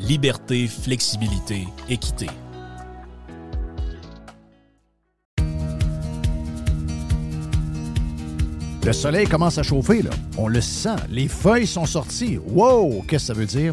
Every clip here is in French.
Liberté, flexibilité, équité. Le soleil commence à chauffer. On le sent. Les feuilles sont sorties. Wow! Qu'est-ce que ça veut dire?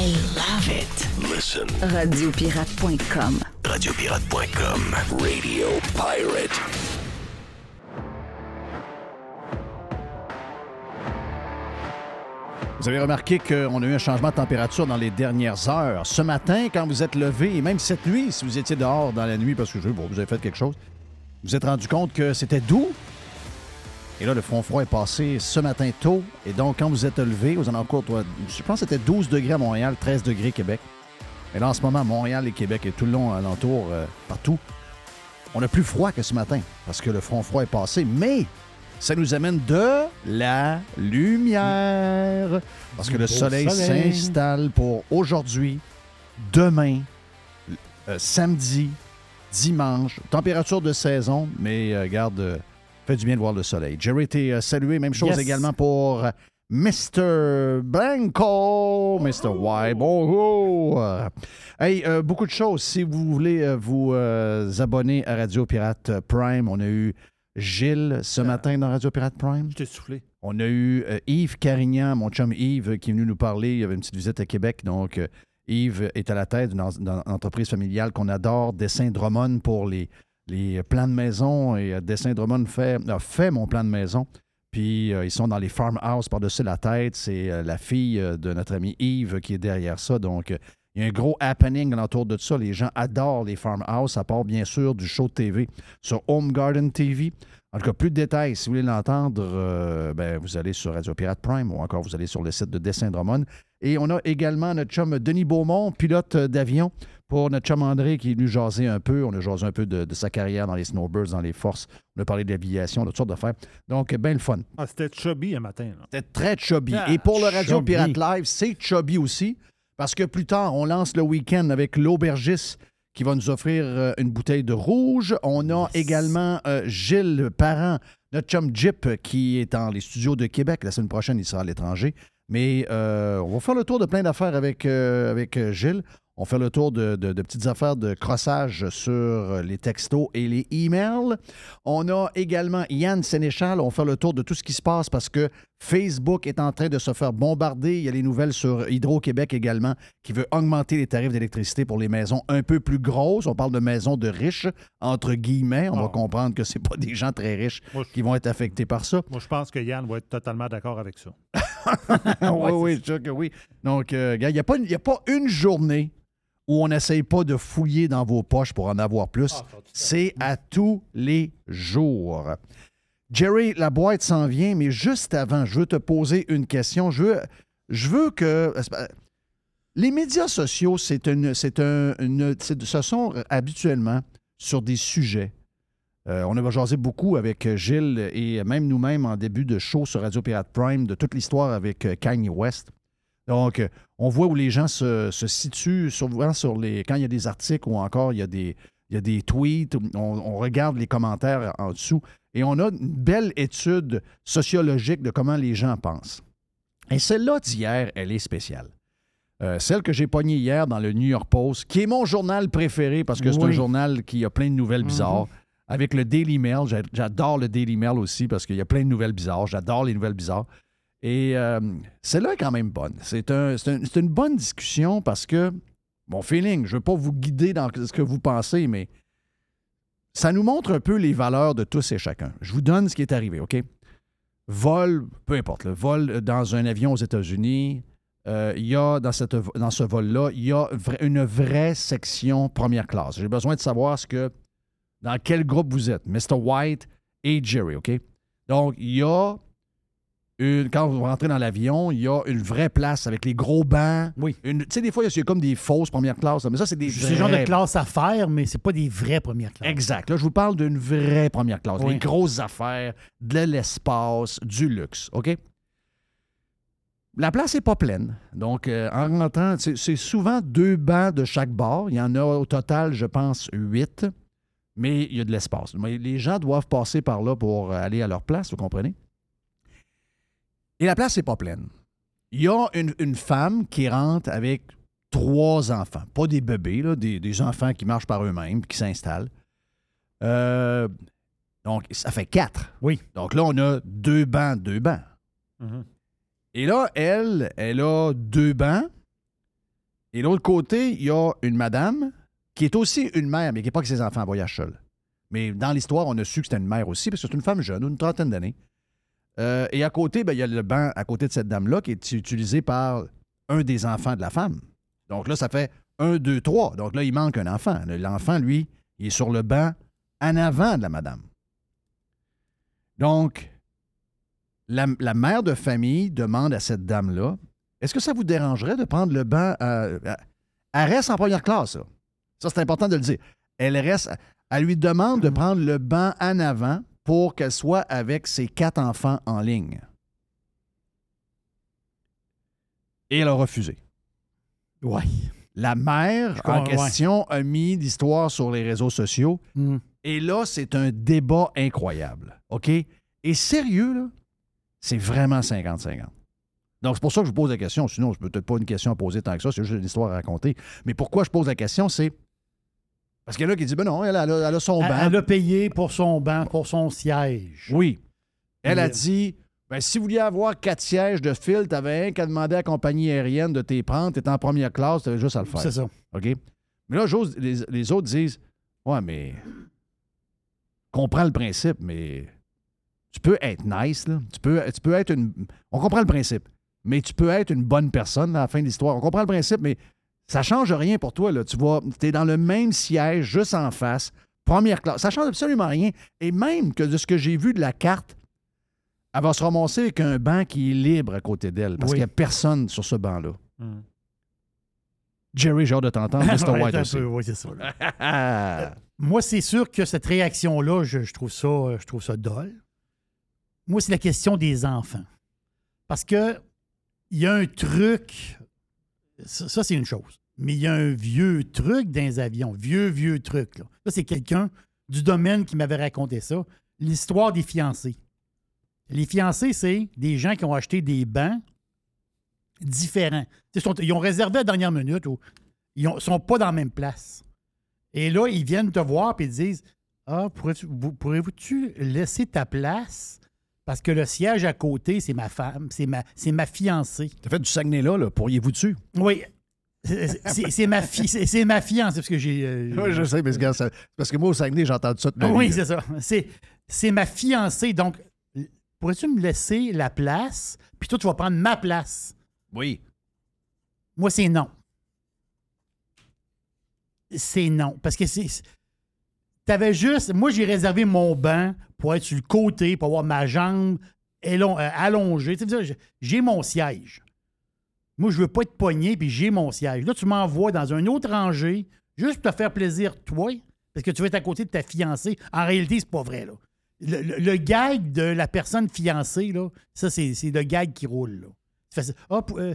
I love it. Listen. Radiopirate.com. Radiopirate.com. Radio Pirate. Vous avez remarqué qu'on a eu un changement de température dans les dernières heures. Ce matin, quand vous êtes levé, et même cette nuit, si vous étiez dehors dans la nuit parce que je, bon, vous avez fait quelque chose, vous vous êtes rendu compte que c'était doux? Et là, le front froid est passé ce matin tôt. Et donc, quand vous êtes levé, vous en encore, je pense que c'était 12 degrés à Montréal, 13 degrés Québec. Et là, en ce moment, Montréal et Québec et tout le long alentour, euh, partout, on a plus froid que ce matin parce que le front froid est passé. Mais ça nous amène de la lumière. Parce que le soleil, s'installe pour aujourd'hui, demain, euh, samedi, dimanche. Température de saison, mais euh, garde, euh, fait du bien de voir le soleil. Jerry était salué. Même chose également pour Mr. Blanco, Mr. Y. Bonjour. Hey, beaucoup de choses. Si vous voulez vous abonner à Radio Pirate Prime, on a eu Gilles ce matin dans Radio Pirate Prime. Je t'ai soufflé. On a eu Yves Carignan, mon chum Yves, qui est venu nous parler. Il y avait une petite visite à Québec. Donc, Yves est à la tête d'une entreprise familiale qu'on adore, Dessin Drummond pour les, les plans de maison. Et euh, Dessin Drummond fait, a fait mon plan de maison. Puis euh, ils sont dans les farmhouse par-dessus la tête. C'est euh, la fille de notre ami Yves qui est derrière ça. Donc, il y a un gros happening autour de ça. Les gens adorent les farmhouse, à part bien sûr du show TV sur Home Garden TV. En tout cas, plus de détails, si vous voulez l'entendre, ben, vous allez sur Radio Pirate Prime ou encore vous allez sur le site de Dessin Drummond. Et on a également notre chum Denis Beaumont, pilote d'avion, pour notre chum André qui est venu jaser un peu. On a jasé un peu de, sa carrière dans les snowbirds, dans les forces. On a parlé d'aviation, de toutes sortes d'affaires. Donc, bien le fun. Ah, c'était chubby un matin. C'était très chubby. Et pour le Radio Pirate Live, c'est chubby aussi. Parce que plus tard, on lance le week-end avec l'aubergiste qui va nous offrir euh, une bouteille de rouge. On a également euh, Gilles Parent, notre chum Jip, qui est dans les studios de Québec. La semaine prochaine, il sera à l'étranger. Mais euh, on va faire le tour de plein d'affaires avec, euh, avec euh, Gilles. On fait le tour de, petites affaires de crossage sur les textos et les emails. On a également Yann Sénéchal. On fait le tour de tout ce qui se passe parce que Facebook est en train de se faire bombarder. Il y a les nouvelles sur Hydro-Québec également qui veut augmenter les tarifs d'électricité pour les maisons un peu plus grosses. On parle de maisons de riches, entre guillemets. On va ah. comprendre que ce pas des gens très riches qui vont être affectés par ça. Moi, je pense que Yann va être totalement d'accord avec ça. oui, oui, sûr que oui. Donc, euh, il n'y a, a, pas une journée où on n'essaye pas de fouiller dans vos poches pour en avoir plus. Ah, C'est à tous les jours. Jerry, la boîte s'en vient, mais juste avant, je veux te poser une question. Je veux, que. Les médias sociaux, c'est une, un, ce sont habituellement sur des sujets. Euh, on a jasé beaucoup avec Gilles et même nous-mêmes en début de show sur Radio Pirate Prime de toute l'histoire avec euh, Kanye West. Donc, on voit où les gens se, situent souvent sur les. Quand il y a des articles ou encore il y a des tweets, on, regarde les commentaires en dessous et on a une belle étude sociologique de comment les gens pensent. Et celle-là d'hier, elle est spéciale. Euh, celle que j'ai pognée hier dans le New York Post, qui est mon journal préféré parce que c'est un journal qui a plein de nouvelles mhm. bizarres. Avec le Daily Mail, j'adore le Daily Mail aussi parce qu'il y a plein de nouvelles bizarres. J'adore les nouvelles bizarres. Et euh, celle-là est quand même bonne. C'est une bonne discussion parce que, mon feeling, je ne veux pas vous guider dans ce que vous pensez, mais ça nous montre un peu les valeurs de tous et chacun. Je vous donne ce qui est arrivé, OK? Vol, peu importe, le vol dans un avion aux États-Unis, euh, il y a dans, cette, dans ce vol-là, il y a une vraie section première classe. J'ai besoin de savoir ce que, dans quel groupe vous êtes, Mr. White et Jerry, OK? Donc, il y a quand vous rentrez dans l'avion, il y a une vraie place avec les gros bancs. Oui. Tu sais, des fois, il y a comme des fausses premières classes. Mais ça, c'est des C'est genre de classe à faire, mais c'est pas des vraies premières classes. Exact. Là, je vous parle d'une vraie première classe. Des grosses affaires, de l'espace, du luxe. OK? La place n'est pas pleine. Donc, euh, en rentrant, c'est souvent deux bancs de chaque bord. Il y en a au total, je pense, huit. Mais il y a de l'espace. Les gens doivent passer par là pour aller à leur place, vous comprenez? Et la place n'est pas pleine. Il y a une, femme qui rentre avec trois enfants. Pas des bébés, là, des, enfants qui marchent par eux-mêmes, qui s'installent. Euh, donc, ça fait quatre. Oui. Donc là, on a deux bancs, deux bancs. Mm-hmm. Et là, elle, elle a deux bancs. Et de l'autre côté, il y a une madame qui est aussi une mère, mais qui n'est pas que ses enfants en voyage seul. Mais dans l'histoire, on a su que c'était une mère aussi, parce que c'est une femme jeune, une trentaine d'années. Euh, et à côté, ben, il y a le banc à côté de cette dame-là qui est utilisé par un des enfants de la femme. Donc là, ça fait un, deux, trois. Donc là, il manque un enfant. L'enfant, lui, il est sur le banc en avant de la madame. Donc, la, la mère de famille demande à cette dame-là Est-ce que ça vous dérangerait de prendre le banc à- à- Elle reste en première classe, ça. Ça, c'est important de le dire. Elle reste. Elle lui demande de prendre le banc en avant pour qu'elle soit avec ses quatre enfants en ligne. Et elle a refusé. Ouais. La mère en ouais. question a mis l'histoire sur les réseaux sociaux. Mm. Et là, c'est un débat incroyable. OK? Et sérieux, là, c'est vraiment 50-50. Donc, c'est pour ça que je vous pose la question. Sinon, je peux peut-être pas une question à poser tant que ça. C'est juste une histoire à raconter. Mais pourquoi je pose la question, c'est. Parce qu'il y en a qui disent, ben non, elle, a- elle a, elle a son Elle, banc. elle a payé pour son banc, pour son siège. Oui. Elle a dit ben, si vous vouliez avoir quatre sièges de fil, t'avais rien qu'à demander à la compagnie aérienne de t'y prendre, t'es en première classe, t'avais juste à le faire. C'est ça. OK? Mais là, les, les autres disent Ouais, mais. comprends le principe, mais. Tu peux être nice, là. Tu peux, tu peux être une. On comprend le principe. Mais tu peux être une bonne personne à la fin de l'histoire. On comprend le principe, mais ça change rien pour toi, là. Tu vas. T'es dans le même siège, juste en face, première classe. Ça change absolument rien. Et même que de ce que j'ai vu de la carte, elle va se ramasser avec un banc qui est libre à côté d'elle, parce Oui. qu'il n'y a personne sur ce banc-là. Hmm. Jerry, j'ai hâte de t'entendre. Mr. White un aussi. peu, oui, c'est ça. là. Ah. Moi, c'est sûr que cette réaction-là, je, je trouve ça, euh, je trouve ça dole. Moi, c'est la question des enfants. Parce que il y a un truc, ça, ça, c'est une chose, mais il y a un vieux truc dans les avions, vieux, vieux truc. Là, c'est quelqu'un du domaine qui m'avait raconté ça, l'histoire des fiancés. Les fiancés, c'est des gens qui ont acheté des bancs différents. Ils, sont- ils ont réservé à la dernière minute ou ils ne sont pas dans la même place. Et là, ils viennent te voir et ils disent Ah, pourrais-tu- laisser ta place? Parce que le siège à côté, c'est ma femme, c'est ma, ma fiancée. T'as fait du Saguenay là, là. pourriez-vous dessus? Oui. C'est ma, fi- c'est- ma fiancée, parce que j'ai. euh, Oui, je sais, mais parce que moi, au Saguenay, j'ai entendu ça de ma oui, vie, c'est ça. C'est, ma fiancée. Donc, pourrais-tu me laisser la place? Puis toi, tu vas prendre ma place? Oui. Moi, c'est non. C'est non. Parce que c'est. T'avais juste. Moi, j'ai réservé mon banc pour être sur le côté, pour avoir ma jambe euh, allongée. Tu sais, j'ai mon siège. Moi, je veux pas être pogné, puis j'ai mon siège. Là, tu m'envoies dans un autre rangée, juste pour te faire plaisir, toi, parce que tu veux être à côté de ta fiancée. En réalité, c'est pas vrai, là. Le, le- le gag de la personne fiancée, là, ça, c'est c'est le gag qui roule, là. Tu fais ça. Ah, euh,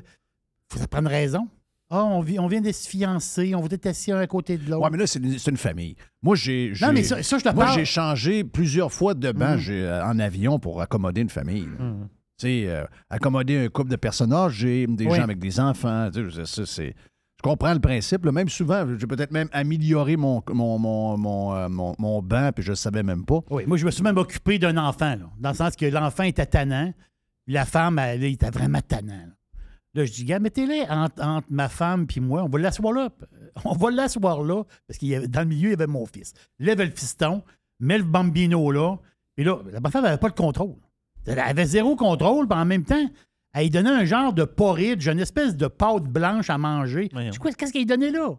faut prendre raison. Ah, on, vi- on vient de se fiancer, on va être assis un à côté de l'autre. Ouais, mais là, c'est une, famille. Moi, j'ai. Non, j'ai- mais ça- ça, je te Moi, j'ai changé plusieurs fois de banc Mhm. j'ai, euh, en avion pour accommoder une famille. Euh, accommoder un couple de personnages, j'ai des Oui. gens avec des enfants. ça, c'est- Je comprends le principe. là. Même souvent, j'ai peut-être même amélioré mon, mon, mon, mon, euh, mon- mon banc, puis je ne savais même pas. Oui, moi, je me suis même occupé d'un enfant, là, dans le sens que l'enfant était tannant, la femme, elle, elle était vraiment tannant. Là, Là, je dis, gars, mettez-les entre, entre ma femme puis moi, on va l'asseoir là. On va l'asseoir là, parce qu'il y avait, dans le milieu, il y avait mon fils. Lève le fiston, mets le bambino là, puis là, la femme n'avait pas le contrôle. Elle avait zéro contrôle, puis en même temps, elle lui donnait un genre de porridge, une espèce de pâte blanche à manger. Qu'est-ce qu'elle lui donnait là?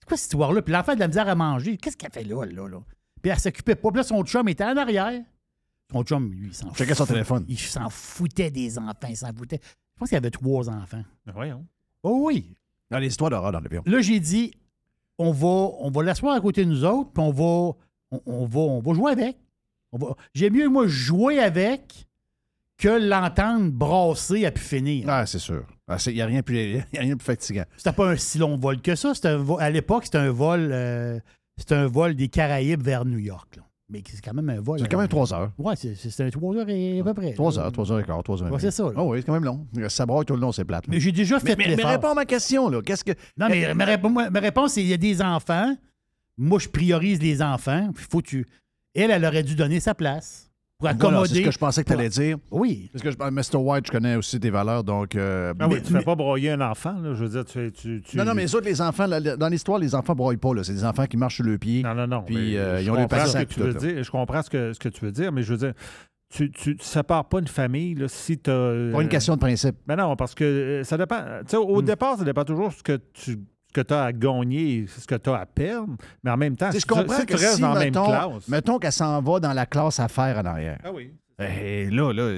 C'est quoi cette histoire-là? Puis l'enfant de la misère à manger. Qu'est-ce qu'elle fait là, là, là? Puis elle s'occupait pas. Puis là, son chum était en arrière. Son chum, lui, il s'en Checkait son fout- téléphone. Il s'en foutait des enfants. Il s'en foutait. Je pense qu'il y avait trois enfants. Ben Voyons. Oh oui. Dans les histoires d'horreur dans l'avion. Là, j'ai dit, on va, on va l'asseoir à côté de nous autres, puis on va, on, on va, on va jouer avec. On va- J'aime mieux, moi, jouer avec que l'entendre brasser à pu finir. Ah, c'est sûr. Il n'y a, rien de plus- y a rien de plus fatigant. C'était pas un si long vol que ça. Un à l'époque, c'était un vol euh, c'était un vol des Caraïbes vers New York. là. Mais c'est quand même un vol. C'est quand même trois heures. Ouais, c'est un trois heures et à peu près. Trois heures, trois heures et quart, trois heures et Ouais, c'est ça, là. Ah oui, c'est quand même long. Ça braille tout le long, c'est plate. là. Mais j'ai déjà fait mais, mais réponds à ma question, là. Qu'est-ce que. Non, mais ma, moi, ma réponse, c'est il y a des enfants. Moi, je priorise les enfants. Puis faut tu. Elle, elle aurait dû donner sa place pour accommoder. Voilà, c'est ce que je pensais que tu allais dire. Oui. Parce que je, Mr. White, je connais aussi tes valeurs, donc. euh, Ah oui, mais- tu ne fais pas broyer un enfant, là. Je veux dire, tu. tu, tu- Non, non, mais les autres, les enfants, là, dans l'histoire, les enfants ne broient pas. là. C'est des enfants qui marchent sur le pied. Non, non, non. Puis, mais euh, je ils ont le comprends ce patient, que tu veux tout, dire. Je comprends ce que, ce que tu veux dire, mais je veux dire, tu tu ne sépares pas une famille là, si tu as. Pas une question de principe. Ben non, parce que euh, ça dépend. Tu sais, au Hmm. départ, ça dépend toujours ce que tu ce que as à gagner et ce que tu as à perdre. Mais en même temps, Tu si je tu, comprends si tu que restes si, dans la mettons, même classe. mettons qu'elle s'en va dans la classe à faire en arrière. Ah oui. Et là, là,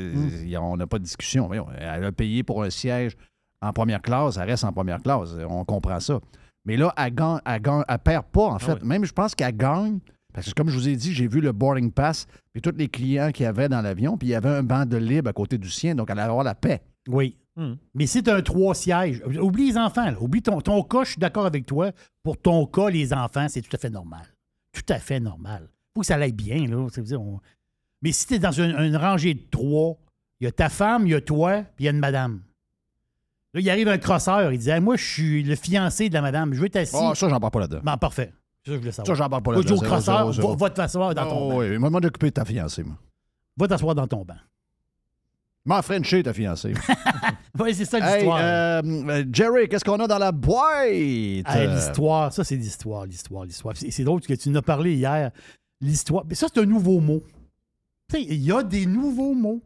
y a- on n'a pas de discussion. Voyons, Elle a payé pour un siège en première classe, elle reste en première classe. On comprend ça. Mais là, elle gagne, elle, gagne- elle perd pas, en fait. oui. Même, je pense qu'elle gagne. Parce que, comme je vous ai dit, j'ai vu le boarding pass, puis tous les clients qu'il y avait dans l'avion, puis il y avait un banc de libre à côté du sien, donc elle allait avoir la paix. Oui. Hmm. Mais c'est un trois sièges. Oublie les enfants. là. Oublie ton, ton cas, je suis d'accord avec toi. Pour ton cas, les enfants, c'est tout à fait normal. Tout à fait normal. faut que ça aille bien. Là. Ça veut dire, on- Mais si tu es dans une, une rangée de trois, il y a ta femme, il y a toi, puis il y a une madame. Là, il arrive un crosseur, il dit Hey, Moi, je suis le fiancé de la madame, je veux être assis. Ah, ça, j'en parle pas là-dedans. Bon, parfait. Ça, je voulais Ça, savoir. j'en parle pas là-dedans. au crosseur, va, va t'asseoir dans ton Oh, banc. oui, moi, m'en occuper de ta fiancée, moi. Va t'asseoir dans ton banc. M'en Frencher, ta fiancée. Oui, c'est ça l'histoire. euh, euh, Jerry, qu'est-ce qu'on a dans la boîte? Hey, l'histoire, ça, c'est l'histoire, l'histoire, l'histoire. C'est c'est drôle que tu nous as parlé hier. L'histoire. Mais ça, c'est un nouveau mot. Tu sais, il y a des nouveaux mots.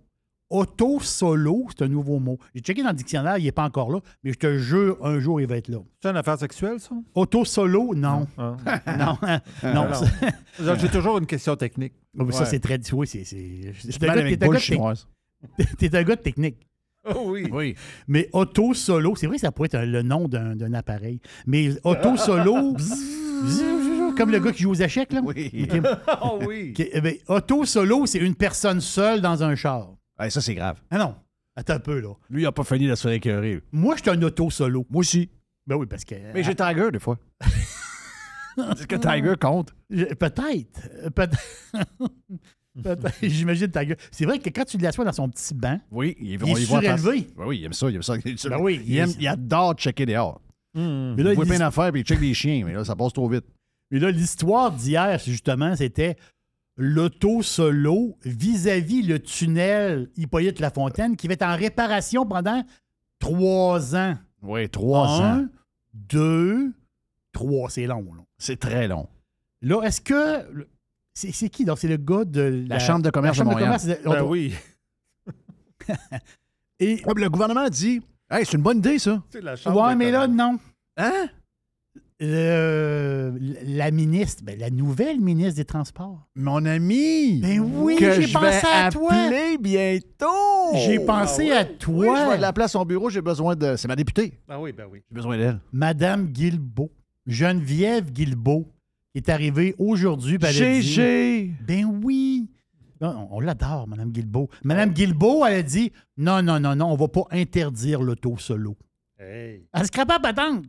Auto-solo, c'est un nouveau mot. J'ai checké dans le dictionnaire, il n'est pas encore là, mais je te jure, un jour, il va être là. C'est une affaire sexuelle, ça? Auto-solo, non. Ah. Non, non. non. ça- J'ai toujours une question technique. Ça, Ouais. c'est très. Oui, c'est. c'est- je T'es t'es un gars de technique. Oh oui. Oui. Mais auto-solo, c'est vrai que ça pourrait être le nom d'un d'un appareil. Mais auto-solo, comme le gars qui joue aux échecs, là. Oui. Oh oui. OK, eh bien, auto-solo, c'est une personne seule dans un char. Hey, ça, c'est grave. Ah non, attends un peu, là. Lui, il a pas fini de se faire écœurer. Moi, je suis un auto-solo. Moi aussi. Ben oui, parce que... Mais j'ai Tiger, des fois. Est-ce que Tiger compte? Peut-être. Peut- Peut-être. J'imagine Tiger. C'est vrai que quand tu l'assois dans son petit banc, Oui. Il, il on est voit face. surélevé. Ben oui, il aime ça, il aime ça. Ben oui, il, aime- il- il adore checker dehors. Mais là, il voit plein d'affaires, puis il check des chiens, mais là, ça passe trop vite. mais là, l'histoire d'hier, justement, c'était l'auto-solo vis-à-vis le tunnel Hippolyte Lafontaine qui va être en réparation pendant trois ans. Oui, trois ans. Un, deux, trois. C'est long, là. C'est très long. Là, est-ce que. C'est c'est qui, donc? C'est le gars de La Chambre de commerce la Chambre de Montréal. commerce de- Ben oui. Et, le gouvernement dit Hey, c'est une bonne idée, ça. C'est la chambre ouais, de mais là, non. Hein? La ministre, ben, la nouvelle ministre des Transports. Mon ami! Ben oui, que j'ai pensé vais à toi. bientôt! J'ai pensé à Oui, je toi, vais l'appeler à son bureau, j'ai besoin de. C'est ma députée. Ah oui, ben oui. J'ai besoin d'elle. Madame Guilbeault. Geneviève Guilbeault, est arrivée aujourd'hui. puis elle a dit- GG! Ben oui. On l'adore, Madame Guilbeault. Madame Guilbeault, elle a dit non, non, non, non, on va pas interdire l'auto solo. Hey. Elle a scrapé la patente.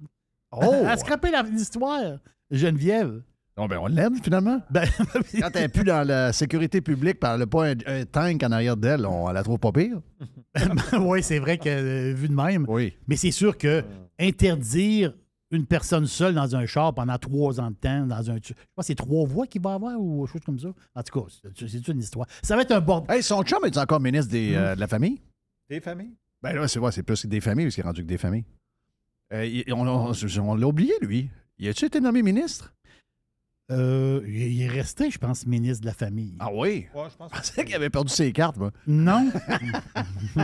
Oh! Elle a scrapé la- l'histoire. Geneviève. Non, ben on l'aime finalement. Ben, Quand elle n'est plus dans la sécurité publique, elle n'a pas un, un tank en arrière d'elle, on la trouve pas pire. oui, c'est vrai que euh, vu de même. Oui. Mais c'est sûr que interdire une personne seule dans un char pendant trois ans de temps, dans un. Je sais pas, c'est trois voies qu'il va avoir ou quelque chose comme ça. En tout cas, c'est c'est une histoire. Ça va être un bordel. Hey, son chum est encore ministre des, euh, de la famille? Des familles? Ben là, c'est vrai, c'est plus que des familles, parce qu'il est rendu que des familles. Euh, il- on on- on l'a oublié, lui. Il a-tu été nommé ministre? Euh, il il est resté, je pense, ministre de la Famille. Ah oui? Ouais, je pense Je pensais qu'il avait perdu ses cartes, moi. Non?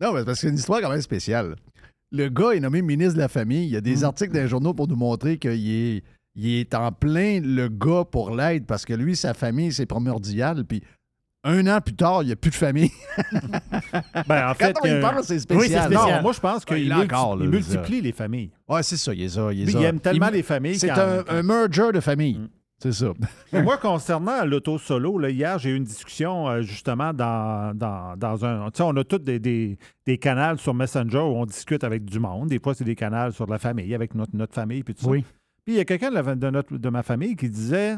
non, mais parce que c'est une histoire quand même spéciale. Le gars est nommé ministre de la Famille. Il y a des articles dans les journaux pour nous montrer qu'il est, il est en plein le gars pour l'aide parce que lui, sa famille, c'est primordial. Puis un an plus tard, il n'y a plus de famille. Ben, en fait, Quand on y euh, pense, c'est oui, spécial. c'est spécial. non, moi, je pense Ouais, qu'il il l'a multi- multiplie les familles. Ouais, c'est ça. Il est ça. Il, est Lui, ça. il aime tellement Il- les familles. C'est un, un merger de famille. Mm. C'est ça. Moi, concernant l'auto solo, là, hier, j'ai eu une discussion euh, justement dans, dans, dans un. Tu sais, on a tous des, des, des canals sur Messenger où on discute avec du monde. Des fois, c'est des canals sur la famille, avec notre, notre famille, puis tout ça. Oui. Puis il y a quelqu'un de, de notre- de ma famille qui disait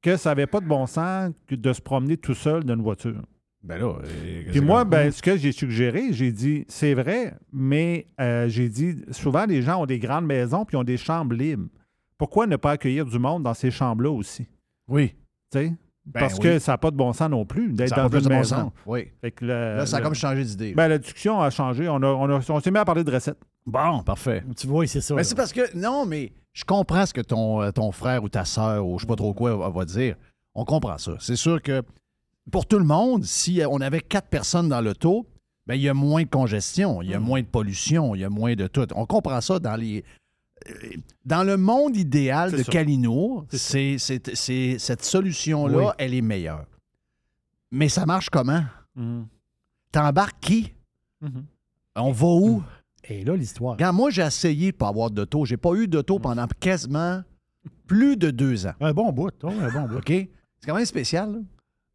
que ça n'avait pas de bon sens de se promener tout seul dans une voiture. Ben là. euh, Puis moi, ben, ce que j'ai suggéré, j'ai dit, c'est vrai, mais euh, j'ai dit, souvent, les gens ont des grandes maisons puis ont des chambres libres. Pourquoi ne pas accueillir du monde dans ces chambres-là aussi? Oui. Tu sais? Ben Parce oui. que ça n'a pas de bon sens non plus d'être dans une de bon maison. sens. Oui. Fait que le- Là, ça a le- comme changé d'idée. ben, la discussion a changé. On, a, on, a- on s'est mis à parler de recettes. bon, parfait. Tu vois, c'est ça. Ben, là. c'est parce que, non, mais je comprends ce que ton, euh, ton frère ou ta sœur ou je sais pas trop quoi va, va dire. On comprend ça. C'est sûr que pour tout le monde, si euh, on avait quatre personnes dans l'auto, ben, il y a moins de congestion, il y a moins de pollution, il y a moins de tout. On comprend ça dans les. Dans le monde idéal de ça. Calinour, C'est cette solution-là, Oui. elle est meilleure. Mais ça marche comment? Mhm. T'embarques qui? Mhm. On va où? Et là, l'histoire. Regarde, moi, j'ai essayé de pas avoir d'auto. J'ai pas eu d'auto pendant quasiment plus de deux ans. Un bon bout, oh, un bon bout. OK? C'est quand même spécial, là.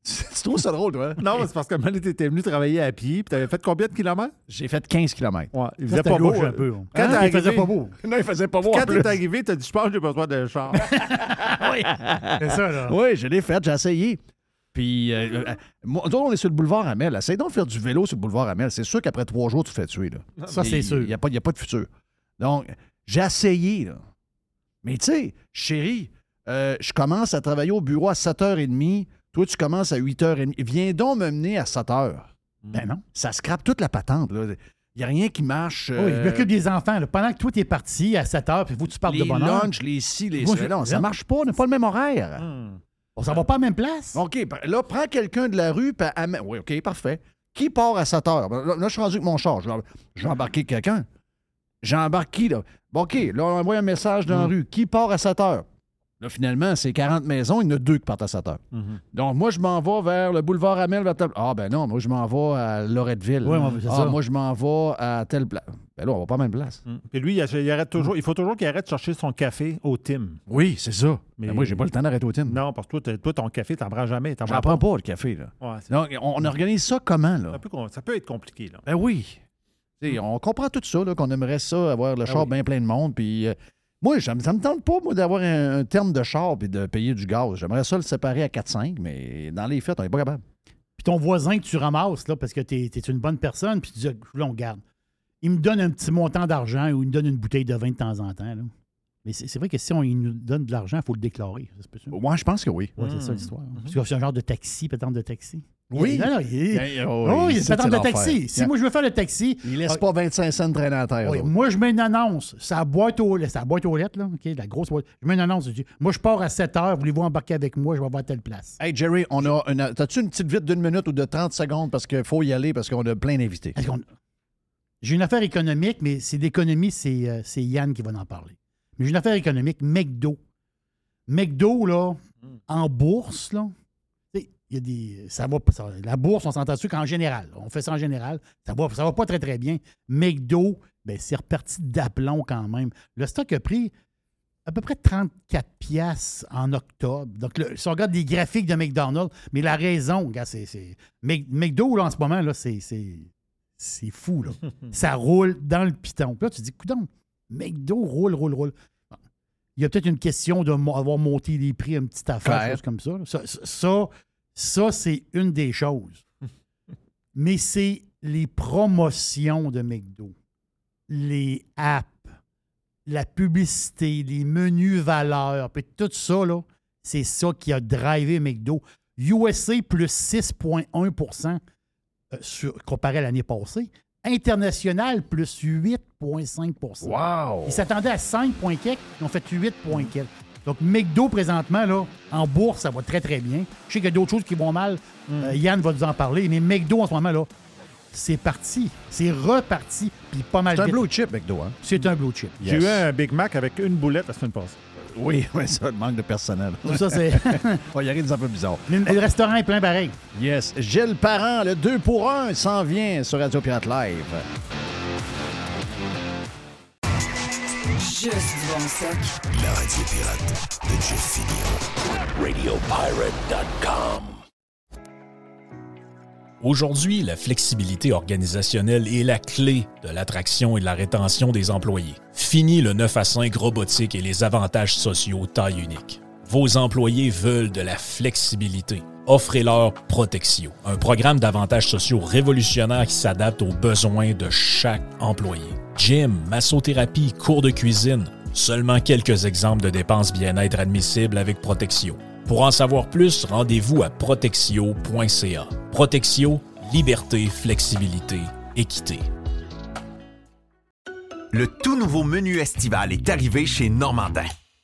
Tu trouves ça drôle, toi? Non, c'est parce que Mané, t'étais venu travailler à pied, puis t'avais fait combien de kilomètres? J'ai fait 15 km. Ouais, il faisait pas beau. un peu. hein. Quand Hein? t'es Il faisait arrivé- pas beau. Non, il faisait pas beau Quand t'es arrivé, t'as dit, je pense que j'ai besoin d'un char. C'est ça, là. Oui, je l'ai fait, j'ai essayé. Puis, euh, euh, moi, autres, on est sur le boulevard Amel. Essaye donc de faire du vélo sur le boulevard Amel. C'est sûr qu'après trois jours, tu te fais tuer. Là. Ça, c'est sûr. Il n'y a, pas- y a pas de futur. Donc, j'ai essayé. Là. Mais tu sais, chérie, euh, je commence à travailler au bureau à 7h30. Toi, tu commences à 8h30. Viens donc me mener à 7h. Ben non. Ça scrape toute la patente. Il n'y a rien qui marche. Oui, euh, je m'occupe des enfants. là. Pendant que toi, t'es parti à 7 h, puis vous, tu parles les de bonheur. lunchs, les ci, les ça. Non, ça marche pas. On n'a pas le même horaire. On s'en va pas à la même place? OK, là, prends quelqu'un de la rue. puis Oui, OK, parfait. Qui part à 7 heures? Ben, Là, là, je suis rendu avec mon char. Je vais, embarquer quelqu'un. J'embarque qui, là? Bon, OK, là, on envoie un message dans la rue. Qui part à 7 heures? Là, finalement, c'est 40 maisons, il y en a deux qui partent à 7 heures. Donc, moi, je m'en vais vers le boulevard Amel. Vers tel- Ah, ben non, moi, je m'en vais à Loretteville. Ouais, c'est ah, ça. moi, je m'en vais à telle place. Ben là, on va pas à la même place. Puis lui, il, il arrête toujours, il faut toujours qu'il arrête de chercher son café au Tim. Oui, c'est ça. Mais- Mais moi, j'ai pas le temps d'arrêter au team. Non, parce que toi, toi, ton café, t'en prends jamais. J'en prends pas, le café, là. Ouais, Donc, on, organise ça comment, là? ça peut être compliqué. Là. Ben oui. Sais, on comprend tout ça, qu'on aimerait ça, avoir le char oui. bien plein de monde. Puis, euh, moi, ça me, ça me tente pas, moi, d'avoir un, un terme de char puis de payer du gaz. J'aimerais ça le séparer à 4-5, mais dans les faits, on n'est pas capable. Puis ton voisin que tu ramasses, là, parce que t'es es une bonne personne, puis tu dis, là, on garde. Il me donne un petit montant d'argent ou il me donne une bouteille de vin de temps en temps. Là. Mais c'est vrai que si on il nous donne de l'argent, il faut le déclarer. Moi, je pense que oui. Ouais, c'est ça l'histoire. Parce que c'est un genre de taxi, patente de taxi. Oui. Non, non, il, Ben, oh, il ça, patente c'est de taxi. Si moi je veux faire le taxi, Ils laissent Ah, pas 25 cents traîner à terre. oui, moi je mets une annonce. Ça boîte aux lettres, ça boîte aux lettres, là, OK, la grosse boîte. Je mets une annonce. Je dis, moi je pars à 7 heures, voulez-vous embarquer avec moi, je vais voir telle place. Hey, Jerry, on a une... T'as-tu une petite vite d'une minute ou de 30 secondes? Parce qu'il faut y aller parce qu'on a plein d'invités? J'ai une affaire économique, mais c'est d'économie, c'est euh, c'est Yann qui va en parler. Mais j'ai une affaire économique, McDo. McDo, là, en bourse, là, il y a des. Ça va, ça- la bourse, on s'entend dessus qu'en général, on fait ça en général, ça va, ça va pas très, très bien. McDo, ben, c'est reparti d'aplomb quand même. Le stock a pris à peu près 34 piastres en octobre. Donc, le- si on regarde des graphiques de McDonald's, mais la raison, regarde, c'est. c'est- Mc- McDo, là, en ce moment, là, c'est. c'est- c'est fou, là. ça roule dans le piton. Puis là, tu te dis, coudon, McDo roule, roule, roule. Il y a peut-être une question d'avoir monté les prix, une petite affaire, Clair. chose comme. Ça, ça, ça, c'est une des choses. Mais c'est les promotions de McDo, les apps, la publicité, les menus valeurs, puis tout ça, là, c'est ça qui a drivé McDo. USA plus 6,1 euh, comparé à l'année passée. International plus 8,5% Wow! Ils s'attendaient à 5 points quelques, ils ont fait 8 points quelques. Donc, McDo, présentement, là, en bourse, ça va très, très bien. Je sais qu'il y a d'autres choses qui vont mal. Euh, Yann va nous en parler. Mais McDo, en ce moment, là, c'est parti. C'est reparti. Puis pas mal C'est un blue chip, McDo, hein? C'est un blue chip. J'ai eu un Big Mac avec une boulette la semaine passée. Oui, oui, ça, le manque de personnel. Ça, c'est... Il y a rien de un peu bizarre. Mais le restaurant est plein pareil. Yes. Gilles Parent, le 2 pour 1 s'en vient sur Radio Pirate Live. Juste du bon stock. La radio pirate de Jeff Fillion. RadioPirate.com. Aujourd'hui, la flexibilité organisationnelle est la clé de l'attraction et de la rétention des employés. Fini le 9 à 5 robotique et les avantages sociaux taille unique. Vos employés veulent de la flexibilité. Offrez-leur Protexio, un programme d'avantages sociaux révolutionnaire qui s'adapte aux besoins de chaque employé. Gym, massothérapie, cours de cuisine, seulement quelques exemples de dépenses bien-être admissibles avec Protexio. Pour en savoir plus, rendez-vous à protexio.ca. Protexio, liberté, flexibilité, équité. Le tout nouveau menu estival est arrivé chez Normandin.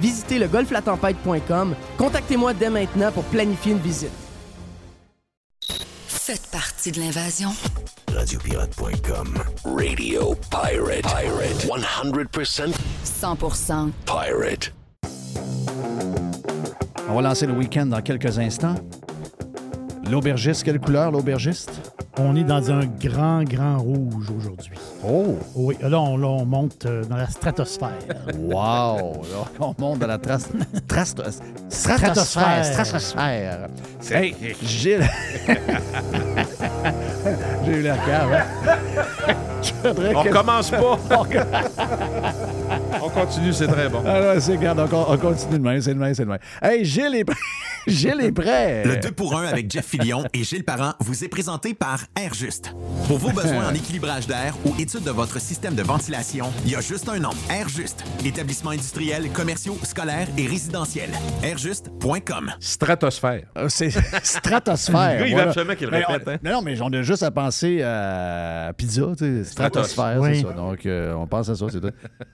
Visitez le golflatempête.com. Contactez-moi dès maintenant pour planifier une visite. Faites partie de l'invasion. Radiopirate.com. Radio Pirate. Pirate. 100% 100% pirate. On va lancer le week-end dans quelques instants. L'aubergiste, quelle couleur l'aubergiste? On est dans un grand, grand rouge aujourd'hui. Oh! Oui, là, on, là, on monte euh, dans la stratosphère. Wow! Là, on monte dans la trace Stratosphère. Stratosphère. Hey, Gilles. J'ai eu la cave. hein? On que- commence pas. On continue, c'est très bon. Ah non, c'est, regarde, on, on continue de même, c'est de même, c'est de même. Hey, Gilles est. Gilles est prêt. Le 2 pour 1 avec Jeff Fillion et Gilles Parent vous est présenté par AirJuste. Pour vos besoins en équilibrage d'air ou étude de votre système de ventilation, il y a juste un nom. AirJuste. Établissement industriel, commerciaux, scolaires et résidentiels. Airjuste.com. Stratosphère. Euh, C'est stratosphère. Le gars, il veut voilà. absolument qu'il le Mais répète, on- hein. Non, non, mais on a juste à penser à pizza, tu sais, stratosphère, c'est ça. Donc, euh, on pense à ça, c'est tout.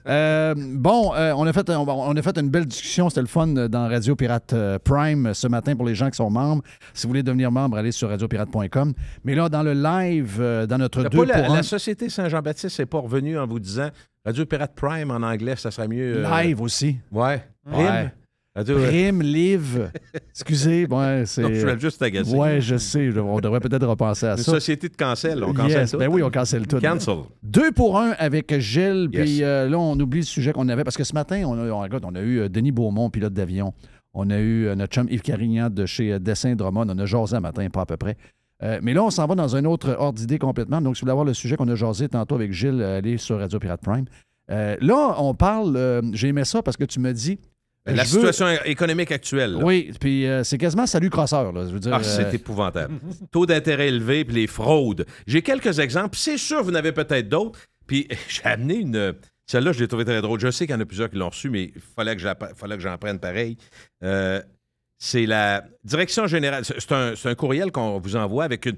Euh, bon, euh, on, a fait, on, on a fait une belle discussion, c'était le fun dans Radio Pirate euh, Prime ce matin pour les gens qui sont membres. Si vous voulez devenir membre, allez sur radiopirate.com. Mais là, dans le live, euh, dans notre T'as 2 pas la, pour la 1 Société Saint-Jean-Baptiste n'est pas revenue en vous disant Radio Pirate Prime en anglais, ça serait mieux. euh, live aussi. Ouais. Ouais. Prime? Radio, euh, Prime, live. Excusez, ouais, c'est. non, je suis juste agacé. Ouais, je sais. On devrait peut-être repenser à Une ça. société de cancel, on cancelle Yes, tout. Ben oui, on cancelle tout. Cancel. Deux pour un avec Gilles. Yes. Puis euh, là, on oublie le sujet qu'on avait parce que ce matin, on a, on, a eu Denis Beaumont, pilote d'avion. On a eu euh, notre chum Yves Carignan de chez euh, Dessin Drummond. On a jasé un matin, pas à peu près. Euh, mais là, on s'en va dans un autre ordre d'idée complètement. Donc, si vous voulez avoir le sujet qu'on a jasé tantôt avec Gilles, allez sur Radio Pirate Prime. Euh, là, on parle. euh, J'ai aimé ça parce que tu me dis. La veux- situation économique actuelle. là. Oui, puis c'est quasiment salut crosseur. Là, je veux dire, Ah, c'est épouvantable. Taux d'intérêt élevé, puis les fraudes. J'ai quelques exemples. C'est sûr, vous en avez peut-être d'autres. Puis j'ai amené une. Celle-là, je l'ai trouvée très drôle. Je sais qu'il y en a plusieurs qui l'ont reçue, mais il fallait que j'en prenne pareil. Euh, c'est la direction générale. C'est un, c'est un courriel qu'on vous envoie avec une.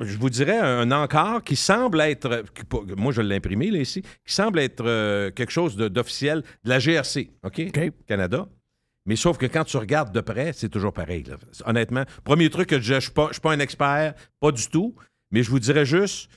Je vous dirais un encart qui semble être. qui- Moi, je l'ai imprimé là, ici. Qui semble être euh, quelque chose de- d'officiel de la GRC, OK? Canada. Mais sauf que quand tu regardes de près, c'est toujours pareil. là. Honnêtement, premier truc que je ne suis pas, je suis pas un expert, pas du tout, mais je vous dirais juste,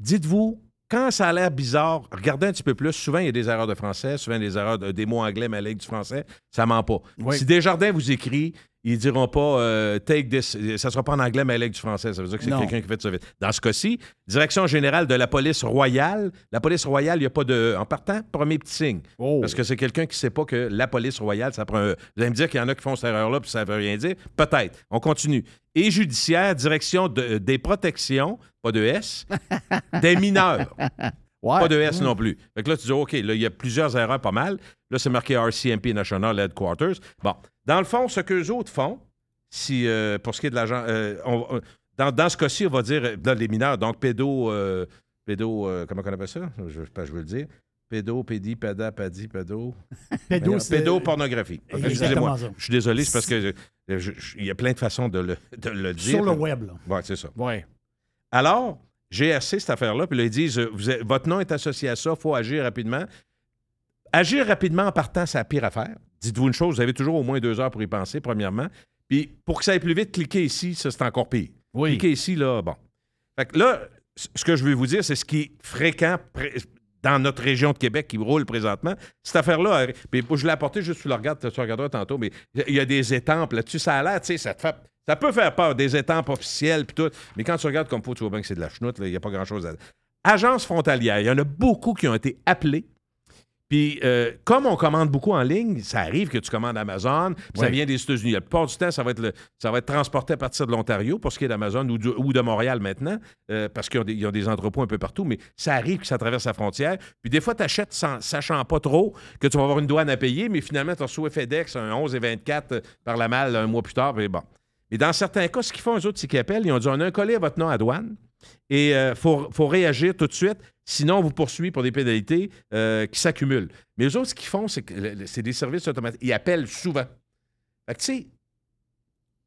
dites-vous, quand ça a l'air bizarre, regardez un petit peu plus. Souvent, il y a des erreurs de français, souvent des erreurs de- des mots anglais mêlés avec du français. Ça ment pas. Oui. Si Desjardins vous écrit, ils diront pas euh, take this. Ça sera pas en anglais mêlé avec du français. Ça veut dire que c'est quelqu'un qui fait ça vite. Dans ce cas-ci, direction générale de la police royale. La police royale, il n'y a pas de. En partant, premier petit signe. Oh. Parce que c'est quelqu'un qui ne sait pas que la police royale, ça prend un... Vous allez me dire qu'il y en a qui font cette erreur-là, puis ça ne veut rien dire. Peut-être. On continue. Et judiciaire, direction de- des protections, pas de S, des mineurs. Ouais. Pas de S non plus. Fait que là, tu dis, OK, là, il y a plusieurs erreurs, pas mal. Là, c'est marqué RCMP National Headquarters. Bon. Dans le fond, ce qu'eux autres font, si, euh, pour ce qui est de l'argent, euh, on- on- dans, dans ce cas-ci, on va dire, euh, dans les mineurs, donc pédo, euh, pédo, euh, comment on appelle ça? Je, je, je veux le dire. Pédo, pédi, péda, padi, pédo. Pédo, c'est- Pédopornographie. Ok, Exactement Excusez-moi. Je suis désolé, c'est parce que euh, il y a plein de façons de le, de le dire. Sur le web, là. Ouais, c'est ça. Ouais. Alors, GRC, cette affaire-là, puis là, ils disent euh, vous votre nom est associé à ça, il faut agir rapidement. Agir rapidement en partant, c'est la pire affaire. Dites-vous une chose, vous avez toujours au moins deux heures pour y penser, premièrement. Puis pour que ça aille plus vite, cliquez ici, ça c'est encore pire. Oui. Cliquez ici, là, bon. Fait que là, ce que je veux vous dire, c'est ce qui est fréquent dans notre région de Québec qui roule présentement. Cette affaire-là, puis je l'ai apporté juste, tu le regardes, tu regarderas tantôt, mais il y a des étampes là-dessus. Ça a l'air, tu sais, ça te fait. Ça peut faire peur, des étampes officielles, puis tout. Mais quand tu regardes comme faut, tu vois bien que c'est de la chenoute, il n'y a pas grand-chose à. Agence frontalière, il y en a beaucoup qui ont été appelés. Puis, euh, comme on commande beaucoup en ligne, ça arrive que tu commandes Amazon, puis ça vient des États-Unis. La plupart du temps, ça va être, le- ça va être transporté à partir de l'Ontario, pour ce qui est d'Amazon ou, de Montréal maintenant, euh, parce qu'ils ont, ont des entrepôts un peu partout, mais ça arrive que ça traverse la frontière. Puis des fois, tu achètes sans, sachant pas trop que tu vas avoir une douane à payer, mais finalement, tu reçois FedEx un 11 et 24 euh, par la malle un mois plus tard, puis bon. Mais dans certains cas, ce qu'ils font, eux autres, c'est qu'ils appellent, ils ont dit on a un collier à votre nom à douane et il faut, faut réagir tout de suite, sinon on vous poursuit pour des pénalités euh, qui s'accumulent. Mais eux autres, ce qu'ils font, c'est que c'est des services automatiques. Ils appellent souvent. Fait que, tu sais,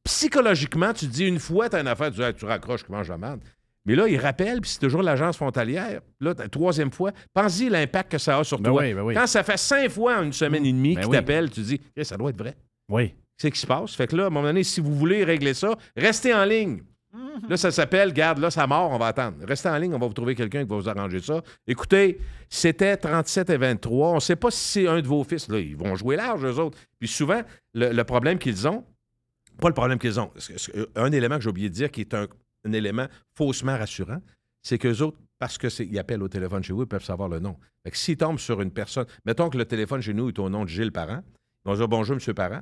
psychologiquement, tu te dis une fois, tu as une affaire, tu dis Hey, tu raccroches, tu manges la merde. Mais là, ils rappellent, puis c'est toujours l'agence frontalière. Là, la troisième fois, pense-y l'impact que ça a sur Ben toi. oui, ben oui. Quand ça fait cinq fois en une semaine et demie Ben qu'ils oui. t'appellent, tu dis ça doit être vrai. Oui. C'est ce qui se passe. Fait que là, à un moment donné, si vous voulez régler ça, restez en ligne. Là, ça s'appelle, garde, là, ça mort, on va attendre. Restez en ligne, on va vous trouver quelqu'un qui va vous arranger ça. Écoutez, c'était 37 et 23. On ne sait pas si c'est un de vos fils. Là, ils vont jouer large, eux autres. Puis souvent, le, le problème qu'ils ont, pas le problème qu'ils ont, c'est- un élément que j'ai oublié de dire qui est un, un élément faussement rassurant, c'est qu'eux autres, parce qu'ils appellent au téléphone chez vous, ils peuvent savoir le nom. Fait que s'ils tombent sur une personne, mettons que le téléphone chez nous est au nom de Gilles Parent, ils vont dire bonjour, monsieur Parent.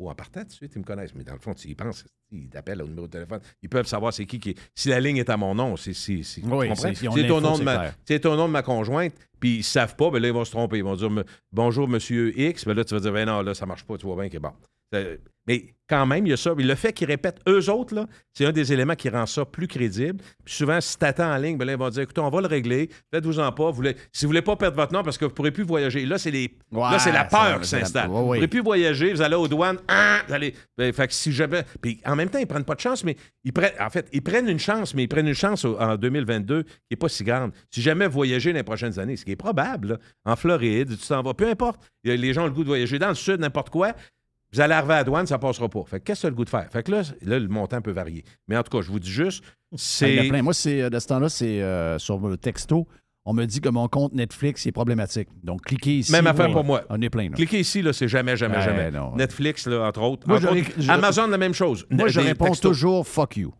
Ou en partant, tout de suite, ils me connaissent. Mais dans le fond, s'ils pensent, ils t'appellent au numéro de téléphone. Ils peuvent savoir c'est qui qui est. Si la ligne est à mon nom, c'est. c'est- Oui, au nom de ma- au nom de ma conjointe, puis ils savent pas, ben là, ils vont se tromper. Ils vont dire bonjour, monsieur X. Ben là, tu vas dire, ben non, là, ça marche pas, tu vois bien que bon. Mais quand même, il y a ça. Le fait qu'ils répètent eux autres, là, c'est un des éléments qui rend ça plus crédible. Puis souvent, si tu attends en ligne, ben là, ils vont dire écoutez, on va le régler, faites-vous-en pas. Vous si vous voulez pas perdre votre nom parce que vous ne pourrez plus voyager. Là, c'est les... Ouais, là, c'est la peur qui la- s'installe. ouais, Vous pourrez plus voyager, vous allez aux douanes, hein, vous allez. Ben, fait que si jamais. Puis en même temps, ils prennent pas de chance, mais ils prennent. En fait, ils prennent une chance, mais ils prennent une chance au- en 2022 qui n'est pas si grande. Si jamais dans les prochaines années, ce qui est probable, là, en Floride, tu t'en vas, peu importe. Les gens ont le goût de voyager dans le sud, n'importe quoi. Vous allez arriver à la douane, ça passera pas. Fait que qu'est-ce que le goût de faire? Fait que là, là, le montant peut varier. Mais en tout cas, je vous dis juste, Il y en c'est. a plein. Moi, c'est, euh, de ce temps-là, c'est euh, sur le texto. On me dit que mon compte Netflix est problématique. Donc, cliquez ici. Même affaire Oui. pour moi. On est plein. là. Cliquez ici, là, c'est jamais, jamais, Ouais, jamais. non. Netflix, là, entre autres. Moi, Entre je- autres, je- Amazon, la même chose. Moi, je réponds textos. toujours fuck you.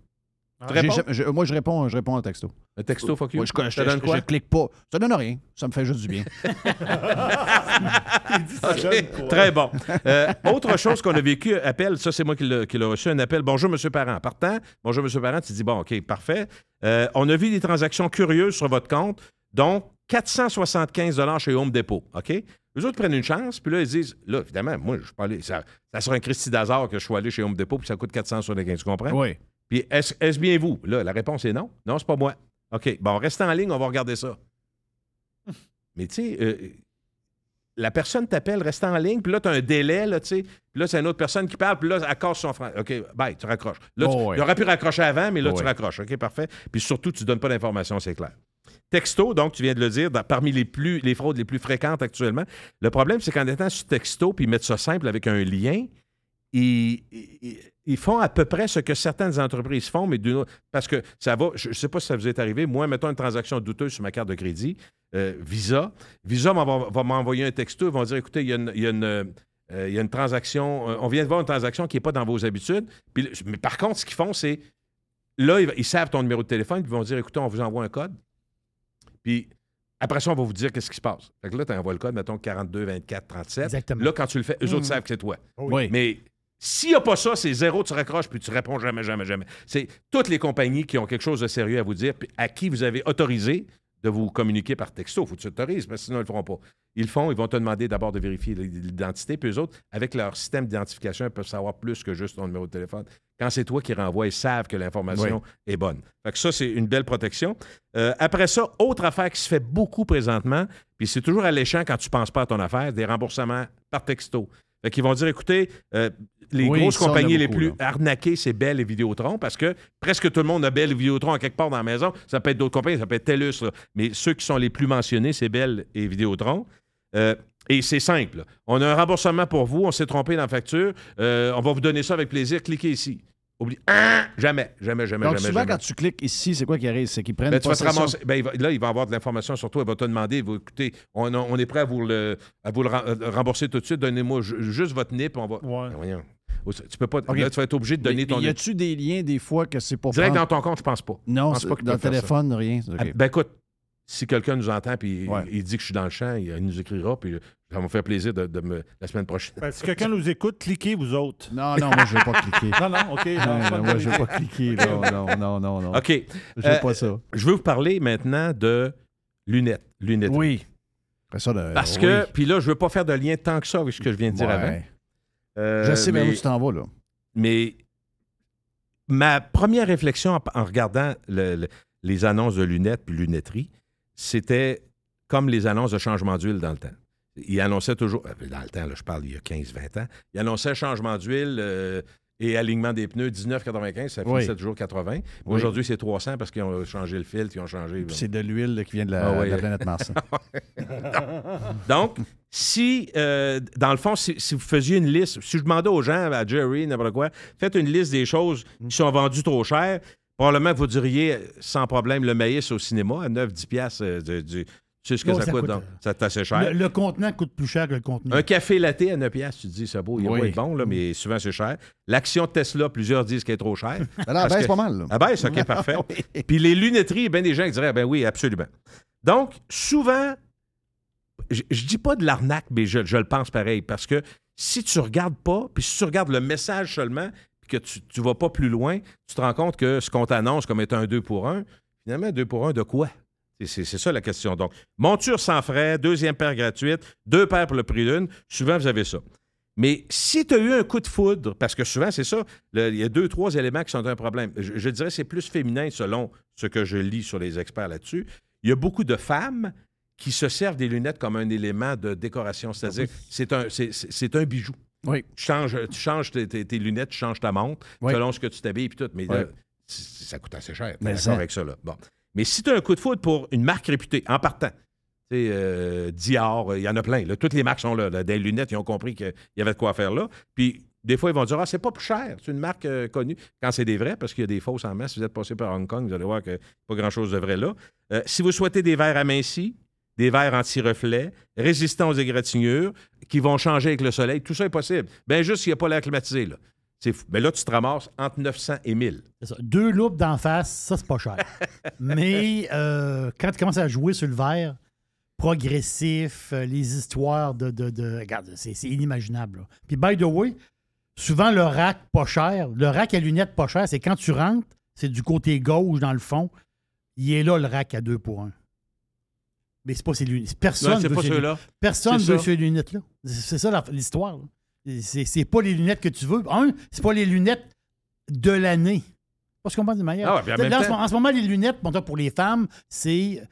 Jamais- je- moi, je réponds, je réponds en texto. Un texto, fuck you? Moi, je, je- donne je- quoi? je clique pas. Ça donne rien. Ça me fait juste du bien. Très bon. Euh, autre chose qu'on a vécu, appel, ça c'est moi qui l'ai qui l'ai reçu, un appel. Bonjour, Monsieur Parent. Partant, bonjour, Monsieur Parent, tu dis, bon, OK, parfait. Euh, on a vu des transactions curieuses sur votre compte, dont 475 chez Home Depot. OK? Les autres prennent une chance, puis là, ils disent, là, évidemment, moi, je suis pas allé, ça, ça serait un Christy d'hasard que je sois allé chez Home Depot, puis ça coûte 475, tu comprends? oui. Puis est-ce bien vous? Là, la réponse est non. Non, c'est pas moi. OK. Bon, restez en ligne, on va regarder ça. Mais tu sais, euh, la personne t'appelle, reste en ligne, puis là, tu as un délai, là, tu sais. Puis là, c'est une autre personne qui parle, puis là, elle casse son frein. OK, bye, tu raccroches. Là, tu- Oh, il aurait pu raccrocher avant, mais là, Oh, tu ouais. raccroches. OK, parfait. Puis surtout, tu donnes pas d'informations, c'est clair. Texto, donc, tu viens de le dire, parmi les, plus, fraudes les plus fréquentes actuellement. Le problème, c'est qu'en étant sur texto, puis ils mettent ça simple avec un lien, ils, ils- font à peu près ce que certaines entreprises font, mais d'une. Parce que ça va, je ne sais pas si ça vous est arrivé, moi, mettons une transaction douteuse sur ma carte de crédit, euh, Visa. Visa va, m'envoyer un texto, ils vont dire écoutez, il y a une. transaction, on vient de voir une transaction qui n'est pas dans vos habitudes. Mais par contre, ce qu'ils font, c'est là, ils, ils savent ton numéro de téléphone, puis ils vont dire écoutez, on vous envoie un code. Puis après ça, on va vous dire qu'est-ce qui se passe. Fait que là, tu envoies le code, mettons 42, 24, 37. Exactement. Là, quand tu le fais, eux autres savent que c'est toi. Oui. Mais s'il n'y a pas ça, c'est zéro, tu raccroches, puis tu réponds jamais, jamais, jamais. C'est toutes les compagnies qui ont quelque chose de sérieux à vous dire, puis à qui vous avez autorisé de vous communiquer par texto. Il faut que tu autorises, parce que sinon, ils ne le feront pas. Ils le font, ils vont te demander d'abord de vérifier l'identité, puis eux autres, avec leur système d'identification, ils peuvent savoir plus que juste ton numéro de téléphone. Quand c'est toi qui renvoies, ils savent que l'information est bonne. Fait que ça, c'est une belle protection. Euh, après ça, autre affaire qui se fait beaucoup présentement, puis c'est toujours alléchant quand tu ne penses pas à ton affaire, des remboursements par texto. Fait qu'ils vont dire, écoutez, euh, les Oui, grosses compagnies les plus là. arnaquées, c'est Bell et Vidéotron, parce que presque tout le monde a Bell et Vidéotron à quelque part dans la maison. Ça peut être d'autres compagnies, ça peut être TELUS, là. mais ceux qui sont les plus mentionnés, c'est Bell et Vidéotron. Euh, et c'est simple. On a un remboursement pour vous, on s'est trompé dans la facture, euh, on va vous donner ça avec plaisir, cliquez ici. Oublie. Ah! Jamais, jamais, jamais, Donc, jamais. souvent, jamais. quand tu cliques ici, c'est quoi qui arrive? C'est qu'ils prennent Ben, tu vas te ramasser. ben, il va- là, il va avoir de l'information sur toi. Il va te demander, il va, écoutez, on, on est prêt à vous le, à vous le ren- euh, rembourser tout de suite. Donnez-moi ju- juste votre NIP. On va... Ouais. Ben, voyons. Tu peux pas. Là, tu vas être obligé de donner Mais- ton mais y a-tu des liens des fois que c'est pour Direct prendre- dans ton compte, je pense pas. Non, Je pense c'est- pas dans le téléphone, rien. Ah, Ben écoute, si quelqu'un nous entend puis Ouais. il, il dit que je suis dans le champ, il, il nous écrira puis ça va me faire plaisir de, de me la semaine prochaine. Ben, si quelqu'un nous écoute, cliquez vous autres. Non, non, moi, je vais pas cliquer. Non, non, OK. non, Non, non, moi, je vais idée. pas cliquer. là. Non, non, non, non. OK. Je veux Euh, pas ça. Je veux vous parler maintenant de lunettes. lunettes. Oui. Après ça, de- Parce oui. que, puis là, je veux pas faire de lien tant que ça avec ce que je viens de dire Ouais. avant. Euh, Je sais mais- où tu t'en vas, là. Mais ma première réflexion en, en regardant le- le- les annonces de lunettes puis lunetterie, c'était comme les annonces de changement d'huile dans le temps. Il annonçait toujours, euh, dans le temps, là, je parle il y a 15-20 ans, il annonçait changement d'huile euh, et alignement des pneus 19,95, ça Oui. finissait toujours 80. Oui. Aujourd'hui, c'est 300 parce qu'ils ont changé le filtre, ils ont changé. C'est de l'huile qui vient de la, Ah de la planète Mars. Donc, si, euh, dans le fond, si, si vous faisiez une liste, si je demandais aux gens, à Jerry, n'importe quoi, faites une liste des choses qui sont vendues trop cher, probablement vous diriez sans problème le maïs au cinéma à 9-10 piastres. euh, du- tu sais ce que ça, ça coûte, donc? euh, Ça assez cher? Le, le contenant coûte plus cher que le contenu. Un café latte à 9 piastres, tu te dis, c'est beau, il Oui. va être bon, là, mais souvent c'est cher. L'action de Tesla, plusieurs disent qu'elle est trop chère. Ben, que- c'est pas mal. là. Ah ben, c'est OK, parfait. Puis les lunetteries, bien des gens qui diraient, ah ben oui, absolument. Donc, souvent, je, je dis pas de l'arnaque, mais je, je le pense pareil, parce que si tu regardes pas, puis si tu regardes le message seulement, que tu, tu vas pas plus loin, tu te rends compte que ce qu'on t'annonce comme étant un 2 pour 1, finalement, un 2 pour 1 de quoi? C'est- ça la question. Donc, monture sans frais, deuxième paire gratuite, deux paires pour le prix d'une, souvent vous avez ça. Mais si tu as eu un coup de foudre, parce que souvent c'est ça, il y a deux, trois éléments qui sont un problème. Je, je dirais que c'est plus féminin selon ce que je lis sur les experts là-dessus. Il y a beaucoup de femmes qui se servent des lunettes comme un élément de décoration, c'est-à-dire c'est un, c'est- c'est un bijou. Oui. Tu changes, tu changes tes, tes- tes lunettes, tu changes ta montre, Oui. selon ce que tu t'habilles et tout. Mais Oui. ça coûte assez cher. Mais d'accord avec ça, là. Bon. Mais si tu as un coup de foudre pour une marque réputée, en partant, tu sais, euh, Dior, il y en a plein. là. Toutes les marques sont là, là. Des lunettes, ils ont compris qu'il y avait de quoi faire là. Puis, des fois, ils vont dire Ah, c'est pas plus cher. C'est une marque euh, connue. Quand c'est des vrais, parce qu'il y a des fausses en masse. Si vous êtes passé par Hong Kong, vous allez voir que pas grand-chose de vrai là. Euh, si vous souhaitez des verres amincis, des verres anti-reflets, résistants aux égratignures, qui vont changer avec le soleil, tout ça est possible. Bien juste s'il n'y a pas l'air climatisé. Là. C'est fou. Mais là, tu te ramasses entre 900 et 1000. C'est ça. Deux loupes d'en face, ça, c'est pas cher. Mais euh, quand tu commences à jouer sur le verre, progressif, euh, les histoires de. de, de- regarde, c'est c'est inimaginable. là. Puis, by the way, souvent, le rack pas cher, le rack à lunettes pas cher, c'est quand tu rentres, c'est du côté gauche dans le fond. Il est là, le rack à deux pour un. Mais c'est pas ces lunettes. Personne c'est veut ces. Personne C'est veut ça. ces lunettes-là. C'est c'est ça l'histoire. C'est pas les lunettes que tu veux. Un, c'est pas les lunettes de l'année. Pas ce qu'on pense de manière. Ah ouais, Là, en, temps- ce, moment- en ce moment, les lunettes, pour les femmes, c'est.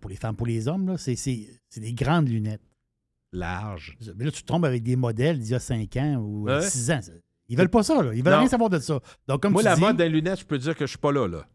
Pour les femmes, pour les hommes, c'est- des grandes lunettes. Large. Mais là, tu tombes avec des modèles d'il y a 5 ans ou Ouais. 6 ans. Ils veulent pas ça, là. Ils veulent Non. rien savoir de ça. Donc, comme Moi, tu la dis- mode des lunettes, je peux dire que je suis pas là. là.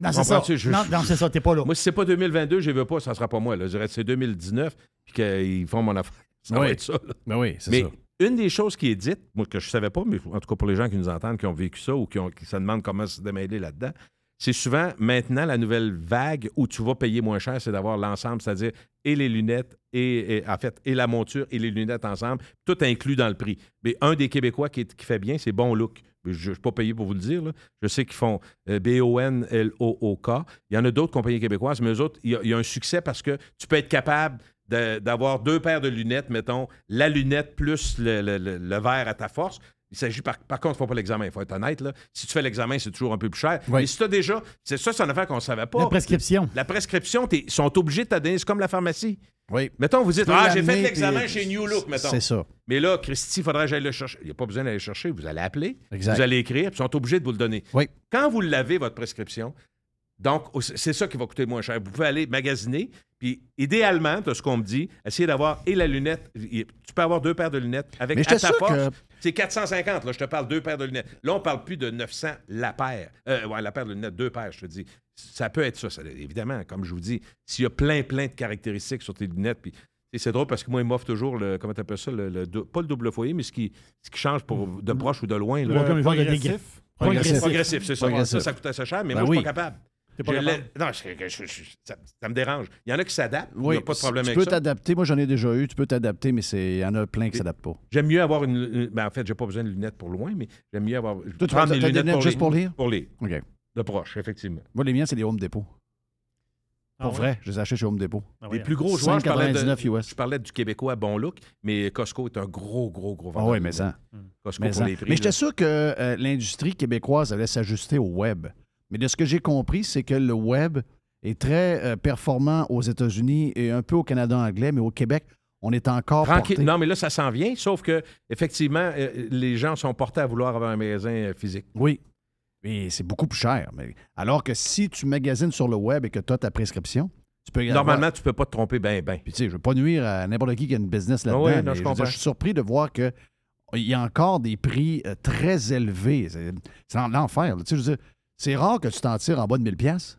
Non, c'est ça. Je- Non, non, c'est ça, t'es pas là. Moi, si c'est pas 2022, je ne veux pas, ça ne sera pas moi. Là. Je dirais que c'est 2019 puis qu'ils font mon affaire. Ça va Oui. être ça. là. Ben oui, c'est Mais ça. une des choses qui est dite, moi, que je ne savais pas, mais en tout cas pour les gens qui nous entendent, qui ont vécu ça ou qui, ont, qui se demandent comment se démêler là-dedans, c'est souvent maintenant la nouvelle vague où tu vas payer moins cher, c'est d'avoir l'ensemble, c'est-à-dire et les lunettes, et, et- en fait, et la monture et les lunettes ensemble, tout inclus dans le prix. Mais un des Québécois qui, est- qui fait bien, c'est Bon Look. Je ne suis pas payé pour vous le dire. Je sais qu'ils font euh, B-O-N-L-O-O-K. Il y en a d'autres compagnies québécoises, mais eux autres, il y, a- un succès parce que tu peux être capable d'avoir deux paires de lunettes, mettons, la lunette plus le verre à ta force. Il s'agit par, par contre, il ne faut pas l'examen, il faut être honnête. Là. Si tu fais l'examen, c'est toujours un peu plus cher. Oui. Mais si tu as déjà, c'est ça, c'est une affaire qu'on ne savait pas. La prescription. La prescription, ils sont obligés de te donner, c'est comme la pharmacie. Oui. Mettons, vous dites, ah, j'ai fait l'examen puis- chez New Look, mettons. C'est ça. Mais là, Christy, il faudrait que j'aille le chercher. Il n'y a pas besoin d'aller le chercher. Vous allez appeler, Exact. vous allez écrire, puis ils sont obligés de vous le donner. Oui. Quand vous l'avez, votre prescription, donc c'est ça qui va coûter moins cher. Vous pouvez aller magasiner, puis idéalement, de ce qu'on me dit, essayer d'avoir et la lunette. Tu peux avoir deux paires de lunettes avec à ta sûr force. que- C'est 450, là, je te parle deux paires de lunettes. Là, on parle plus de 900 la paire. Euh, ouais, la paire de lunettes, deux paires, je te dis. Ça peut être ça, ça, évidemment, comme je vous dis. S'il y a plein, plein de caractéristiques sur tes lunettes, puis c'est drôle parce que moi, ils m'offrent toujours le, comment t'appelles ça, le, le pas le double foyer, mais ce qui, ce qui change pour de proche ou de loin. là. Comme Le de progressif. Progressif. Progressif, c'est ça. Progressif. Ça, ça coûte assez cher, mais Ben moi, je suis pas capable. Pas Je non, je- je- je- ça, ça me dérange. Il y en a qui s'adaptent. il Oui, n'y a pas de problème tu avec peux ça. t'adapter. Moi, j'en ai déjà eu. Tu peux t'adapter, mais c'est- il y en a plein qui ne s'adaptent pas. J'aime mieux avoir une. une- ben, en fait, j'ai pas besoin de lunettes pour loin, mais j'aime mieux avoir. Toi, tu prends- des lunettes juste lire. pour lire? Pour lire. OK. De proche, effectivement. Moi, les miens, c'est des Home Depot. Ah Pour ouais? vrai, je les achète chez Home Depot. Ah Les oui, plus gros joueurs, je parlais, de- 5,99 US. je parlais du Québécois bon look, mais Costco est un gros, gros, gros Ah vendeur. oui, de mais ça. Costco Mais, pour ça. les prix. Mais j'étais sûr que euh, l'industrie québécoise allait s'ajuster au web. Mais de ce que j'ai compris, c'est que le web est très euh, performant aux États-Unis et un peu au Canada anglais, mais au Québec, on est encore Tranquille. porté. Non, mais là, ça s'en vient, sauf que, effectivement, euh, les gens sont portés à vouloir avoir un magasin euh, physique. Oui. Mais c'est beaucoup plus cher. Mais... Alors que si tu magasines sur le web et que tu as ta prescription, tu peux y avoir- Normalement, tu peux pas te tromper ben, ben. Puis tu sais, je veux pas nuire à n'importe qui qui a une business là-dedans. oui, non, je dire, je suis surpris de voir que il y a encore des prix très élevés. C'est l'enfer. Tu sais, je veux dire, c'est rare que tu t'en tires en bas de 1000 pièces.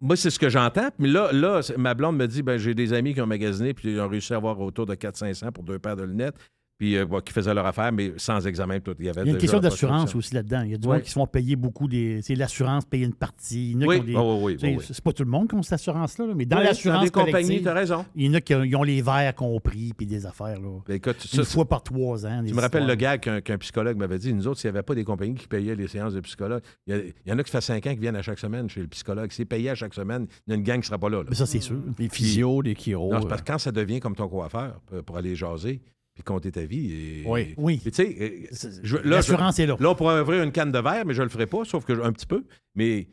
Moi, c'est ce que j'entends. Mais là, ma blonde me dit ben, j'ai des amis qui ont magasiné puis ils ont réussi à avoir autour de 400-500 pour deux paires de lunettes, puis euh, qui faisaient leur affaire, mais sans examen. Tout. Il y avait Il y a une question d'assurance aussi là-dedans. Il y a du Ouais. monde qui se font payer beaucoup des. C'est l'assurance payer une partie. Il y en a Oui, qui ont des- oui, oui, oui, oui. C'est pas tout le monde qui a cette assurance-là, là, mais dans Oui, l'assurance des compagnies, as raison. il y en a qui ont, les verres compris puis des affaires. Là. Ben, écoute, Une ça, fois par trois ans. Tu me rappelles le gag qu'un psychologue m'avait dit. Nous autres, s'il n'y avait pas des compagnies qui payaient les séances de psychologue, il y, a- il y en a qui fait cinq ans qui viennent à chaque semaine chez le psychologue. C'est payé à chaque semaine, il y a une gang qui ne sera pas là. là. Mais ça, c'est sûr. Les physios, les chiro. Non, c'est parce que quand ça devient comme ton coiffeur pour, pour aller jaser puis compter ta vie. Et, Oui. Oui. Tu sais, euh, L'assurance est là. Là, on pourrait ouvrir une canne de verre, mais je ne le ferai pas, sauf que un petit peu. Mais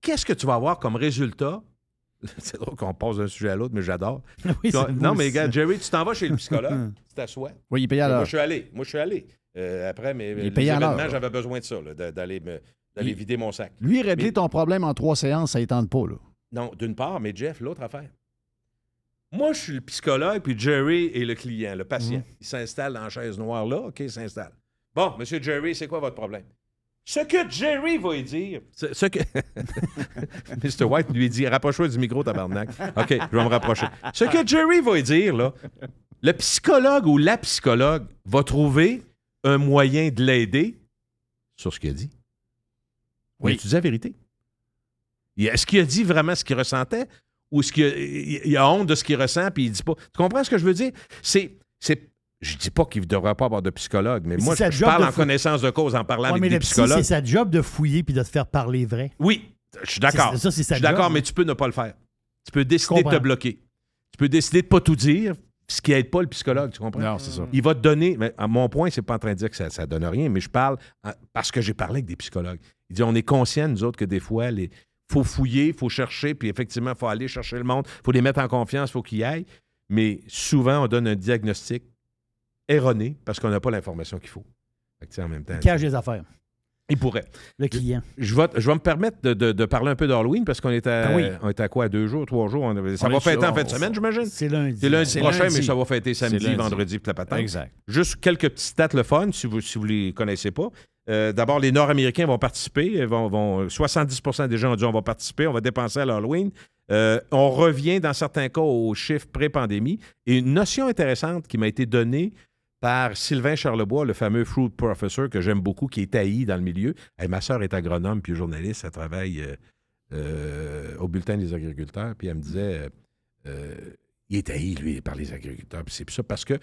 qu'est-ce que tu vas avoir comme résultat? C'est drôle qu'on passe d'un sujet à l'autre, mais j'adore. Oui, c'est- non, moi mais gars, Jerry, tu t'en vas chez le psychologue, tu t'assois. Oui, il paye à Moi, l'heure. je suis allé. Moi, je suis allé. Euh, après, mais est payé à j'avais besoin de ça, d'aller Il- vider mon sac. Lui, régler Mais- ton problème en trois séances, ça tente pas. Là. Non, d'une part, mais Jeff, l'autre affaire. Moi, je suis le psychologue, puis Jerry est le client, le patient. Mhm. Il s'installe dans la chaise noire là, OK, il s'installe. Bon, Monsieur Jerry, c'est quoi votre problème? Ce que Jerry va dire. Ce, ce que. Mr. White lui dit rapproche-toi du micro, tabarnak. OK, je vais me rapprocher. Ce que Jerry va dire, là, le psychologue ou la psychologue va trouver un moyen de l'aider sur ce qu'il a dit. Oui. Tu dis la vérité. Est-ce qu'il a dit vraiment ce qu'il ressentait? Ou a, il- il a honte de ce qu'il ressent puis il dit pas. Tu comprends ce que je veux dire? C'est. c'est je dis pas qu'il ne devrait pas avoir de psychologue, mais, Mais moi, je parle en fou- connaissance de cause en parlant Ouais, avec mais des le psy, psychologues. c'est sa job de fouiller puis de te faire parler vrai. Oui, je suis d'accord. C'est- ça, c'est sa Je suis d'accord, job. mais tu peux ne pas le faire. Tu peux décider de te bloquer. Tu peux décider de pas tout dire, ce qui aide pas le psychologue, tu comprends? Non, c'est ça. Il va te donner, mais à mon point, c'est pas en train de dire que ça, ça donne rien, mais je parle en- parce que j'ai parlé avec des psychologues. Il dit on est conscient, nous autres, que des fois, il faut fouiller, il faut chercher, puis effectivement, il faut aller chercher le monde, il faut les mettre en confiance, il faut qu'ils y aillent. Mais souvent, on donne un diagnostic erroné parce qu'on n'a pas l'information qu'il faut. Fait que, en même temps, Il cache des affaires. il pourrait. Le client. Je vais, je vais me permettre de, de- de parler un peu d'Halloween parce qu'on est à, Ah oui. on est à quoi? Deux jours, trois jours? On ça On va fêter en fin de semaine, j'imagine? C'est lundi. C'est lundi prochain, lundi. mais ça va fêter samedi, lundi. vendredi, puis la patente. Exact. Juste quelques petites stats le fun, si vous ne si vous les connaissez pas. Euh, D'abord, les Nord-Américains vont participer. Ils Vont, vont- 70% des gens ont dit on va participer, on va dépenser à l'Halloween. Euh, on revient dans certains cas aux chiffres pré-pandémie. Et une notion intéressante qui m'a été donnée par Sylvain Charlebois, le fameux fruit professor que j'aime beaucoup, qui est haï dans le milieu. Ma sœur est agronome puis journaliste, elle travaille euh, euh, au bulletin des agriculteurs, puis elle me disait, euh, euh, il est haï, lui, par les agriculteurs. Puis c'est ça parce que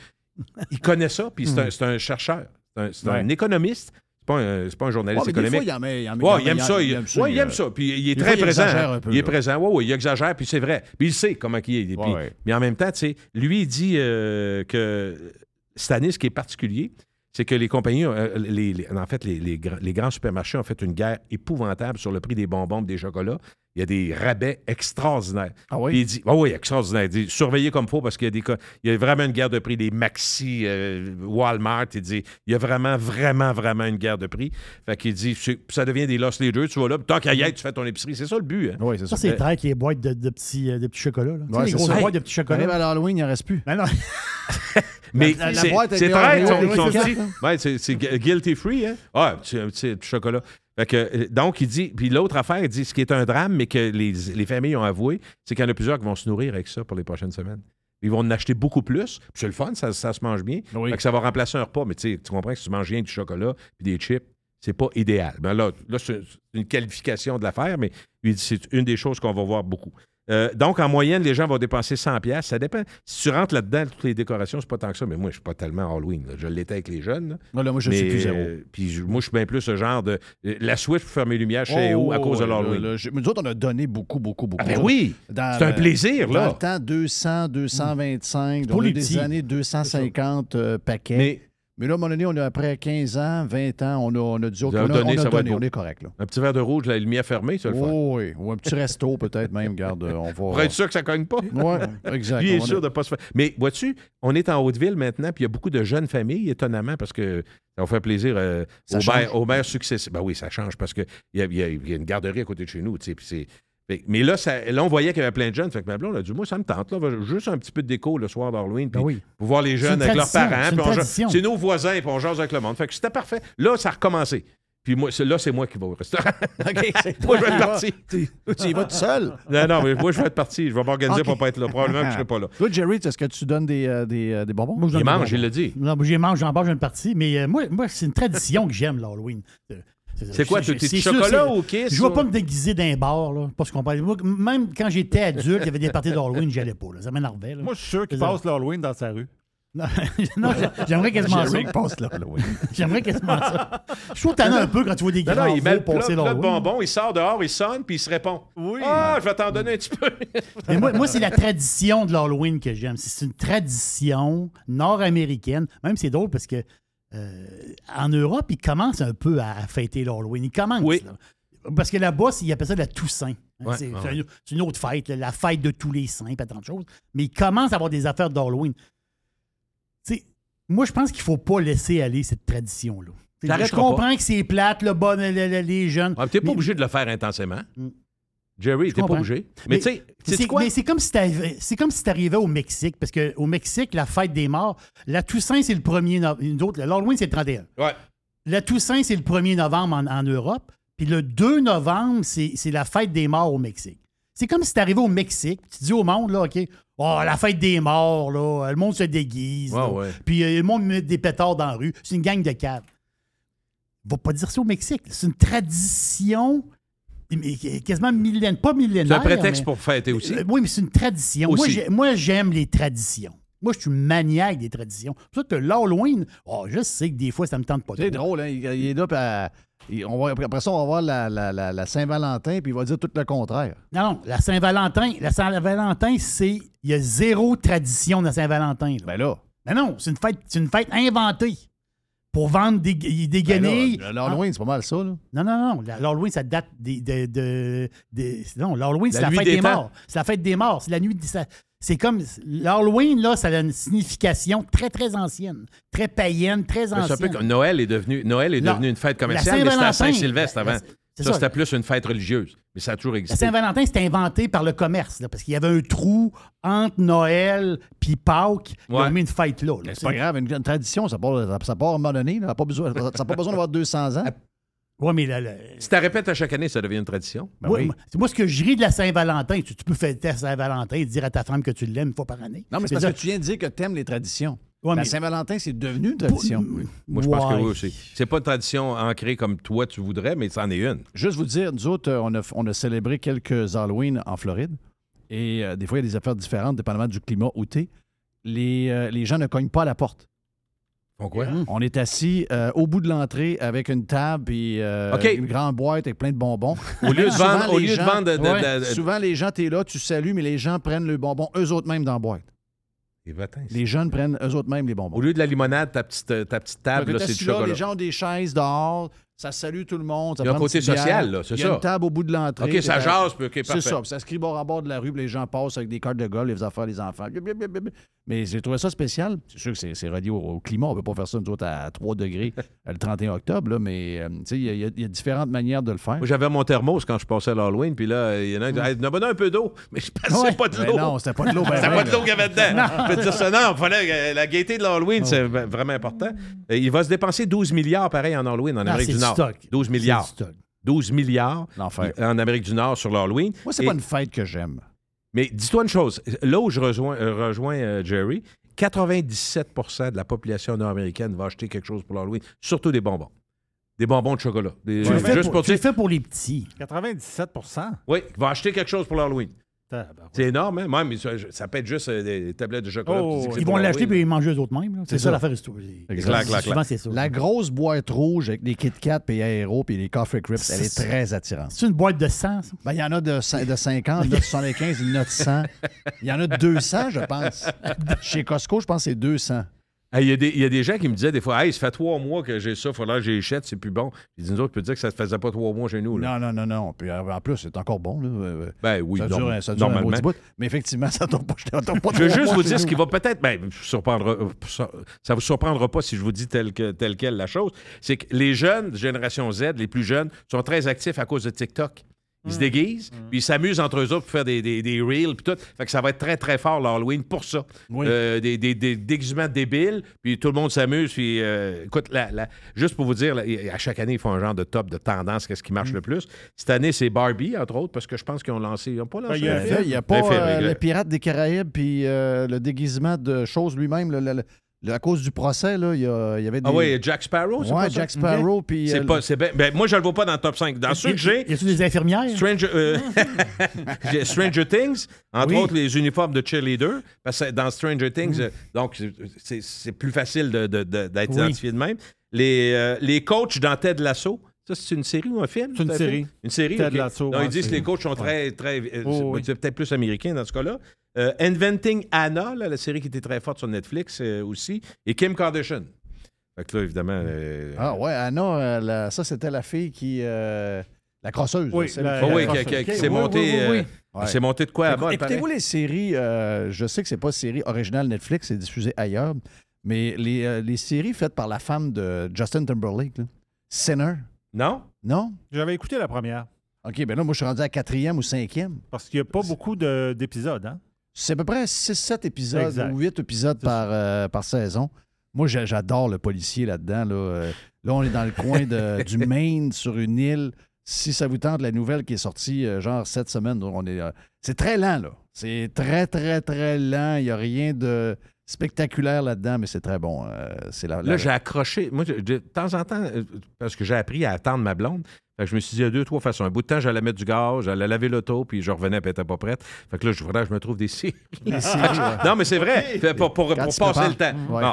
il connaît ça, puis c'est un, un chercheur, c'est un, économiste, pas un, pas un Ouais, journaliste mais des fois, économique. il, met- il Ouais, il il aime ça. il Il, aime ça, ouais, il aime ça. Puis il est très fois, il présent. exagère hein. un peu, il est là. présent. Oui, oui, il exagère, puis c'est vrai. Puis il sait comment il est. Puis-. Mais en même temps, tu sais, lui, il dit euh, que ce qui est particulier, c'est que les compagnies, euh, les- les- en fait, les, les gra- les grands supermarchés ont fait une guerre épouvantable sur le prix des bonbons, des chocolats. Il y a des rabais extraordinaires. Ah oui? Puis il dit, oui, oui, extraordinaire. Il dit, surveillez comme il faut parce qu'il y a des cas- il y a vraiment une guerre de prix des Maxi, euh, Walmart. Il dit, il y a vraiment, vraiment, vraiment une guerre de prix. Fait qu'il dit, ça devient des lost leaders. Tu vas là, puis tant qu'à y être, tu fais ton épicerie. C'est ça le but. hein. Oui, c'est ça. Ça, c'est très avec les boîtes de, de petits, euh, de petits chocolats. Là. Tu sais, Ouais, les c'est grosses ça. boîtes de petits chocolats. Arrive à l'Halloween, il n'en reste plus. Ben non. Mais c'est très, ouais, c'est c'est gu- guilty free, hein? Ah, petit, petit chocolat. Fait que, euh, donc, il dit, puis l'autre affaire, il dit, ce qui est un drame, mais que les, les familles ont avoué, c'est qu'il y en a plusieurs qui vont se nourrir avec ça pour les prochaines semaines. Ils vont en acheter beaucoup plus. Puis c'est le fun, ça, ça se mange bien. Oui. Fait que ça va remplacer un repas. Mais tu comprends que si tu manges rien que du chocolat puis des chips, c'est pas idéal. Ben là, là c'est une qualification de l'affaire, mais c'est une des choses qu'on va voir beaucoup. Euh, donc, en moyenne, les gens vont dépenser 100 pièces. Ça dépend. Si tu rentres là-dedans, toutes les décorations, c'est pas tant que ça. Mais moi, je suis pas tellement Halloween. là. Je l'étais avec les jeunes. là. Voilà, moi, je Mais, suis plus zéro. euh, puis je- moi, je suis bien plus ce genre de... euh, La Switch pour fermer les lumières chez Oh, où à cause de l'Halloween. là, là, je- Nous autres, on a donné beaucoup, beaucoup, beaucoup. Ah ben oui! Dans C'est un plaisir, Dans là. le temps, 200, 225. Pour on a les des petits. années 250 euh, paquets. Mais Mais là, à un moment donné, on a après 15 ans, 20 ans, on a, on a dit, OK, on avez a, donné, on a ça va donné, être on est correct. Là. un petit verre de rouge, la lumière fermée, ça va le. Oh, oui, ou un petit resto peut-être même, garde, on va... Pour être sûr que ça cogne pas. Oui, exact. Lui est sûr de ne pas se faire. Mais vois-tu, on est en Haute-Ville maintenant, puis il y a beaucoup de jeunes familles, étonnamment, parce que ça va faire plaisir euh, aux, mères, aux mères successives. Ben oui, ça change parce qu'il y y a- il y a une garderie à côté de chez nous. tu sais, puis c'est- Mais là, ça- là, on voyait qu'il y avait plein de jeunes. Fait que ma blonde a dit Moi, ça me tente. Là, juste un petit peu de déco le soir d'Halloween. Puis Ben oui. pour voir les jeunes une avec leurs parents. c'est nos voisins, puis on jase avec le monde. Fait que c'était parfait. Là, ça a recommencé. Puis moi, là, c'est moi qui vais au restaurant. OK, c'est moi, je vais être parti. Tu y vas tout seul. Non, non, mais moi, je vais être parti. Je vais m'organiser pour pas être là. Probablement que je ne serai pas là. Toi, Jerry, est-ce que tu donnes des, euh, des, euh, des bonbons? Moi, je mange, il l'a dit. Non, moi, j'y mange, j'en mange une partie, mais euh, moi, moi c'est une tradition que j'aime, l'Halloween. C'est quoi, tu- sûr, chocolat ou Kiss, Je vais ou- pas me déguiser d'un bar, là. Qu'on parle. Même quand j'étais adulte, il y avait des parties d'Halloween, j'y allais pas. là. Ça m'énervait. là. Moi, je suis sûr qu'il passe l'Halloween dans sa rue. Non, non, j'aimerais quasiment ça. Passe là, oui. J'aimerais quasiment ça. Je trouve que t'en as un peu quand tu vois des Non, non, il met le veaux plat, passer plat de l'Halloween. bonbons, il sort dehors, il sonne, puis il se répond. Oui. Ah, je vais t'en donner un petit peu. Mais moi, moi, c'est la tradition de l'Halloween que j'aime. C'est une tradition nord-américaine. Même c'est drôle parce que en Europe, ils commencent un peu à fêter l'Halloween. Ils commencent. Oui. là. Parce que là-bas, ils appellent ça la Toussaint. Hein, Ouais, c'est ouais, une, autre fête, la fête de tous les saints, pas tant de choses. Mais ils commencent à avoir des affaires d'Halloween. Tu sais, moi, je pense qu'il ne faut pas laisser aller cette tradition-là. Tu Je comprends que c'est plate, le bon, le- le- les jeunes. Ah, t'es pas Mais- obligé de le faire intensément. Mm. Jerry, Je t'es pas obligé. Mais, tu sais, quoi? mais c'est comme si t'arrivais- si au Mexique, parce qu'au Mexique, la fête des morts, la Toussaint, c'est le 1er novembre. L'Halloween, c'est le 31. Ouais. La Toussaint, c'est le 1er novembre en, en Europe. Puis le 2 novembre, c'est la fête des morts au Mexique. C'est comme si t'arrivais au Mexique, tu dis au monde, là, OK, oh, la fête des morts, là, le monde se déguise. Ouais, là. ouais. Puis euh, le monde met des pétards dans la rue. C'est une gang de caves. Va pas dire ça au Mexique. C'est une tradition quasiment millénaire. Pas millénaire. C'est un prétexte mais- pour fêter aussi. euh, oui, mais c'est une tradition. Moi, Aussi. j'ai- Moi, j'aime les traditions. Moi, je suis maniaque des traditions. C'est pour ça que l'Halloween, oh, je sais que des fois, ça me tente pas C'est drôle, hein? Il, il est là, puis à- il- on va, après ça, on va voir la, la- la- la Saint-Valentin, puis il va dire tout le contraire. Non, non, la Saint-Valentin, la Saint-Valentin, c'est. Il y a zéro tradition de la Saint-Valentin. là. Ben là. Non, non, c'est une fête, c'est une fête inventée. Pour vendre des, des ben guenilles. L'Halloween, c'est pas mal ça, là. Non, non, non. L'Halloween, ça date des. De, de- des- non, l'Halloween, c'est La fête des morts. C'est la fête des morts. C'est la nuit. ça- C'est comme. L'Halloween, là, ça a une signification très, très ancienne. Très païenne, très Mais C'est un ancienne. peu comme Noël est devenu, Noël est Non. devenu une fête commerciale, mais c'était Saint-Sylvestre avant. La- Ça, ça. c'était plus une fête religieuse. Mais ça a toujours La existé. Saint-Valentin, c'était inventé par le commerce, là, parce qu'il y avait un trou entre Noël puis Pâques. Ils Ouais. ont mis une fête là. là. C'est pas grave, une, une tradition, ça part, ça part à un moment donné. là. Ça n'a pas besoin, ça n'a pas besoin d'avoir 200 ans. Ouais, mais là, là, Si tu répètes à chaque année, ça devient une tradition. Ben moi, oui. moi- c'est moi, ce que je ris de la Saint-Valentin, tu, tu peux fêter la Saint-Valentin et dire à ta femme que tu l'aimes une fois par année. Non, mais c'est parce que tu viens de dire que tu aimes les traditions. Ouais, la mais- Saint-Valentin, c'est devenu une tradition. Moi, je pense que oui aussi. C'est pas une tradition ancrée comme toi, tu voudrais, mais c'en est une. Juste vous dire, nous autres, euh, on a, on a célébré quelques Halloween en Floride. Et euh, des fois, il y a des affaires différentes, dépendamment du climat où t'es. Les, euh, les gens ne cognent pas à la porte. Bon, quoi? On est assis euh, au bout de l'entrée avec une table et euh, une grande boîte avec plein de bonbons. Au lieu de Souvent, vendre, Souvent, les gens, t'es là, tu salues, mais les gens prennent le bonbon eux autres mêmes dans la boîte. Les jeunes prennent eux autres mêmes les bonbons. Au lieu de la limonade, ta petite, ta petite table, là, c'est du chocolat. les gens ont des chaises dehors, ça salue tout le monde. Ça Il y a un côté social, là, c'est Il y a une table au bout de l'entrée. OK, ça jase, puis OK, C'est ça. Puis ça se crie bord à bord de la rue, puis les gens passent avec des cartes de golf, les affaires, les enfants. Mais j'ai trouvé ça spécial. C'est sûr que c'est, relié au, au climat. On ne peut pas faire ça, nous autres, à 3 degrés euh, le 31 octobre. Là, mais euh, il y, a- y y différentes manières de le faire. Moi, j'avais mon thermos quand je passais à l'Halloween, puis là, il y en a un qui dit Hey, un peu d'eau. Mais je passais Ouais. pas de Ben l'eau. non, c'était pas de l'eau. ben, C'était ben, pas de l'eau qu'il y avait dedans. Je peux te dire ça. Non, fallait que la gaieté de l'Halloween, c'est vraiment important. Euh, Il va se dépenser 12 milliards, pareil, en Halloween, en Non, Amérique du du Nord. stock. 12 C'est milliards. du stock. 12 milliards L'enfer. en Amérique du Nord sur l'Halloween. Moi, c'est Et- pas une fête que j'aime. Mais dis-toi une chose. Là où je rejoins, euh, rejoins euh, Jerry, 97% de la population nord-américaine va acheter quelque chose pour l'Halloween, surtout des bonbons. des bonbons de chocolat. Des- Tu le fais juste pour, pour tu le dire, fais pour les petits. 97% oui, va acheter quelque chose pour l'Halloween. C'est énorme, hein? Même, ça, ça peut être juste euh, des tablettes de chocolat. Oh, Ils vont l'acheter et ils manger eux autres mêmes. C'est ça ça. l'affaire. La grosse boîte rouge avec les Kit Kat, puis Aéro, puis les Coffee Crips, elle est C'est- très attirante. C'est une boîte de sang, ça? Ben, il y en a de, cin- de 50, il y en a de 75, il y en a de 100. Il y en a de 200, je pense. Chez Costco, je pense que c'est 200. Il y, a des- il y a des gens qui me disaient des fois, hey, ça fait trois mois que j'ai ça, il faudrait que j'échette, c'est plus bon. Ils disent, nous autres, tu peux dire que ça ne faisait pas trois mois chez nous. Là. Non, non, non, non. Puis euh, en plus, c'est encore bon. Là. Euh, Ben oui, ça, dure, ça dure un normalement. maudit bout. Mais effectivement, ça ne tombe pas, ça tombe pas Je veux juste vous dire ce qui va peut-être. Ben, euh, ça ne vous surprendra pas si je vous dis tel, que, tel quel la chose. C'est que les jeunes, génération Z, les plus jeunes, sont très actifs à cause de TikTok. Ils se déguisent, puis ils s'amusent entre eux autres pour faire des, des, des reels, puis tout. Fait que ça va être très, très fort l'Halloween pour ça. Oui. Euh, des, des, déguisements débiles, puis tout le monde s'amuse. Puis, euh, écoute, la- la- juste pour vous dire, à chaque année, ils font un genre de top de tendance, qu'est-ce qui marche le plus. Cette année, c'est Barbie, entre autres, parce que je pense qu'ils ont lancé. Ils n'ont pas lancé. Ben, il a n'y a pas film, euh, le- pirate des Caraïbes puis euh, le déguisement de choses lui-même. le- le- le- à cause du procès, là, il y, a- il y avait des... Ah oui, Jack Sparrow, c'est Ouais, pas ça? Jack Sparrow. puis, C'est euh, pas, c'est ben, ben, moi, je le vois pas dans le top 5. Dans ceux que j'ai, Y a-tu des infirmières? Stranger, euh, Stranger Things, entre Oui. autres les uniformes de cheerleader, parce que dans Stranger Things, euh, donc c'est, c'est plus facile de- de- de- d'être Oui. identifié de même. Les, euh, les coachs dans Ted Lasso, ça c'est une série ou un film? C'est une un série. Une série. Ted ok. Lasso, Non, ouais, ils disent que les coachs sont très, très, euh, Oh, c'est- oui. c'est peut-être plus américain dans ce cas-là. Euh, Inventing Anna, là, la série qui était très forte sur Netflix euh, aussi, et Kim Kardashian. Fait que là, évidemment. euh, Ah ouais, Anna, euh, la- ça, c'était la fille qui... euh, la crosseuse. Oui, là, la- qui- Ah oui, la qui, qui- qui Ok, s'est oui, monté, oui, oui, oui. euh, Ouais. qui s'est monté de quoi à Écoutez-vous les séries, euh, je sais que c'est pas série originale Netflix, c'est diffusé ailleurs, mais les, euh, les séries faites par la femme de Justin Timberlake, là, Sinner, Non? non? J'avais écouté la première. OK, ben là, moi, je suis rendu à quatrième ou cinquième. Parce qu'il n'y a pas beaucoup de- d'épisodes. Hein? C'est à peu près 6-7 épisodes Exact. ou 8 épisodes par, euh, par saison. Moi, j'a- j'adore le policier là-dedans. Là, Euh, là on est dans le coin de- du Maine, sur une île. Si ça vous tente, la nouvelle qui est sortie, euh, genre cette semaine, on est, c'est très lent, là. C'est très, très, très lent. Il n'y a rien de spectaculaire là-dedans, mais c'est très bon. Euh, c'est la, la- Là, j'ai accroché. Moi, de, de temps en temps, euh, parce que j'ai appris à attendre ma blonde, fait que je me suis dit, il y a deux, trois façons. Un bout de temps, j'allais mettre du gaz, j'allais laver l'auto, puis je revenais, puis elle n'était pas prête. Fait que là, je je me trouve des ouais. non, mais c'est vrai, pour, pour- passer prépares. le temps. Ouais.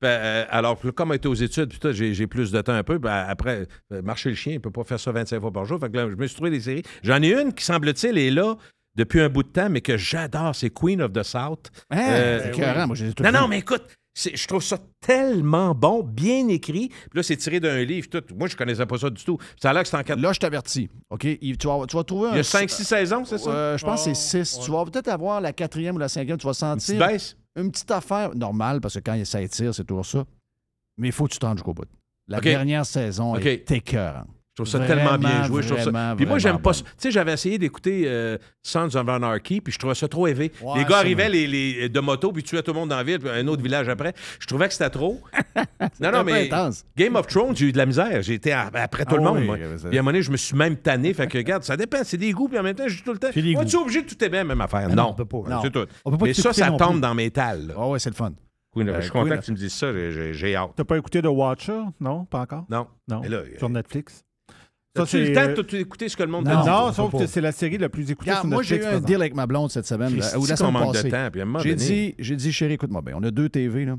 Ben, euh, alors, comme on était aux études, j'ai plus de temps un peu. Ben, après, marcher le chien, il ne peut pas faire ça 25 fois par jour. Fait que là, je me suis trouvé des séries. J'en ai une qui, semble-t-il, est là depuis un bout de temps, mais que j'adore, c'est Queen of the South. Hein? Euh. Moi, toutes Non, non, mais écoute, je trouve ça tellement bon, bien écrit. Puis là, c'est tiré d'un livre. Tout. Moi, je connaissais pas ça du tout. Ça a l'air que c'est en quatre. Là, je t'avertis. OK? Il- Tu vas, tu vas trouver Il y a un- 5-6 saisons, c'est ça? Euh, je pense que c'est 6. Tu vas peut-être avoir la quatrième ou la cinquième. Tu vas Une petite sentir baisse? une petite affaire normale, parce que quand ça étire, c'est toujours ça. Mais il faut que tu t'endes jusqu'au bout. La dernière saison OK. est écœurante. Je trouve ça Vraiment, tellement bien joué. Je trouve ça... vraiment, Puis moi, j'aime pas ça. Tu sais, j'avais essayé d'écouter euh, Sons of Anarchy, puis je trouvais ça trop élevé. Ouais, les gars arrivaient les, les- de moto, puis tuaient tout le monde dans la ville, puis un autre village après. Je trouvais que c'était trop. non, non, mais intense. Game of Thrones, j'ai eu de la misère. J'ai été à- après tout Ah le monde. oui, moi. Puis à un moment donné, je me suis même tanné. Fait que, regarde, ça dépend. C'est des goûts, puis en même temps, je dis tout le temps. Moi, tu es obligé de tout aimer même affaire. Ah non, non, on peut pas. C'est tout. On peut pas Mais ça, ça non tombe dans mes tales. là. Ah ouais, c'est le fun. Queen of- Euh, je suis content Queen que tu me dises ça. j'ai- hâte. T'as pas écouté The Watcher? Non, pas encore? Non. Non. Là, Sur Netflix? As-tu le temps de tout écouter ce que le monde Non, te dit? non, sauf pas. que c'est la série la plus écoutée sur moi, j'ai eu un deal avec ma blonde cette semaine, là, ou la semaine manque de passée. J'ai dit, j'ai dit, chérie, écoute-moi bien, on a deux TV, là.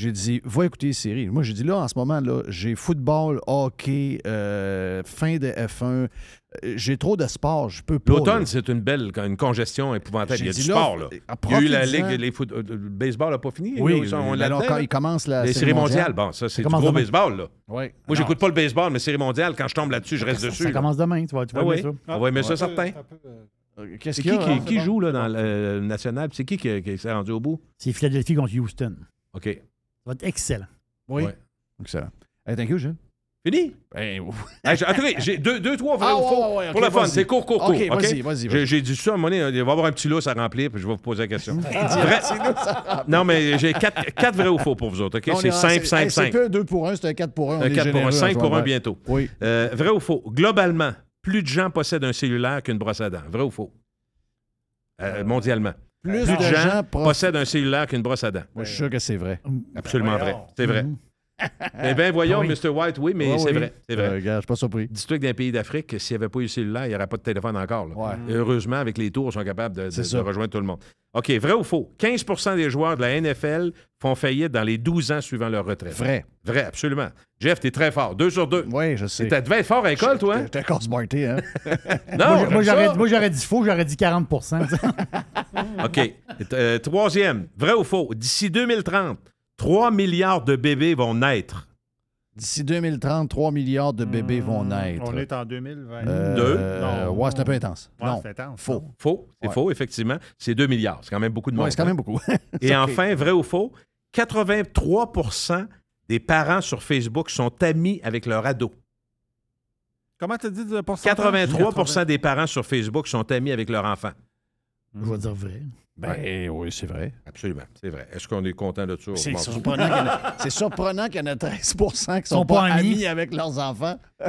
J'ai dit, va écouter les séries. Moi, j'ai dit, là, en ce moment, là, j'ai football, hockey, euh, fin de F1. euh, J'ai trop de sport, je peux pas. L'automne, c'est une belle, une congestion épouvantable. Il y a du là, sport, là. euh, Il y a eu la. Ligue, les foot- le baseball n'a pas fini. Oui, là, mais alors, quand il commence la Les série séries mondiale. mondiales, bon, ça, c'est du commence gros demain. baseball, là. Oui. Moi, j'écoute pas le baseball, mais séries mondiales, quand je tombe là-dessus, je reste Ça, dessus. ça là. commence demain, tu vas, tu vas Ah oui, ça. on va aimer ça, certain. Qu'est-ce qui qui, hein? qui joue là, dans le national? C'est qui qui, qui s'est rendu au bout? C'est Philadelphie contre Houston. OK. Va être excellent. Oui. Ouais. Excellent. Hey, thank you, Gilles. Fini? Ben, Hey, j'ai- attendez, j'ai deux, deux, trois vrais Ah, ou faux. ouais, ouais, ok, pour le fun, c'est court, court, court. OK, vas-y, vas-y, J'ai vas-y. j'ai dit ça à un moment donné, il va y avoir un petit lousse à remplir, puis je vais vous poser la question. Vrai-? Non, mais j'ai quatre, quatre vrais ou faux pour vous autres, OK? On C'est est- simple, simple, C'est simple. plus un 2 pour 1, c'est un 4 pour 1. Un 4 pour un, 5 pour un bientôt. Oui. Euh, vrai ou faux? Globalement, plus de gens possèdent un cellulaire qu'une brosse à dents. Vrai ou faux? Euh, mondialement. Plus, Plus de gens possèdent un cellulaire qu'une brosse à dents. Moi, je suis sûr que c'est vrai. Absolument vrai. C'est vrai. Eh bien, voyons, Oui. Mr. White, oui, mais c'est oui. vrai. C'est vrai. Euh, regarde, je suis pas surpris. Dis-toi que dans les pays d'Afrique, s'il n'y avait pas eu le cellulaire, il n'y aurait pas de téléphone encore. Ouais. Et Heureusement, avec les tours, ils sont capables de, rejoindre tout le monde. OK, vrai ou faux? 15 des joueurs de la NFL font faillite dans les 12 ans suivant leur retraite. Vrai. Vrai, absolument. Jeff, t'es très fort. Deux sur deux. Oui, je sais. Tu devais être fort à l'école, toi? hein? J'étais smarté, hein? Non, moi, j'aurais dit faux, j'aurais dit 40% OK. Euh, troisième, vrai ou faux? D'ici 2030, 3 milliards de bébés vont naître. D'ici 2030, 3 milliards de bébés vont naître. On est en 2020. Euh, ouais, c'est un peu intense. Ouais, non, c'est intense, faux. Faux. C'est Ouais. faux, effectivement. C'est 2 milliards. C'est quand même beaucoup de monde. Ouais, c'est quand même beaucoup. Et enfin, vrai ou faux? 83% des parents sur Facebook sont amis avec leur ado. Comment tu dit de pourcentage? 83 des parents sur Facebook sont amis avec leur enfant. Je vais dire vrai. Ben oui, c'est vrai. Absolument, c'est vrai. Est-ce qu'on est content de ça? C'est surprenant qu'il y en a- c'est surprenant qu'il y en a 13% qui sont, Sont pas, pas amis. amis. avec leurs enfants.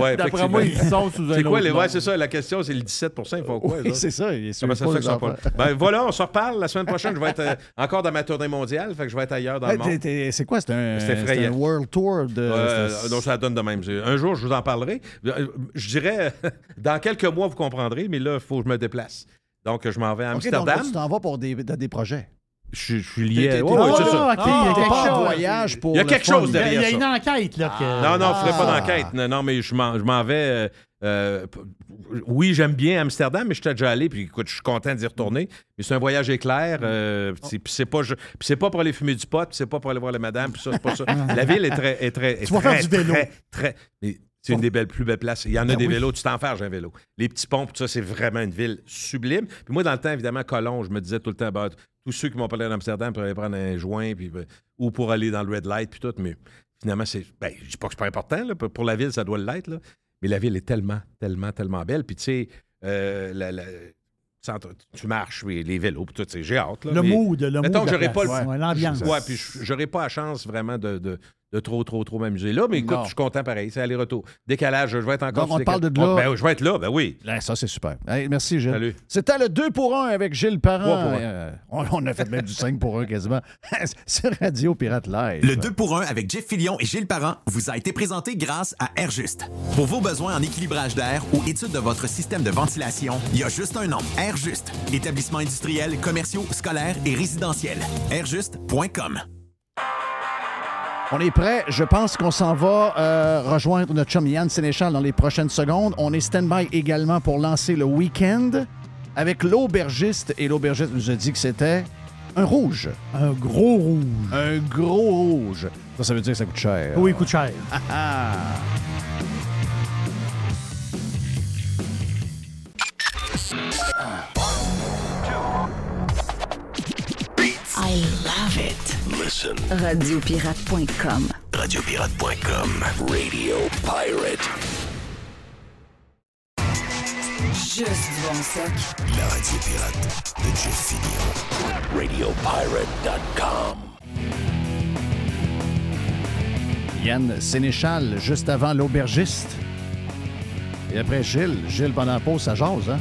Ouais, D'après moi, ils sont sous un C'est quoi les. Ouais, c'est ça. La question, c'est le 17% ils font quoi? Oui, c'est ça. Ils pas les sont pas- enfants. Ben voilà, on se reparle. La semaine prochaine, je vais être euh, encore dans ma tournée mondiale. Fait que je vais être ailleurs dans le monde. C'est quoi? C'est un, un World Tour de. Euh, donc, ça donne de même. Un jour, je vous en parlerai. Euh, Je dirais, dans quelques mois, vous comprendrez, mais là, il faut que je me déplace. Donc, je m'en vais à donc Amsterdam. tu t'en vas pour des, dans des projets. je, je suis lié. Ah, c'est ça. OK, il y a quelque chose. voyage pour. Il y a quelque chose derrière il y a ça. une enquête, là. que- Non, non, je ne ferai pas Ah. d'enquête. Non, non, mais je m'en, je m'en vais. euh, euh, oui, j'aime bien Amsterdam, mais je suis déjà allé, puis écoute, je suis content d'y retourner. Mais c'est un voyage éclair. euh, c'est- puis c'est pas, je- puis c'est pas pour aller fumer du pot, puis c'est pas pour aller voir les madames, puis ça, c'est pas ça. La ville est très. Est très est Tu vas très, faire du vélo. Très, très- mais c'est une des belles, plus belles places. Il y en a Ben des oui. vélos, tu t'enferges un vélo. Les petits ponts, tout ça, c'est vraiment une ville sublime. Puis moi, dans le temps, évidemment, Cologne, je me disais tout le temps, bah, tous ceux qui m'ont parlé d'Amsterdam pour aller prendre un joint, puis, euh, ou pour aller dans le red light, puis tout, mais finalement, c'est. Ben, je dis pas que c'est pas important, là, pour la ville, ça doit l'être, là. Mais la ville est tellement, tellement, tellement belle. Puis tu sais, euh, la- la- centre- tu marches, oui, les vélos, puis tout, c'est- j'ai hâte. Là, Le mais- mood, le mood. Mettons j'aurais pas Ouais, l'ambiance. Ouais, puis je- j'aurais pas la chance vraiment de, de- de trop, trop, trop m'amuser. Là, mais écoute, Non. je suis content pareil, c'est aller-retour. Décalage, je vais être encore Donc, on parle de là. Oh, ben, je vais être là, ben oui. Là, ça, c'est super. Merci, Gilles. Salut. C'était le 2 pour 1 avec Gilles Parent. Euh, on, on a fait même du 5 pour 1 quasiment. C'est Radio Pirate Live. Le 2 pour 1 avec Jeff Fillion et Gilles Parent vous a été présenté grâce à Airjuste. Pour vos besoins en équilibrage d'air ou étude de votre système de ventilation, il y a juste un nom. Airjuste. Établissements industriels, commerciaux, scolaires et résidentiels. Airjuste.com. On est prêt. Je pense qu'on s'en va euh, rejoindre notre chum Yann Sénéchal dans les prochaines secondes. On est stand-by également pour lancer le week-end avec l'aubergiste. Et l'aubergiste nous a dit que c'était un rouge. Un gros rouge. Un gros rouge. Ça, ça veut dire que ça coûte cher. Oui, il coûte cher. Ah. I love it. Listen. Radiopirate.com. Radiopirate.com. Radio Pirate. Juste du bon stock. La radio pirate de Jeff Fillion. Radiopirate.com. Yann Sénéchal, juste avant l'aubergiste. Et après Gilles. Gilles, pendant la pause, ça jase, hein?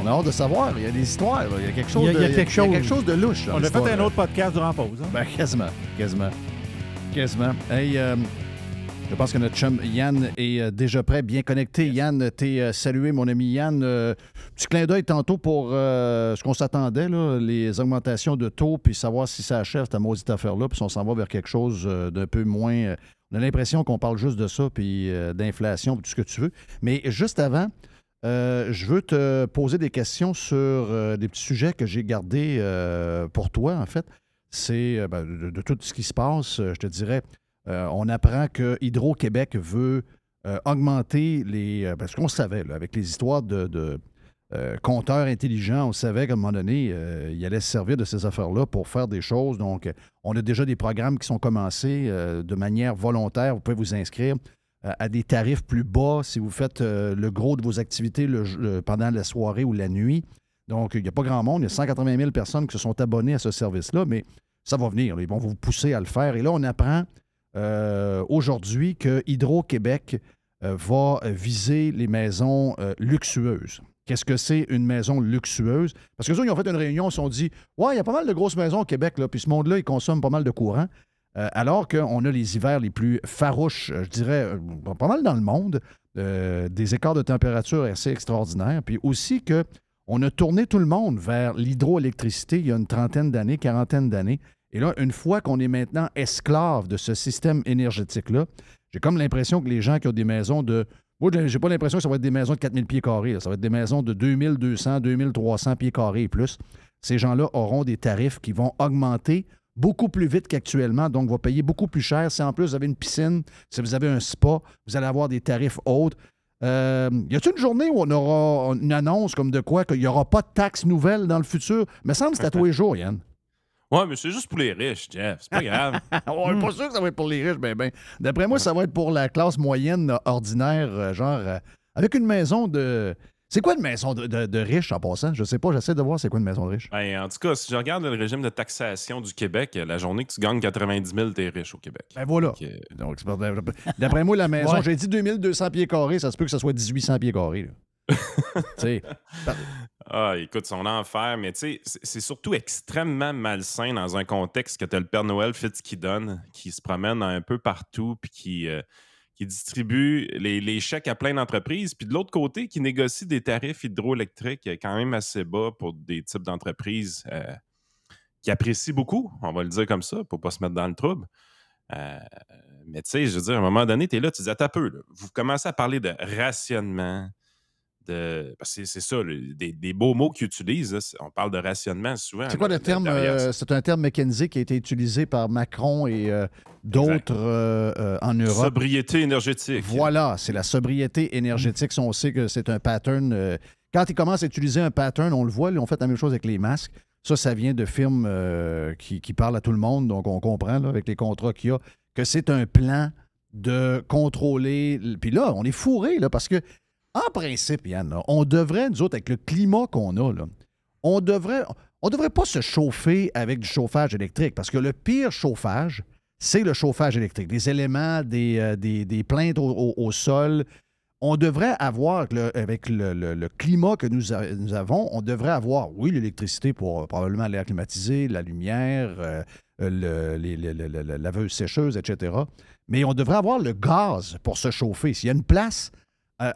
On a hâte de savoir. Il y a des histoires. là. Il y a quelque chose, Il y a- il y a de, quelque chose. quelque chose de louche. dans On a fait un là. autre podcast durant la pause. hein? Ben, quasiment. Quasiment. Quasiment. Hey, euh, je pense que notre chum Yann est euh, déjà prêt, bien connecté. Yann, t'es euh, salué, mon ami Yann. Euh, petit clin d'œil tantôt pour euh, ce qu'on s'attendait, là, les augmentations de taux, puis savoir si ça achève cette maudite affaire-là, puis si on s'en va vers quelque chose d'un peu moins. on a l'impression qu'on parle juste de ça, puis d'inflation, puis tout ce que tu veux. Mais juste avant, euh, je veux te poser des questions sur euh, des petits sujets que j'ai gardés euh, pour toi, en fait. C'est ben, de, tout ce qui se passe, je te dirais, on apprend que Hydro-Québec veut augmenter les. parce qu'on savait, avec les histoires de, compteurs intelligents, on savait qu'à un moment donné, il allait se servir de ces affaires-là pour faire des choses. Donc, on a déjà des programmes qui sont commencés de manière volontaire. Vous pouvez vous inscrire à des tarifs plus bas si vous faites euh, le gros de vos activités pendant la soirée ou la nuit. Donc, il n'y a pas grand monde. Il y a 180 000 personnes qui se sont abonnées à ce service-là, mais ça va venir. Ils vont vous pousser à le faire. Et là, on apprend euh, aujourd'hui que Hydro-Québec euh, va viser les maisons euh, luxueuses. Qu'est-ce que c'est une maison luxueuse? Parce que ils ont fait une réunion, ils se sont dit Ouais, il y a pas mal de grosses maisons au Québec, là, puis ce monde-là, il consomme pas mal de courant. Euh, alors qu'on a les hivers les plus farouches, euh, je dirais, euh, pas mal dans le monde, des écarts de température assez extraordinaires, puis aussi que on a tourné tout le monde vers l'hydroélectricité il y a une trentaine d'années, quarantaine d'années. Et là, une fois qu'on est maintenant esclave de ce système énergétique-là, j'ai comme l'impression que les gens qui ont des maisons de. Moi, j'ai- pas l'impression que ça va être des maisons de 4000 pieds carrés. Ça va être des maisons de 2200, 2300 pieds carrés et plus. Ces gens-là auront des tarifs qui vont augmenter beaucoup plus vite qu'actuellement, donc va payer beaucoup plus cher. Si en plus vous avez une piscine, si vous avez un spa, vous allez avoir des tarifs hauts. Euh, y a-t-il une journée où on aura une annonce comme de quoi qu'il n'y aura pas de taxes nouvelles dans le futur? Il me semble que c'est à tous les jours, Yann. Ouais, mais c'est juste pour les riches, Jeff. C'est pas grave. On n'est pas sûr que ça va être pour les riches, ben ben. D'après moi, ça va être pour la classe moyenne ordinaire, euh, genre euh, avec une maison de. C'est quoi une maison de, de, de riche en passant? Je sais pas, j'essaie de voir c'est quoi une maison de riche. Ben, en tout cas, si je regarde le régime de taxation du Québec, la journée que tu gagnes 90 000, t'es riche au Québec. Ben voilà. Donc, pas- D'après moi, la maison, Ouais. j'ai dit 2200 pieds carrés, ça se peut que ça soit 1800 pieds carrés. là. Tu sais, Ah, écoute, son enfer, mais tu sais, c'est surtout extrêmement malsain dans un contexte que tu as le Père Noël Fitzgibbon qui se promène un peu partout puis qui, euh, qui distribue les, chèques à plein d'entreprises, puis de l'autre côté, qui négocie des tarifs hydroélectriques quand même assez bas pour des types d'entreprises euh, qui apprécient beaucoup, on va le dire comme ça, pour pas se mettre dans le trouble. Euh, mais tu sais, je veux dire, à un moment donné, tu es là, tu dis, un peu, vous commencez à parler de rationnement, de. parce que c'est ça, le- des, des beaux mots qu'ils utilisent. là, on parle de rationnement souvent. c'est quoi le terme? euh, c'est un terme McKenzie qui a été utilisé par Macron et euh, d'autres euh, en Europe? Sobriété énergétique. Voilà, c'est la sobriété énergétique. On sait que c'est un pattern. quand ils commencent à utiliser un pattern, on le voit, ils ont fait la même chose avec les masques. Ça, ça vient de firmes qui, qui parlent à tout le monde, donc on comprend là, avec les contrats qu'il y a que c'est un plan de contrôler. Puis là, on est fourré là, parce que, en principe, Yann, on devrait, nous autres, avec le climat qu'on a, on devrait, devrait pas se chauffer avec du chauffage électrique parce que le pire chauffage, c'est le chauffage électrique. Les éléments des, euh, plaintes au, sol. On devrait avoir, avec le, climat que nous, avons, on devrait avoir, oui, l'électricité pour probablement l'air climatisé, la lumière, euh, la laveuse sécheuse, etc. Mais on devrait avoir le gaz pour se chauffer. S'il y a une place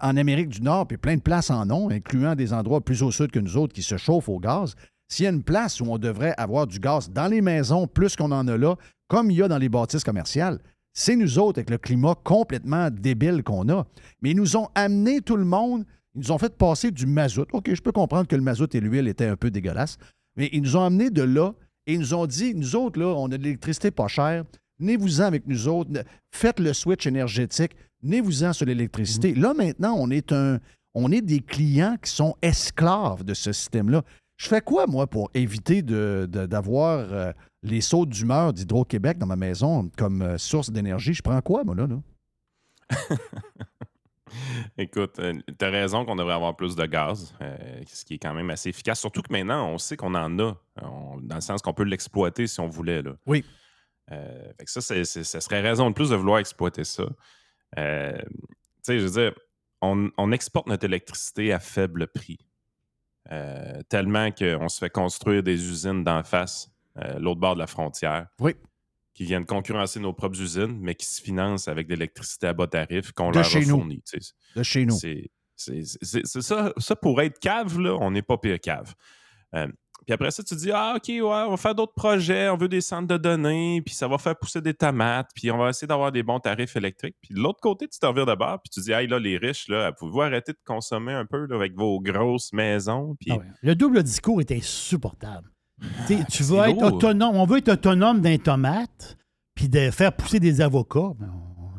en Amérique du Nord, puis plein de places en ont, incluant des endroits plus au sud que nous autres qui se chauffent au gaz, s'il y a une place où on devrait avoir du gaz dans les maisons, plus qu'on en a là, comme il y a dans les bâtisses commerciales, c'est nous autres avec le climat complètement débile qu'on a. Mais ils nous ont amené tout le monde, ils nous ont fait passer du mazout. OK, je peux comprendre que le mazout et l'huile étaient un peu dégueulasses, mais ils nous ont amené de là et ils nous ont dit, nous autres, là, on a de l'électricité pas chère, venez-vous-en avec nous autres, faites le switch énergétique, venez-vous-en sur l'électricité. Là, maintenant, on est, un, on est des clients qui sont esclaves de ce système-là. Je fais quoi, moi, pour éviter de- de- d'avoir euh, les sauts d'humeur d'Hydro-Québec dans ma maison comme euh, source d'énergie? Je prends quoi, moi, là? là? Écoute, tu as raison qu'on devrait avoir plus de gaz, euh, ce qui est quand même assez efficace. Surtout que maintenant, on sait qu'on en a, on- dans le sens qu'on peut l'exploiter si on voulait. Là. Oui. Euh, fait que ça, c'est- ça serait raison de plus de vouloir exploiter ça. Euh, tu sais, je veux dire, on, on exporte notre électricité à faible prix. Euh, tellement qu'on se fait construire des usines d'en face, euh, l'autre bord de la frontière. Oui. Qui viennent concurrencer nos propres usines, mais qui se financent avec de l'électricité à bas tarif qu'on leur chez a fournie. De chez nous. C'est ça, ça, pour être cave, là, on n'est pas pire cave. Euh, puis après ça, tu dis Ah, OK, ouais, on va faire d'autres projets, on veut des centres de données, puis ça va faire pousser des tomates, puis on va essayer d'avoir des bons tarifs électriques. Puis de l'autre côté, tu t'en reviens de bord, puis tu dis Hey, là, les riches, là, pouvez-vous arrêter de consommer un peu là, avec vos grosses maisons? Puis Ah ouais. Le double discours est insupportable. Tu veux être lourd. autonome. On veut être autonome d'un tomate, puis de faire pousser des avocats. Ben,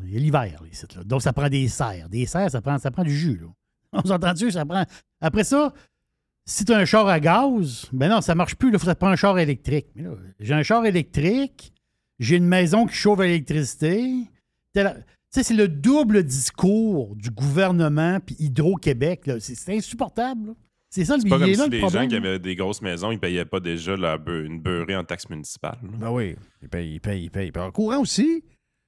Il y a l'hiver, ici, là. Donc, ça prend des serres. Des serres, ça prend, ça prend du jus. Là. On s'entend-tu? Ça prend... Après ça, si tu as un char à gaz, ben non, ça marche plus. Il faut que ça te prend un char électrique. J'ai un char électrique, j'ai une maison qui chauffe à l'électricité. Tu sais, c'est le double discours du gouvernement puis Hydro-Québec. C'est insupportable. là. C'est ça le c'est pas comme là, si le les problème. gens qui avaient des grosses maisons, ils payaient pas déjà leur une beurrée en taxe municipale. là. Ben oui, il paye, il paye, il paye. Puis en courant aussi,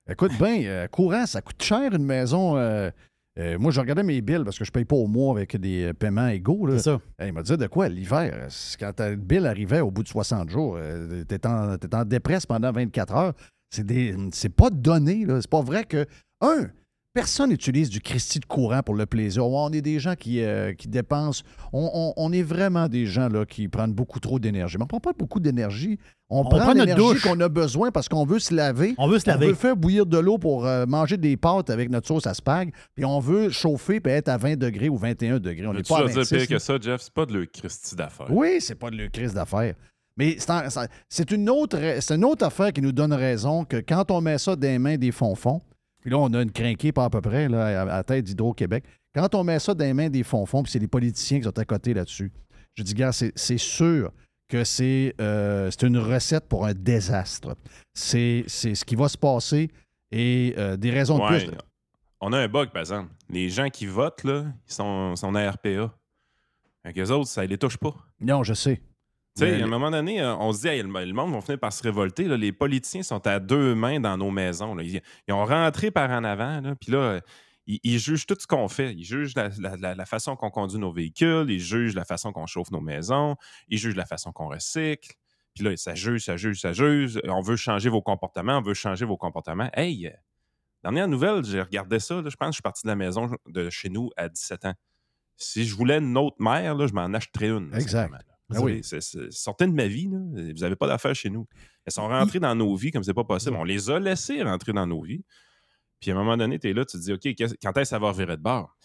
écoute bien, euh, courant, ça coûte cher une maison. euh, euh, moi, je regardais mes billes parce que je paye pas au mois avec des euh, paiements égaux. là. C'est ça. Eh, il m'a dit de quoi l'hiver? Quand ta bill arrivait au bout de 60 jours, euh, en, t'es en dépresse pendant 24 heures. C'est pas donné. C'est pas vrai que. Un, personne n'utilise du Christie de courant pour le plaisir. On est des gens qui, euh, qui dépensent. On, on- on est vraiment des gens là, qui prennent beaucoup trop d'énergie. Mais on prend pas beaucoup d'énergie. On, On prend, prend notre l'énergie douche. qu'on a besoin parce qu'on veut se laver. On veut se laver. On veut faire bouillir de l'eau pour euh, manger des pâtes avec notre sauce à spag. Puis on veut chauffer et être à 20 degrés ou 21 degrés. On n'est pas à vas dire 26, pire que ça, Jeff, c'est pas de le Christie d'affaires. Oui, c'est pas de le crise d'affaires. Mais c'est une, autre, c'est une autre affaire qui nous donne raison que quand on met ça dans les mains des fonds-fonds, puis là, on a une crinquée pas à peu près là, à, à la tête d'Hydro-Québec. Quand on met ça dans les mains des fonds-fonds, puis c'est les politiciens qui sont à côté là-dessus, je dis, gars, c'est sûr que c'est euh, c'est une recette pour un désastre. C'est ce qui va se passer et euh, des raisons de plus. On a un bug, par exemple. Les gens qui votent, là, ils sont, sont en RPA. Fait qu'eux autres, ça ne les touche pas. Non, je sais. Tu sais, à un moment donné, euh, on se dit, Hey, le monde va finir par se révolter. là. Les politiciens sont à deux mains dans nos maisons. là. Ils, ils ont rentré par en avant, puis là, ils, ils jugent tout ce qu'on fait. Ils jugent la, la- la- façon qu'on conduit nos véhicules, ils jugent la façon qu'on chauffe nos maisons, ils jugent la façon qu'on recycle. Puis là, ça juge, ça juge, ça juge. On veut changer vos comportements, on veut changer vos comportements. Hey, euh, dernière nouvelle, j'ai regardé ça. là, je pense que je suis parti de la maison de chez nous à 17 ans. Si je voulais une autre mère, là, je m'en achèterais une. Exact. Vous oui. sortez de ma vie, là. vous n'avez pas d'affaires chez nous. Elles sont rentrées dans nos vies comme c'est pas possible. On les a laissées rentrer dans nos vies. Puis à un moment donné, tu es là, tu te dis, OK, quand est-ce que ça va revirer de bord?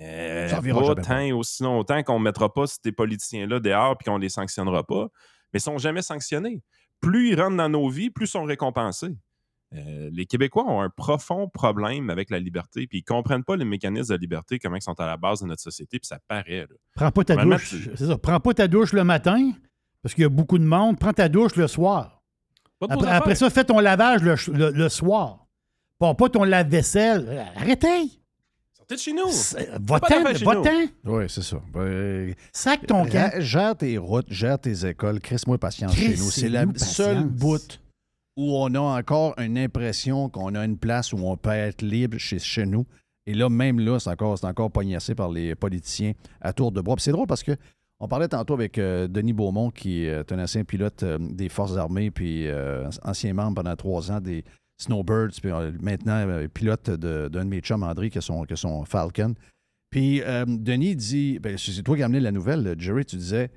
Euh, Ça pas tant et aussi longtemps qu'on ne mettra pas ces politiciens-là dehors puis qu'on les sanctionnera pas. Mais ils sont jamais sanctionnés. Plus ils rentrent dans nos vies, plus ils sont récompensés. Euh, les Québécois ont un profond problème avec la liberté, puis ils comprennent pas les mécanismes de liberté, comment ils sont à la base de notre société, puis ça paraît. là. Prends pas ta douche. tu- C'est ça. Prends pas ta douche le matin, parce qu'il y a beaucoup de monde. Prends ta douche le soir. Après, ça, fais ton lavage le, ch- le- le soir. Pas, pas ton lave-vaisselle. Arrêtez! Sortez de chez nous! Va-t'en, va-t'en. Oui, c'est ça. Ben, Sac ton camp. Gère- tes routes, gère tes écoles, crisse-moi patience chez nous. C'est la seule bout où on a encore une impression qu'on a une place où on peut être libre chez, nous. Et là, même là, c'est encore, encore par les politiciens à tour de bras. C'est drôle parce que on parlait tantôt avec euh, Denis Beaumont, qui est un ancien pilote euh, des Forces armées, puis euh, ancien membre pendant trois ans des Snowbirds, puis maintenant pilote d'un de mes chums, André, qui a son, Falcon. Puis Denis dit, ben, c'est toi qui as amené la nouvelle, Jerry, tu disais,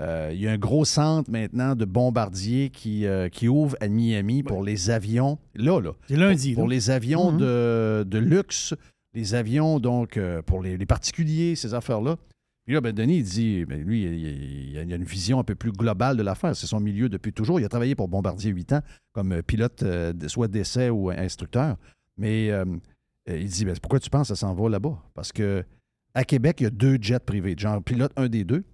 euh, il y a un gros centre maintenant de bombardiers qui, euh, qui ouvre à Miami pour les avions. Là, là. C'est lundi. Pour là. les avions Mhm. de, de luxe, les avions, donc, euh, pour les, les particuliers, ces affaires-là. Puis là, ben, Denis, il dit, ben, lui, il, a- une vision un peu plus globale de l'affaire. C'est son milieu depuis toujours. Il a travaillé pour Bombardier 8 ans comme pilote, soit d'essai ou instructeur. Mais il dit, ben, pourquoi tu penses que ça s'en va là-bas? Parce que à Québec, il y a deux jets privés. Genre, pilote un des deux.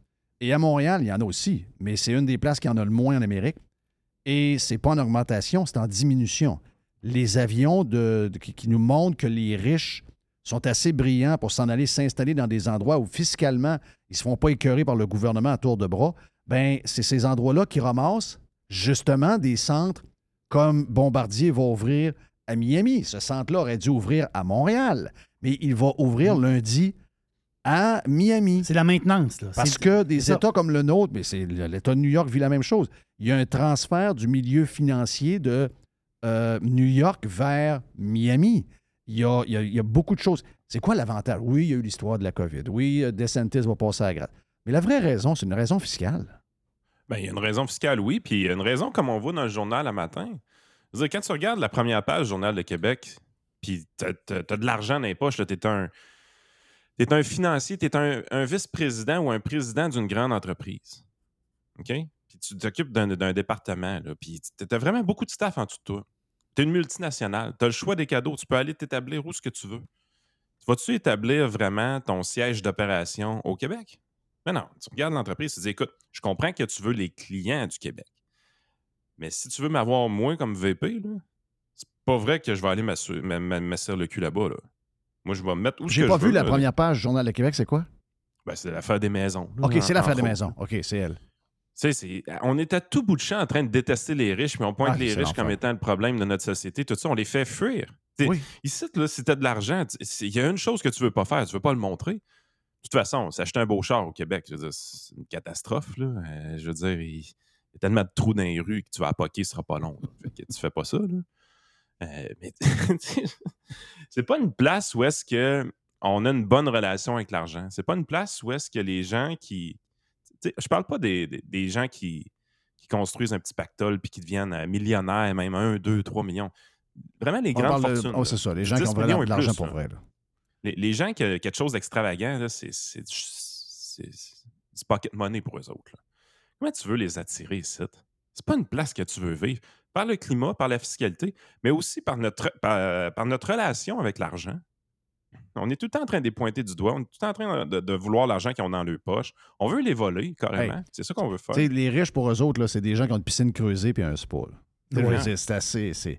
Et à Montréal, il y en a aussi. Mais c'est une des places qui en a le moins en Amérique. Et c'est pas en augmentation, c'est en diminution. Les avions de, de- qui, qui nous montrent que les riches sont assez brillants pour s'en aller s'installer dans des endroits où fiscalement, ils ne se font pas écœurer par le gouvernement à tour de bras, ben c'est ces endroits-là qui ramassent justement des centres comme Bombardier va ouvrir à Miami. Ce centre-là aurait dû ouvrir à Montréal, mais il va ouvrir lundi à Miami. C'est la maintenance. Là. Parce que des ça. États comme le nôtre, mais c'est l'État de New York vit la même chose. Il y a un transfert du milieu financier de euh, New York vers Miami. Il y, a, il y a- il y a beaucoup de choses. C'est quoi l'avantage? Oui, il y a eu l'histoire de la COVID. Oui, euh, DeSantis va passer à la gratte. Mais la vraie raison, c'est une raison fiscale. Ben, il y a une raison fiscale, oui, puis il y a une raison comme on voit dans le journal à matin. Je veux dire, quand tu regardes la première page du Journal de Québec, puis t'as as, de l'argent dans les poches, tu es un, t'es un financier, tu es un, vice-président ou un président d'une grande entreprise. OK? Puis tu t'occupes d'un département, puis tu as vraiment beaucoup de staff en dessous de toi. Tu es une multinationale, tu as le choix des cadeaux, tu peux aller t'établir où ce que tu veux. Vas-tu établir vraiment ton siège d'opération au Québec? Mais non, tu regardes l'entreprise, tu dis écoute, je comprends que tu veux les clients du Québec. Mais si tu veux m'avoir moi comme VP, c'est pas vrai que je vais aller m'assu- m- m- m'asseoir le cul là-bas. là. Moi, je vais me mettre où J'ai pas je vu veux, la là. première page du Journal de Québec, c'est quoi? Ben, c'est l'affaire des maisons. là, OK, c'est l'affaire des maisons. OK, c'est elle. Tu sais, c'est- on est à tout bout de champ en train de détester les riches, puis on pointe Ah, les riches comme étant le problème de notre société. Tout ça, on les fait fuir. Oui. Ici, là, si tu as de l'argent, il y a une chose que tu veux pas faire, tu veux pas le montrer. De toute façon, s'acheter un beau char au Québec, c'est une catastrophe. Là. Euh, je veux dire, il- y a tellement de trous dans les rues que tu vas appoquer, ce sera pas long. Fait que tu fais pas ça. Là. Euh, mais c'est pas une place où est-ce que on a une bonne relation avec l'argent. C'est pas une place où est-ce que les gens qui. Je parle pas des, des- des gens qui, qui construisent un petit pactole puis qui deviennent euh, millionnaires, même 1, 2, 3 millions. Vraiment, les On grandes de- fortunes. oh, c'est ça, les gens qui 10 ont vraiment de l'argent pour vrai. là. Les, les gens qui ont quelque chose d'extravagant, c'est du- c'est- c'est du pocket money pour eux autres. là. Comment tu veux les attirer ici? C'est pas une place que tu veux vivre. Par le climat, par la fiscalité, mais aussi par notre, par, par notre relation avec l'argent. On est tout le temps en train de les pointer du doigt. On est tout le temps en train de, de vouloir l'argent qu'ils ont dans leur poche. On veut les voler, carrément. Hey. C'est ça qu'on veut faire. Les riches, pour eux autres, c'est des gens qui ont une piscine creusée puis un spa. Ouais. C'est assez. C'est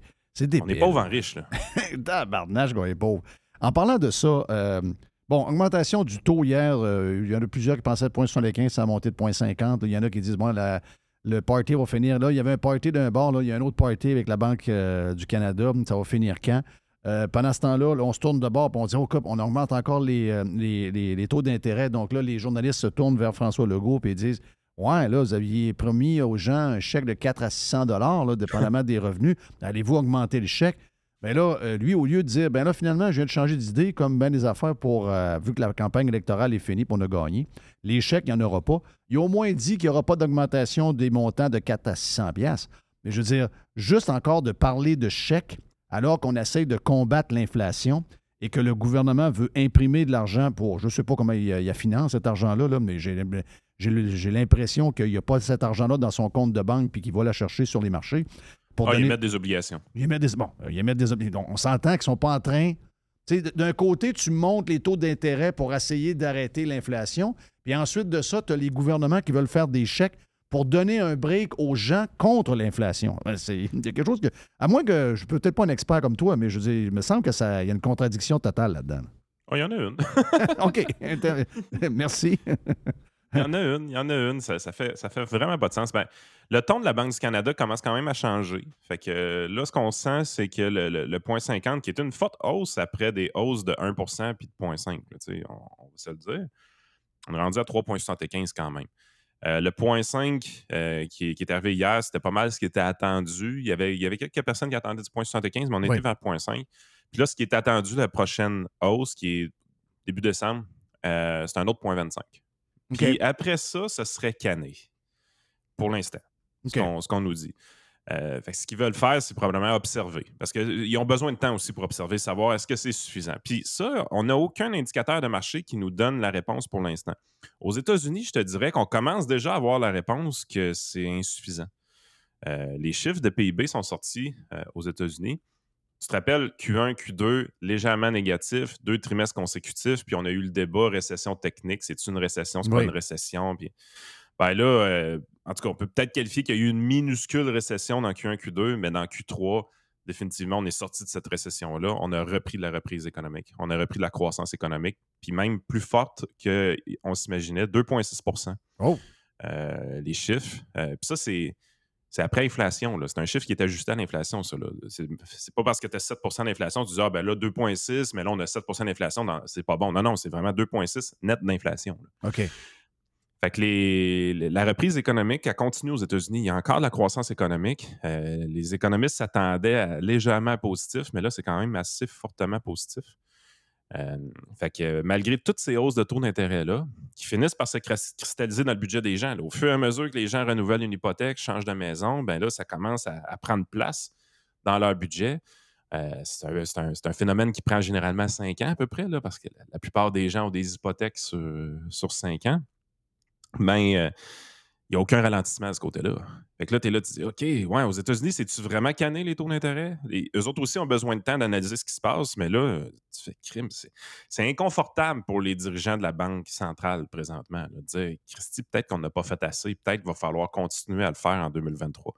On est pauvres en riches. Là. Tabarnache, qu'on est pauvre. En parlant de ça, euh, bon, augmentation du taux hier, euh, il y en a plusieurs qui pensaient de 0,75, ça a monté de 0,50. Il y en a qui disent, bon, la- le party va finir là. Il y avait un party d'un bord, là, il y a un autre party avec la Banque euh, du Canada. Ça va finir quand? Euh, pendant ce temps-là, là, on se tourne de bord et on dit, oh, on augmente encore les, euh, les- taux d'intérêt. Donc là, les journalistes se tournent vers François Legault et disent, Ouais, là, vous aviez promis aux gens un chèque de 4 à 600 là, dépendamment des revenus. Allez-vous augmenter le chèque? Bien là, euh, lui, au lieu de dire, ben là, finalement, je viens de changer d'idée, comme bien des affaires pour, euh, vu que la campagne électorale est finie, pour on a gagné, les chèques, il n'y en aura pas. Il a au moins dit qu'il n'y aura pas d'augmentation des montants de 4 à 600 piastres. Mais je veux dire, juste encore de parler de chèques, alors qu'on essaye de combattre l'inflation et que le gouvernement veut imprimer de l'argent pour, je ne sais pas comment il, il finance cet argent-là, là, mais j'ai j'ai- j'ai l'impression qu'il n'y a pas cet argent-là dans son compte de banque puis qu'il va la chercher sur les marchés. Pour Ah, ils mettent des obligations. ils émettent des, bon, ils émettent des obligations. On s'entend qu'ils ne sont pas en train. D'un côté, tu montes les taux d'intérêt pour essayer d'arrêter l'inflation. Puis ensuite de ça, tu as les gouvernements qui veulent faire des chèques pour donner un break aux gens contre l'inflation. Ben, c'est- Il y a quelque chose que. À moins que je suis peut-être pas un expert comme toi, mais je dire, il me semble que ça, il y a une contradiction totale là-dedans. Oh, il y en a une. OK. Merci. Il y en a une, il y en a une. Ça, ça fait, ça fait vraiment pas de sens. Ben, le ton de la Banque du Canada commence quand même à changer. Fait que là, ce qu'on sent, c'est que le, le, le 0.50, qui est une forte hausse après des hausses de 1 puis de 0.5, là, tu sais, on, on va se le dire. On est rendu à 3,75 quand même. Euh, le 0.5 euh, qui, qui est arrivé hier, c'était pas mal ce qui était attendu. Il y avait, il y avait quelques personnes qui attendaient du 0.75, mais on était Oui. vers 0.5. Puis là, ce qui est attendu, la prochaine hausse, qui est début décembre, euh, c'est un autre 0.25. Puis après ça, ce serait canné. Pour l'instant. Ce qu'on- nous dit. Euh, fait que ce qu'ils veulent faire, c'est probablement observer. Parce qu'ils ont besoin de temps aussi pour observer, savoir est-ce que c'est suffisant. Puis ça, on n'a aucun indicateur de marché qui nous donne la réponse pour l'instant. Aux États-Unis, je te dirais qu'on commence déjà à avoir la réponse que c'est insuffisant. Euh, les chiffres de PIB sont sortis euh, aux États-Unis. Tu te rappelles, Q1, Q2, légèrement négatif, deux trimestres consécutifs, puis on a eu le débat récession technique, c'est une récession, c'est pas Oui. une récession. Puis, ben là, euh, en tout cas, on peut peut-être qualifier qu'il y a eu une minuscule récession dans Q1, Q2, mais dans Q3, définitivement, on est sorti de cette récession-là. On a repris de la reprise économique. On a repris de la croissance économique, puis même plus forte qu'on s'imaginait, 2,6 Oh. euh, les chiffres. Euh, puis ça, c'est. C'est après inflation. C'est un chiffre qui est ajusté à l'inflation, ça. C'est pas parce que tu as 7% d'inflation, tu dis, ah ben là, 2,6, mais là, on a 7% d'inflation. C'est pas bon. Non, non, c'est vraiment 2,6 net d'inflation. OK. Fait que les- les- la reprise économique, elle continue aux États-Unis. Il y a encore de la croissance économique. Euh, les économistes s'attendaient à légèrement positif, mais là, c'est quand même assez fortement positif. Euh, fait que malgré toutes ces hausses de taux d'intérêt-là, qui finissent par se cristalliser dans le budget des gens, au fur et à mesure que les gens renouvellent une hypothèque, changent de maison, ben là, ça commence à, prendre place dans leur budget. Euh, c'est un, phénomène qui prend généralement cinq ans à peu près, là, parce que la, plupart des gens ont des hypothèques sur, sur cinq ans. Mais euh, n'y a aucun ralentissement à ce côté-là. Fait que là, tu es là, tu dis, OK, ouais, aux États-Unis, c'est-tu vraiment canné les taux d'intérêt? Eux autres aussi ont besoin de temps d'analyser ce qui se passe, mais là, tu fais crime. C'est inconfortable pour les dirigeants de la Banque centrale présentement. de dire, Christy, peut-être qu'on n'a pas fait assez, peut-être qu'il va falloir continuer à le faire en 2023.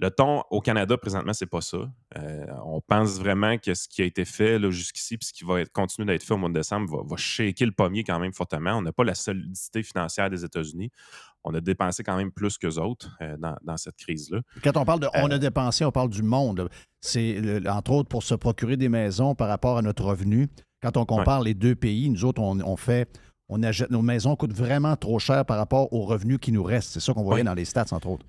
Le ton au Canada, présentement, c'est pas ça. Euh, on pense vraiment que ce qui a été fait jusqu'ici, puis ce qui va être, continuer d'être fait au mois de décembre, va, va shaker le pommier quand même fortement. On n'a pas la solidité financière des États-Unis. On a dépensé quand même plus qu'eux autres euh, dans, dans cette crise-là. Quand on parle de on Euh, a dépensé, on parle du monde. C'est entre autres pour se procurer des maisons par rapport à notre revenu. Quand on compare les deux pays, nous autres, on, on fait, on achète, nos maisons coûtent vraiment trop cher par rapport aux revenus qui nous restent. C'est ça qu'on voyait Oui. dans les stats, entre autres.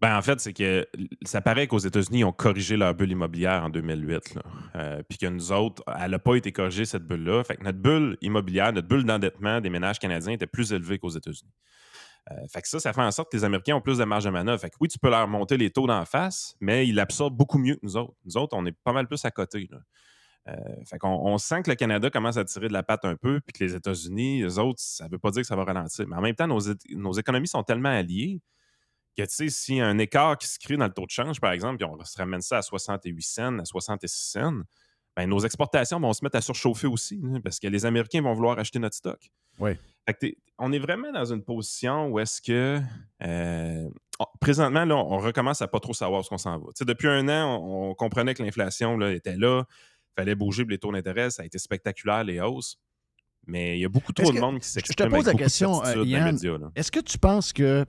Ben, en fait, c'est que ça paraît qu'aux États-Unis, ils ont corrigé leur bulle immobilière en 2008. là. Euh, puis que nous autres, elle n'a pas été corrigée, cette bulle-là. Fait que notre bulle immobilière, notre bulle d'endettement des ménages canadiens était plus élevée qu'aux États-Unis. Euh, fait que ça, ça fait en sorte que les Américains ont plus de marge de manœuvre. Fait que oui, tu peux leur monter les taux d'en face, mais ils l'absorbent beaucoup mieux que nous autres. Nous autres, on est pas mal plus à côté. Euh, fait qu'on on sent que le Canada commence à tirer de la patte un peu, puis que les États-Unis, les autres, ça veut pas dire que ça va ralentir. Mais en même temps, nos, nos économies sont tellement alliées que, tu sais, s'il y a un écart qui se crée dans le taux de change, par exemple, puis on se ramène ça à 68 cents, à 66 cents, ben, nos exportations vont se mettre à surchauffer aussi, parce que les Américains vont vouloir acheter notre stock. Oui. Fait on est vraiment dans une position où est-ce que euh, on- présentement, là, on recommence à pas trop savoir où on s'en va. Tu sais, depuis un an, on, on comprenait que l'inflation là, était là, fallait bouger les taux d'intérêt, ça a été spectaculaire, les hausses. Mais il y a beaucoup trop de que- monde qui Je s'exprime. te pose la question, euh, Yann. Est-ce que tu penses que,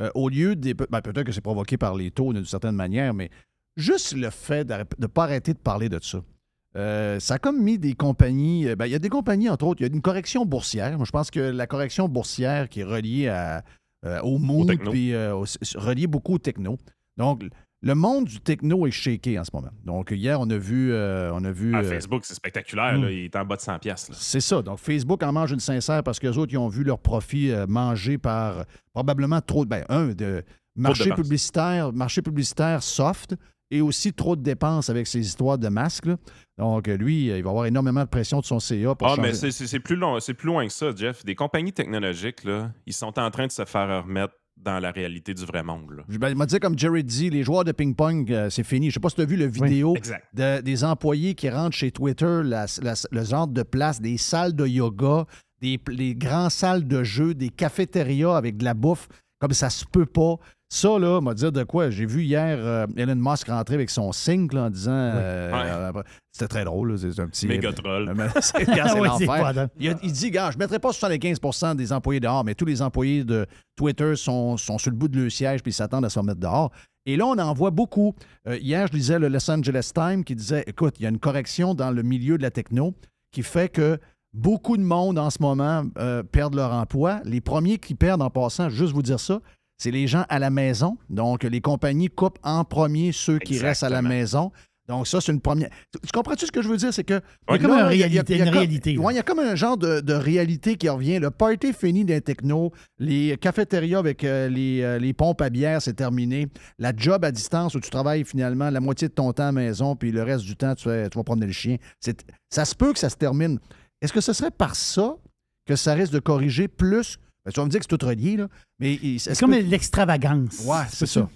euh, au lieu des. ben, peut-être que c'est provoqué par les taux d'une certaine manière, mais juste le fait de ne pas arrêter de parler de ça, euh, ça a comme mis des compagnies. euh, ben, Il y a des compagnies, entre autres, il y a une correction boursière. Moi, je pense que la correction boursière qui est reliée à, euh, au mood, puis reliée beaucoup au techno. Donc, le monde du techno est shaké en ce moment. Donc, hier, on a vu. euh, on a vu Ah, euh, Facebook, c'est spectaculaire. hmm. là, il est en bas de 100$. piastres, là. c'est ça. Donc, Facebook en mange une sincère parce qu'eux autres, ils ont vu leur profit euh, mangé par probablement trop de. Ben, un, de marché publicitaire, marché publicitaire soft et aussi trop de dépenses avec ces histoires de masques. là. Donc, lui, il va avoir énormément de pression de son CA pour Ah, mais changer. c'est- plus, long- c'est plus loin que ça, Jeff. Des compagnies technologiques, là, ils sont en train de se faire remettre dans la réalité du vrai monde. là. Je ben, il m'a dit comme Jerry dit, les joueurs de ping-pong, euh, c'est fini. Je sais pas si tu as vu la vidéo de- des employés qui rentrent chez Twitter, la- la- le genre de place, des salles de yoga, des, des grandes salles de jeux, des cafétérias avec de la bouffe, comme ça se peut pas. Ça, là, m'a dit de quoi? J'ai vu hier euh, Elon Musk rentrer avec son sync là, en disant. euh, euh, C'était très drôle, c'est un petit. Méga troll. Mais c'est l'enfer. Il, il dit, gars, je ne mettrai pas 75% des employés dehors, mais tous les employés de Twitter sont, sont sur le bout de leur siège puis ils s'attendent à se remettre dehors. Et là, on en voit beaucoup. Hier, je lisais le Los Angeles Times qui disait, écoute, il y a une correction dans le milieu de la techno qui fait que beaucoup de monde en ce moment perdent leur emploi. Les premiers qui perdent en passant, juste vous dire ça, c'est les gens à la maison. Donc, les compagnies coupent en premier ceux qui restent à la maison. Donc, ça, c'est une première. Tu tu comprends-tu ce que je veux dire? C'est que. Il y a comme là, il y a- réalité, il y a une comme- réalité. Ouais, il y a comme un genre de, de réalité qui revient. Le party fini des techno. Les cafétérias avec euh, les, euh, les pompes à bière, c'est terminé. La job à distance où tu travailles finalement la moitié de ton temps à la maison, puis le reste du temps, tu, fais- tu vas promener le chien. Ça se peut que ça se termine. Est-ce que ce serait par ça que ça risque de corriger plus? Ben, tu vas me dire que c'est tout relié, là. Mais C'est comme que- l'extravagance. Ouais, c'est ça.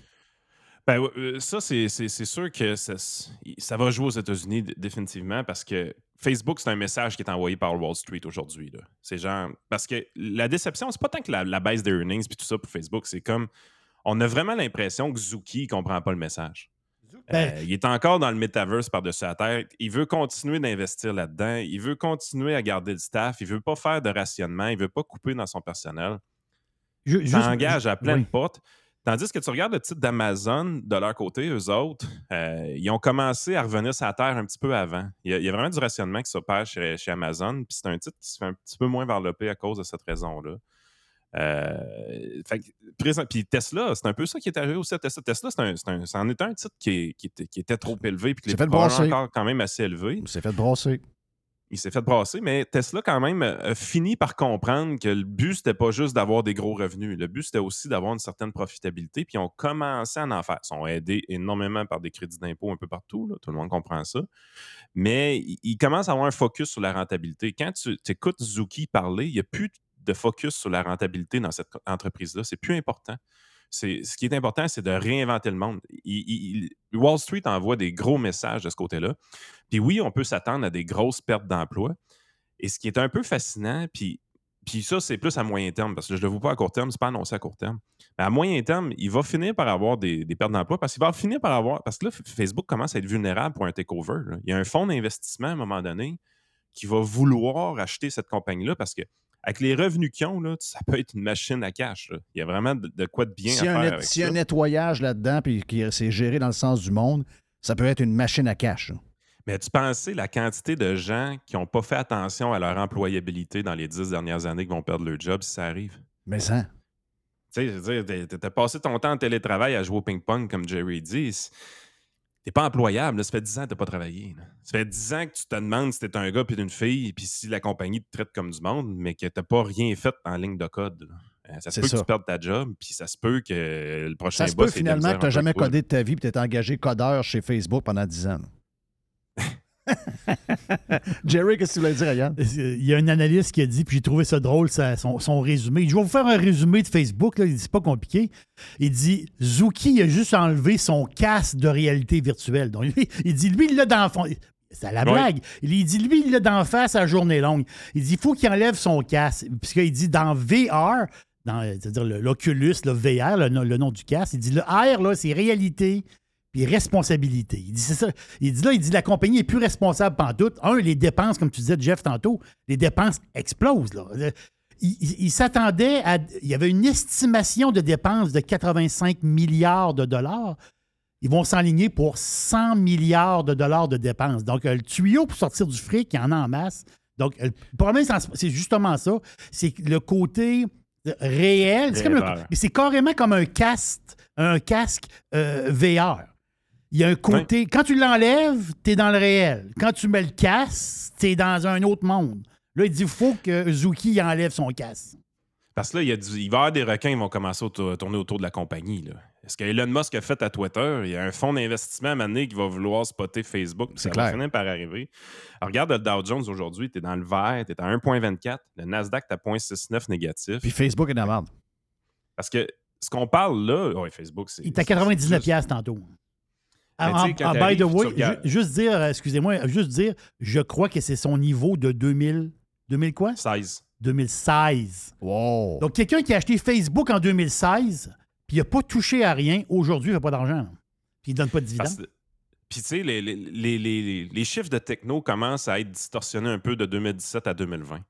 Ben, euh, ça, c'est sûr que ça, va jouer aux États-Unis définitivement parce que Facebook, c'est un message qui est envoyé par Wall Street aujourd'hui. là. C'est genre. Parce que la déception, c'est pas tant que la, la baisse des earnings puis tout ça pour Facebook, c'est comme. On a vraiment l'impression que Zuki ne comprend pas le message. Ben- Euh, il est encore dans le metaverse par-dessus la tête. Il veut continuer d'investir là-dedans. Il veut continuer à garder le staff. Il veut pas faire de rationnement. Il veut pas couper dans son personnel. Ça juste- engage à plein oui. de portes. Tandis que tu regardes le titre d'Amazon, de leur côté, eux autres, euh, ils ont commencé à revenir sur la terre un petit peu avant. Il y a, il y a vraiment du rationnement qui s'opère chez, chez Amazon, puis c'est un titre qui se fait un petit peu moins varloper à cause de cette raison-là. Euh, fait que, présent- puis Tesla, c'est un peu ça qui est arrivé aussi à Tesla. Tesla, un, un- c'en était un titre qui, est- qui était, qui était trop élevé, puis C'est était fait encore quand même assez élevé. Il s'est fait brasser. Il s'est fait brasser, mais Tesla, quand même, a fini par comprendre que le but, c'était pas juste d'avoir des gros revenus. Le but, c'était aussi d'avoir une certaine profitabilité. Puis, ils ont commencé à en faire. Ils sont aidés énormément par des crédits d'impôt un peu partout. là. Tout le monde comprend ça. Mais ils ils commencent à avoir un focus sur la rentabilité. Quand tu écoutes Zuki parler, il n'y a plus de focus sur la rentabilité dans cette entreprise-là. C'est plus important. Ce qui est important, c'est de réinventer le monde. Wall Street envoie des gros messages de ce côté-là. Puis oui, on peut s'attendre à des grosses pertes d'emplois. Et ce qui est un peu fascinant, puis, puis ça, c'est plus à moyen terme, parce que je ne le vois pas à court terme, c'est pas annoncé à court terme. Mais à moyen terme, il va finir par avoir des, pertes d'emplois, parce qu'il va finir par avoir. Parce que là, Facebook commence à être vulnérable pour un takeover. là. Il y a un fonds d'investissement à un moment donné qui va vouloir acheter cette compagnie-là parce que avec les revenus qu'ils ont, là, ça peut être une machine à cash. là. Il y a vraiment de, de quoi de bien à a faire s'il y a un nettoyage là-dedans puis que c'est géré dans le sens du monde, ça peut être une machine à cash. là. Mais tu pensais la quantité de gens qui n'ont pas fait attention à leur employabilité dans les dix dernières années qui vont perdre leur job si ça arrive? Mais ça. Tu sais, je veux dire, t'as- t'as passé ton temps en télétravail à jouer au ping-pong, comme Jerry dit. T'es pas employable. là. Ça fait 10 ans que t'as pas travaillé. là. Ça fait 10 ans que tu te demandes si t'es un gars puis une fille, puis si la compagnie te traite comme du monde, mais que t'as pas rien fait en ligne de code. là. Euh, Ça se peut que ça. tu perdes ta job, puis ça se peut que le prochain Ça se boss peut ait de la finalement que tu n'as jamais codé de ta vie et tu es engagé codeur chez Facebook pendant 10 ans. Jerry, qu'est-ce que tu voulais dire, Yann? Il y a un analyste qui a dit, puis j'ai trouvé ça drôle, ça- son, son résumé. Je vais vous faire un résumé de Facebook, là. il dit c'est pas compliqué. Il dit Zuki a juste enlevé son casque de réalité virtuelle. Donc, lui, il dit lui, il l'a dans le fond. C'est à la blague. Il dit lui, il l'a d'en face à journée longue. Il dit il faut qu'il enlève son casque. Puisqu'il dit dans VR, dans, c'est-à-dire l'Oculus, le VR, le, nom- le nom du casque, il dit le R, là, c'est réalité puis responsabilité. Il dit c'est ça. Il dit là, il dit la compagnie est plus responsable pantoute. Un, les dépenses, comme tu disais, Jeff, tantôt, les dépenses explosent. Là. Il, il- il s'attendait à. Il y avait une estimation de dépenses de 85 milliards de dollars. Ils vont s'enligner pour 100 milliards de dollars de dépenses. Donc, euh, le tuyau pour sortir du fric, il y en a en masse. Donc, euh, le problème, c'est- justement ça. C'est le côté euh, réel. C'est, carrément comme un casque, un casque euh, VR. Il y a un côté. Quand tu l'enlèves, tu es dans le réel. Quand tu mets le casque, tu es dans un autre monde. Là, il dit il faut que Zuki enlève son casque. Parce que là, il, y a du- il va y avoir des requins qui vont commencer à tourner autour de la compagnie. Là. Est-ce que Elon Musk a fait à Twitter? Il y a un fonds d'investissement à qui va vouloir spotter Facebook. Ça va clair. finir par arriver. Alors, regarde le Dow Jones aujourd'hui, tu es dans le vert, tu es à 1,24. Le Nasdaq, tu à 0,69 négatif. Puis Facebook est dans la merde. Parce que ce qu'on parle là, Facebook, c'est. Il est à c'est 99 juste- piastres tantôt. En- sais, quand en- by the way, regardes- juste dire, euh, excusez-moi, juste dire, je crois que c'est son niveau de 2000, 2000 quoi? 16. 2016. Wow. Donc, quelqu'un qui a acheté Facebook en 2016, puis il n'a pas touché à rien, aujourd'hui, il n'a pas d'argent. Puis il ne donne pas de dividendes. Puis, tu sais, les, les- les- les- les chiffres de techno commencent à être distorsionnés un peu de 2017 à 2020.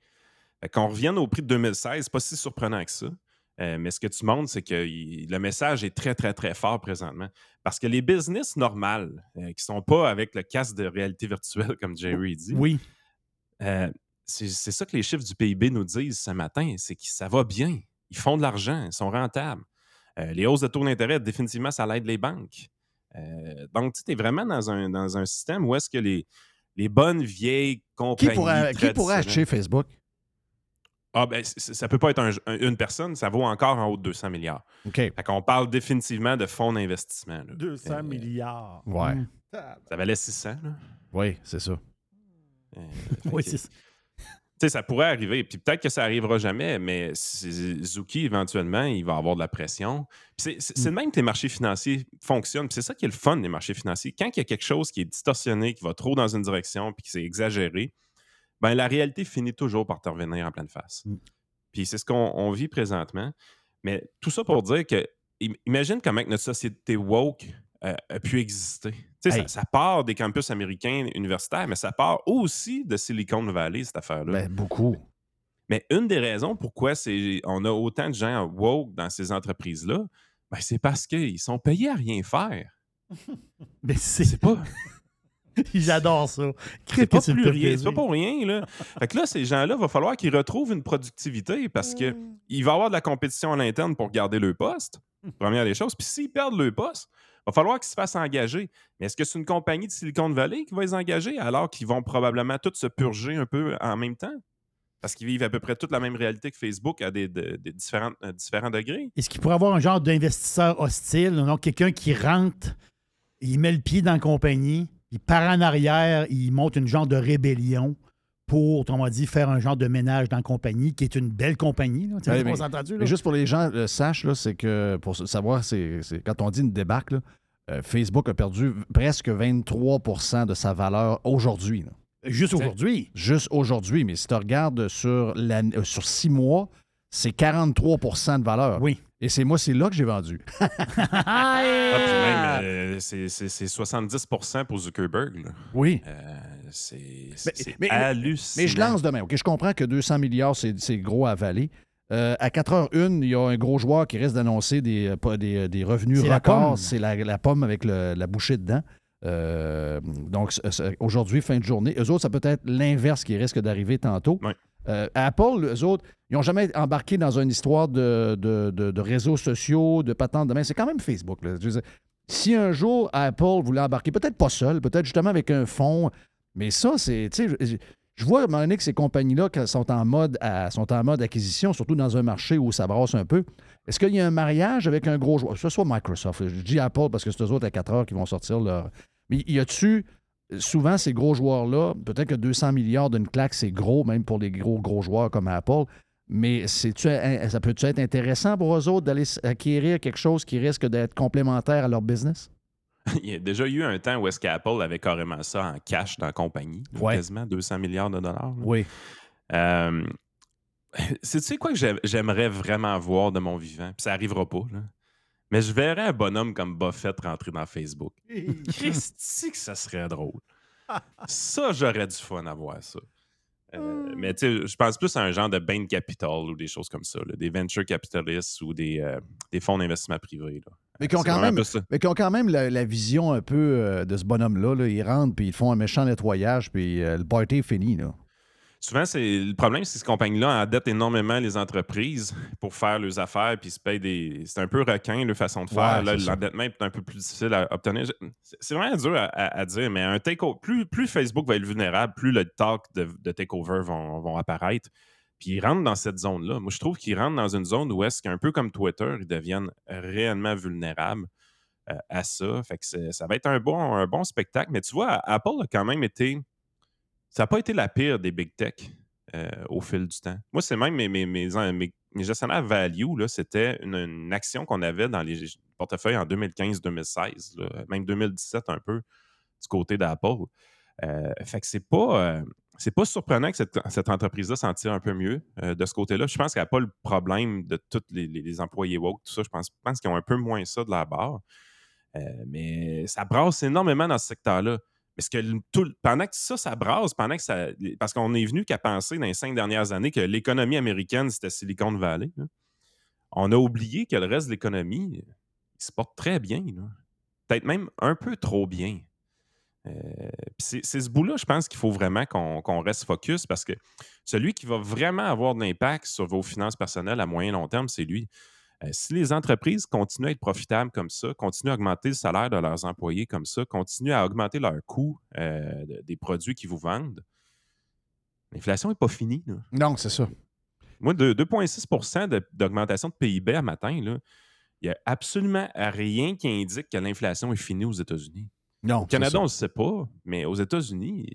Fait qu'on revienne au prix de 2016, c'est pas si surprenant que ça. Euh, mais ce que tu montres, c'est que il- le message est très, très, très fort présentement. Parce que les business normales, euh, qui sont pas avec le casque de réalité virtuelle, comme Jerry dit, Oui. euh, c'est ça que les chiffres du PIB nous disent ce matin, c'est que ça va bien. Ils font de l'argent, ils sont rentables. Les hausses de taux d'intérêt, définitivement, ça l'aide les banques. Donc, tu es vraiment dans un, dans un système où est-ce que les, les bonnes vieilles Qui compagnies pourrait, qui pourrait acheter Facebook? Ah, ben, ça peut pas être un- un- une personne, ça vaut encore en haut de 200 milliards. OK. Fait qu'on parle définitivement de fonds d'investissement. là. 200 Euh, milliards. Ouais. Mm. Ça valait 600. là. Oui, c'est ça. Euh, Oui, c'est ça. Tu sais, ça pourrait arriver. Puis peut-être que ça arrivera jamais, mais c'est- Zuki, éventuellement, il va avoir de la pression. Puis c'est- c'est de même que les marchés financiers fonctionnent. Puis c'est ça qui est le fun des marchés financiers. Quand il y a quelque chose qui est distorsionné, qui va trop dans une direction, puis qui c'est exagéré, ben la réalité finit toujours par te revenir en pleine face. Mm. Puis c'est ce qu'on on vit présentement. Mais tout ça pour dire que, im- imagine comment notre société woke euh, a pu exister. Tu sais, Hey. ça, ça part des campus américains universitaires, mais ça part aussi de Silicon Valley, cette affaire-là. Ben, beaucoup. Mais une des raisons pourquoi on a autant de gens woke dans ces entreprises-là, ben, c'est parce qu'ils sont payés à rien faire. Mais c'est, C'est J'adore ça. c'est pas, plus rien, c'est pas pour rien. Là. Fait que là, ces gens-là, il va falloir qu'ils retrouvent une productivité parce que il va y avoir de la compétition à l'interne pour garder le poste. Première des choses. Puis s'ils perdent le poste, il va falloir qu'ils se fassent engager. Mais est-ce que c'est une compagnie de Silicon Valley qui va les engager alors qu'ils vont probablement tous se purger un peu en même temps? Parce qu'ils vivent à peu près toute la même réalité que Facebook à des, de- des différentes- euh, différents degrés. Est-ce qu'il pourrait avoir un genre d'investisseur hostile, donc quelqu'un qui rentre, il met le pied dans la compagnie, il part en arrière, il monte une genre de rébellion pour, on va dire, faire un genre de ménage dans la compagnie, qui est une belle compagnie. Là. Mais- là? Mais juste pour les gens le sachent, c'est que pour savoir, c'est quand on dit une débarque, là, euh, Facebook a perdu presque 23% de sa valeur aujourd'hui. Juste aujourd'hui? Juste aujourd'hui. Mais si tu regardes sur, la- euh, sur six mois, c'est 43% de valeur. Oui. Et c'est moi, c'est là que j'ai vendu. Ah, puis même, euh, c'est c'est- c'est 70% pour Zuckerberg. là. Oui. Euh, c'est Mais- hallucinant. Mais je lance demain. OK, je comprends que 200 milliards, c'est gros à avaler. Euh, à 4h01, il y a un gros joueur qui risque d'annoncer des, euh, pas- des, des revenus records. C'est la, la pomme avec le- la bouchée dedans. Euh, donc, aujourd'hui, fin de journée. Eux autres, ça peut être l'inverse qui risque d'arriver tantôt. Ouais. Euh, Apple, eux autres, ils n'ont jamais embarqué dans une histoire de, réseaux sociaux, de patentes de main. C'est quand même Facebook. si un jour Apple voulait embarquer, peut-être pas seul, peut-être justement avec un fonds, mais ça, c'est. Je, vois à un moment donné que ces compagnies-là sont en, mode sont en mode acquisition, surtout dans un marché où ça brasse un peu. Est-ce qu'il y a un mariage avec un gros joueur? Que ce soit Microsoft. Je dis Apple parce que c'est eux autres à 4 heures qui vont sortir leur. Mais y a-tu souvent ces gros joueurs-là, peut-être que 200 milliards d'une claque, c'est gros, même pour les gros, gros joueurs comme Apple. Mais c'est-tu- hein, ça peut-tu être intéressant pour eux autres d'aller acquérir quelque chose qui risque d'être complémentaire à leur business? Il y a déjà eu un temps où est-ce qu'Apple avait carrément ça en cash dans la compagnie. Ouais. Quasiment 200 milliards de dollars. là. Oui. Euh, c'est tu sais quoi que j'ai- j'aimerais vraiment voir de mon vivant, puis ça arrivera pas, là. Mais je verrais un bonhomme comme Buffett rentrer dans Facebook. Christy que ça serait drôle. Ça, j'aurais du fun à voir ça. Euh, mais tu sais, je pense plus à un genre de Bain Capital ou des choses comme ça, là, des venture capitalists ou des, euh, des fonds d'investissement privés. là. Mais qui ont, ont quand même la, la vision un peu euh, de ce bonhomme-là. là. Ils rentrent, puis ils font un méchant nettoyage, puis le party est fini. Là. Souvent, c'est le problème, c'est que ces compagnies-là endettent énormément les entreprises pour faire leurs affaires, puis ils se payent des. C'est un peu requin, leur façon de faire. Ouais. L'endettement est un peu plus difficile à obtenir. C'est vraiment dur à, à- à dire, mais un take plus, plus Facebook va être vulnérable, plus le talk de, de takeover vont, vont apparaître. Puis ils rentrent dans cette zone-là. Moi, je trouve qu'ils rentrent dans une zone où est-ce qu'un peu comme Twitter, ils deviennent réellement vulnérables euh, à ça. Fait que ça va être un bon, un bon spectacle. Mais tu vois, Apple a quand même été. Ça n'a pas été la pire des big tech euh, au fil du temps. Moi, c'est même mes, mes, mes, mes- mes gestionnaires value, c'était une, une action qu'on avait dans les portefeuilles en 2015-2016, là, même 2017 un peu, du côté d'Apple. Euh, fait que c'est pas. euh, c'est pas surprenant que cette, cette entreprise-là s'en tire un peu mieux euh, de ce côté-là. Je pense qu'elle n'a pas le problème de tous les, les- les employés woke, tout ça. Je pense, pense qu'ils ont un peu moins ça de la barre. Mais ça brasse énormément dans ce secteur-là. Que le- tout le- pendant que ça, ça brasse, pendant que ça. Parce qu'on est venu qu'à penser dans les cinq dernières années que l'économie américaine, c'était Silicon Valley. On a oublié que le reste de l'économie, il se porte très bien. Peut-être même un peu trop bien. Euh, c'est ce bout-là, je pense qu'il faut vraiment qu'on reste focus parce que celui qui va vraiment avoir de l'impact sur vos finances personnelles à moyen long terme, c'est lui. Euh, si les entreprises continuent à être profitables comme ça, continuent à augmenter le salaire de leurs employés comme ça, continuent à augmenter leurs coûts euh, de- des produits qu'ils vous vendent, l'inflation n'est pas finie. là. Non, c'est ça. Moi, de 2,6 de- d'augmentation de PIB à matin, là, il n'y a absolument rien qui indique que l'inflation est finie aux États-Unis. Non. Au Canada, on ne le sait pas, mais aux États-Unis,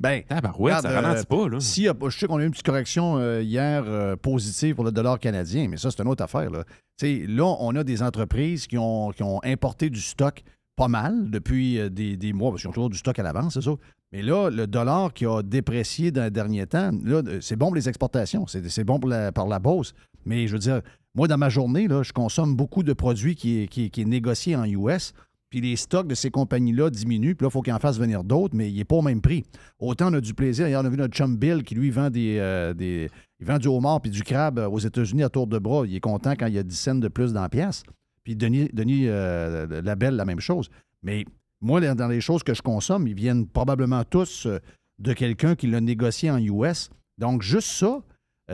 Ben, ça regarde, ralentit euh, pas. Là. Si, je sais qu'on a eu une petite correction euh, hier euh, positive pour le dollar canadien, mais ça, c'est une autre affaire. Là, là on a des entreprises qui ont, qui ont importé du stock pas mal depuis euh, des, des mois, parce qu'ils ont toujours du stock à l'avance, c'est ça. Mais là, le dollar qui a déprécié dans les derniers temps, là, c'est bon pour les exportations, c'est c'est bon pour la, par la bourse. Mais je veux dire, moi, dans ma journée, là, je consomme beaucoup de produits qui qui qui est négocié en US. Puis les stocks de ces compagnies-là diminuent. Puis là, il faut qu'ils en fassent venir d'autres, mais il n'est pas au même prix. Autant on a du plaisir. Hier, on a vu notre chum Bill qui, lui, vend des, euh, des- il vend du homard puis du crabe euh, aux États-Unis à tour de bras. Il est content quand il y a 10 cents de plus dans la pièce. Puis Denis, Denis euh, Labelle, la même chose. Mais moi, dans les choses que je consomme, ils viennent probablement tous de quelqu'un qui l'a négocié en US. Donc, juste ça,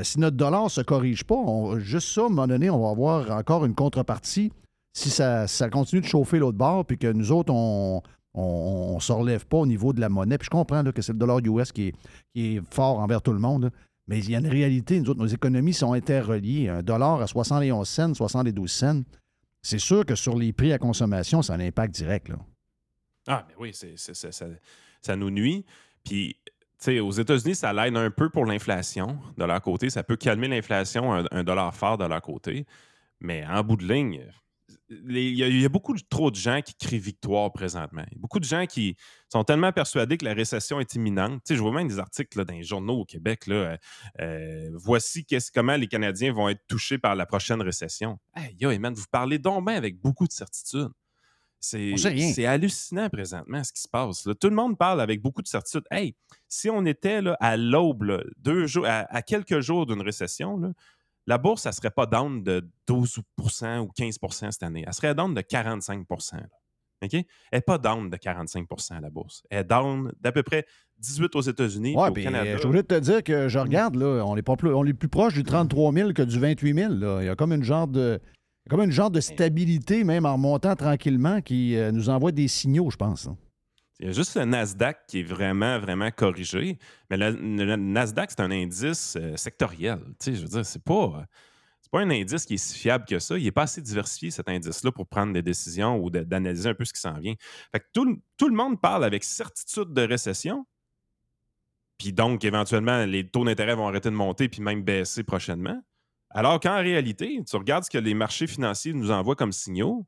si notre dollar ne se corrige pas, on- juste ça, à un moment donné, on va avoir encore une contrepartie si ça, continue de chauffer l'autre bord, puis que nous autres, on ne se relève pas au niveau de la monnaie. Puis je comprends que c'est le dollar US qui est, qui est fort envers tout le monde, mais il y a une réalité. Nous autres, nos économies sont interreliées. Un dollar à 71 cents, 72 cents, c'est sûr que sur les prix à consommation, ça a un impact direct. Ah, mais oui, ça, nous nuit. Puis, tu sais, aux États-Unis, ça l'aide un peu pour l'inflation de leur côté. Ça peut calmer l'inflation, un, dollar fort de leur côté. Mais en bout de ligne, il y, a- il y a beaucoup de- trop de gens qui crient victoire présentement. Il y a beaucoup de gens qui sont tellement persuadés que la récession est imminente. Tu sais, je vois même des articles là, dans les journaux au Québec. Là, euh, euh, voici comment les Canadiens vont être touchés par la prochaine récession. Hey, yo, man, vous parlez donc bien avec beaucoup de certitude. C'est hallucinant présentement ce qui se passe. là. Tout le monde parle avec beaucoup de certitude. Hey, si on était là, à l'aube, deux jours, à, à quelques jours d'une récession, là, la bourse, ça ne serait pas down de 12% ou 15% cette année. Elle serait down de 45 là. OK? Elle n'est pas down de 45 à la bourse. Elle est down d'à peu près 18 aux États-Unis. Ouais, au Canada. euh, je suis obligé de te dire que je regarde, là, on est, pas plus, on est plus proche du 33 000 que du 28 000. là. Il y a comme une genre de. comme une genre de stabilité, même en montant tranquillement, qui euh, nous envoie des signaux, je pense. hein. Il y a juste le Nasdaq qui est vraiment, vraiment corrigé. Mais le, Nasdaq, c'est un indice euh, sectoriel. Je veux dire, c'est pas, pas un indice qui est si fiable que ça. Il n'est pas assez diversifié, cet indice-là, pour prendre des décisions ou d'analyser un peu ce qui s'en vient. Fait que tout, tout le monde parle avec certitude de récession. Puis donc, éventuellement, les taux d'intérêt vont arrêter de monter puis même baisser prochainement. Alors qu'en réalité, tu regardes ce que les marchés financiers nous envoient comme signaux,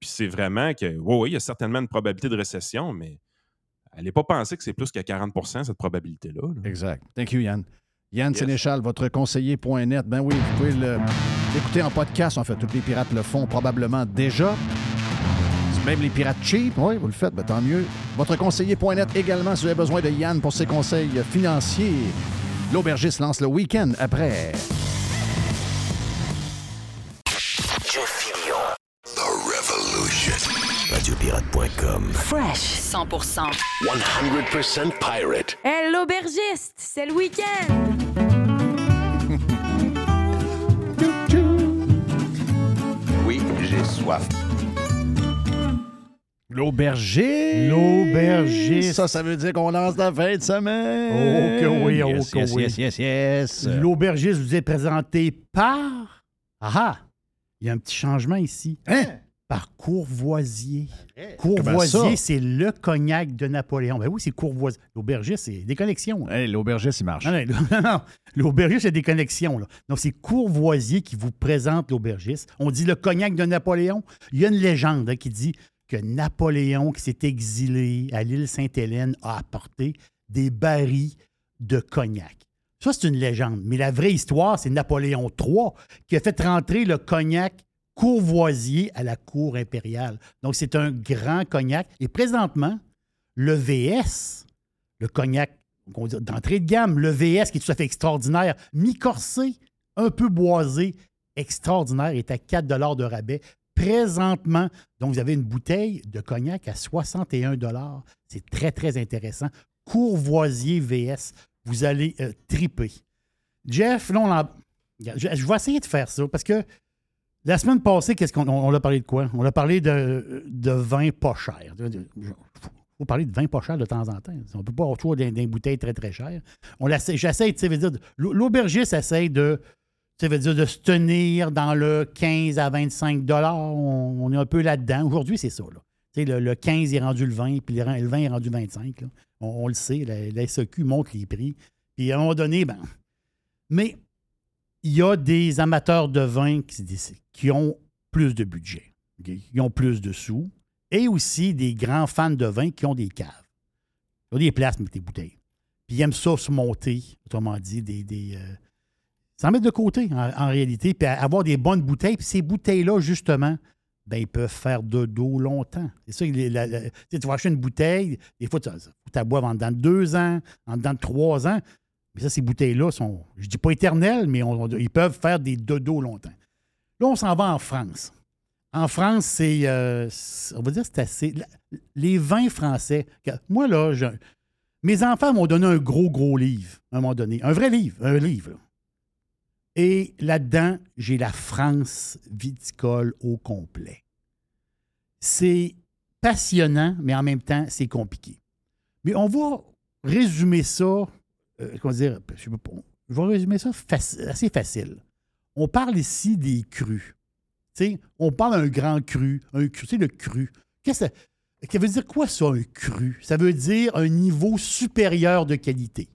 puis c'est vraiment que, oui, oui, il y a certainement une probabilité de récession, mais elle n'est pas pensée que c'est plus que 40% cette probabilité-là. là. Exact. Thank you, Yann. Yann Sénéchal, votre conseiller.net. Ben oui, vous pouvez l'écouter en podcast. En fait, tous les pirates le font probablement déjà. Même les pirates cheap, oui, vous le faites, ben tant mieux. Votre conseiller.net également, si vous avez besoin de Yann pour ses conseils financiers. L'aubergiste lance le week-end après. Fresh 100%. 100% pirate. Hé, l'aubergiste, c'est le week-end! Oui, j'ai soif. L'aubergiste. L'aubergiste. Ça, ça veut dire qu'on lance la fin de semaine. Oh que oui, oh yes, que yes, oui. yes, yes, yes. L'aubergiste vous est présenté par. Ah ah! Il y a un petit changement ici. Hein? Par Courvoisier. Comment Courvoisier, c'est le cognac de Napoléon. Ben oui, c'est Courvoisier. L'aubergiste, c'est des connexions. Hey, l'aubergiste, il marche. Non, non, non, non. L'aubergiste, c'est des connexions. Là. Donc, c'est Courvoisier qui vous présente l'aubergiste. On dit le cognac de Napoléon. Il y a une légende hein, qui dit que Napoléon, qui s'est exilé à l'île Sainte-Hélène, a apporté des barils de cognac. Ça, c'est une légende. Mais la vraie histoire, c'est Napoléon III qui a fait rentrer le cognac Courvoisier à la cour impériale. Donc, c'est un grand cognac. Et présentement, le VS, le cognac d'entrée de gamme, le VS qui est tout à fait extraordinaire, mi-corsé, un peu boisé, extraordinaire, est à 4 de rabais présentement. Donc, vous avez une bouteille de cognac à 61 C'est très, très intéressant. Courvoisier VS, vous allez euh, triper. Jeff, là, je vais essayer de faire ça parce que la semaine passée, qu'est-ce qu'on on, a parlé de quoi? On a parlé de, de vin pas cher. Il faut parler de vin pas cher de temps en temps. On ne peut pas avoir toujours des, bouteilles très, très chères. J'essaie, tu dire, l'aubergiste essaie de, dire, de se tenir dans le 15 à 25 on, on est un peu là-dedans. Aujourd'hui, c'est ça. Là. Le, le 15 est rendu le 20, puis le, le 20 est rendu 25. là. On, on le sait, la, la SEQ monte les prix. Puis à un moment donné, ben, mais il y a des amateurs de vin qui, qui ont plus de budget, qui ont plus de sous, et aussi des grands fans de vin qui ont des caves. Ils ont des places, mais des bouteilles. Puis ils aiment ça se monter, autrement dit, des. des euh, s'en mettre de côté, en, réalité, puis avoir des bonnes bouteilles. Puis ces bouteilles-là, justement, ben, ils peuvent faire de dos longtemps. C'est ça, tu vas acheter une bouteille, des fois, tu la boives en dedans de deux ans, en dedans de trois ans. Mais ça, ces bouteilles-là sont, je dis pas éternelles, mais ils peuvent faire des dodos longtemps. Là, on s'en va en France. En France, c'est, euh, on va dire, c'est assez. Les vins français. Moi, là, mes enfants m'ont donné un gros, gros livre, à un moment donné. Un vrai livre, un livre. Et là-dedans, j'ai la France viticole au complet. C'est passionnant, mais en même temps, c'est compliqué. Mais on va résumer ça, euh, je vais résumer ça assez facile. On parle ici des crus. On parle d'un grand cru, un cru, sais, le cru. Qu'est-ce que ça, veut dire quoi ça, un cru? Ça veut dire un niveau supérieur de qualité.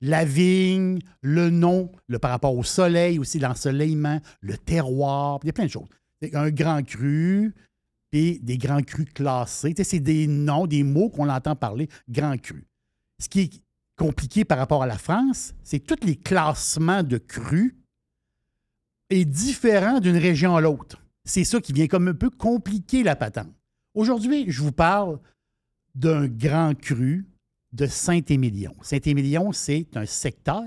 La vigne, le nom, le, par rapport au soleil, aussi l'ensoleillement, le terroir, il y a plein de choses. C'est Un grand cru, et des grands crus classés. C'est des noms, des mots qu'on entend parler, grand cru. Ce qui est compliqué par rapport à la France, c'est que tous les classements de crus est différent d'une région à l'autre. C'est ça qui vient comme un peu compliquer la patente. Aujourd'hui, je vous parle d'un grand cru de Saint-Émilion. Saint-Émilion, c'est un secteur.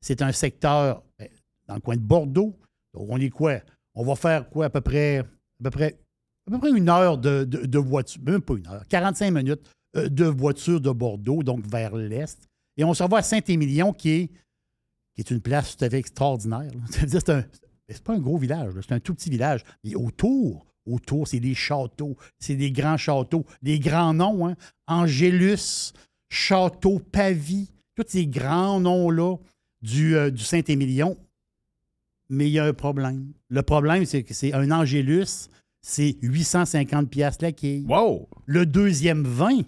C'est un secteur eh, dans le coin de Bordeaux. On est quoi? On va faire quoi à peu près, à peu près à peu une heure de, de- de voiture, même pas une heure, 45 minutes euh, de voiture de Bordeaux, donc vers l'est. Et on se revoit à Saint-Émilion, qui est, qui est une place tout à fait extraordinaire. C'est un- c'est pas un gros village, c'est un tout petit village. Et autour, autour, c'est des châteaux, c'est des grands châteaux, des grands noms, hein. Angélus, Château, Pavie, tous ces grands noms-là du, euh, du Saint-Émilion. Mais il y a un problème. Le problème, c'est que c'est un Angélus, c'est 850 piastres la quille. Wow! Le deuxième vin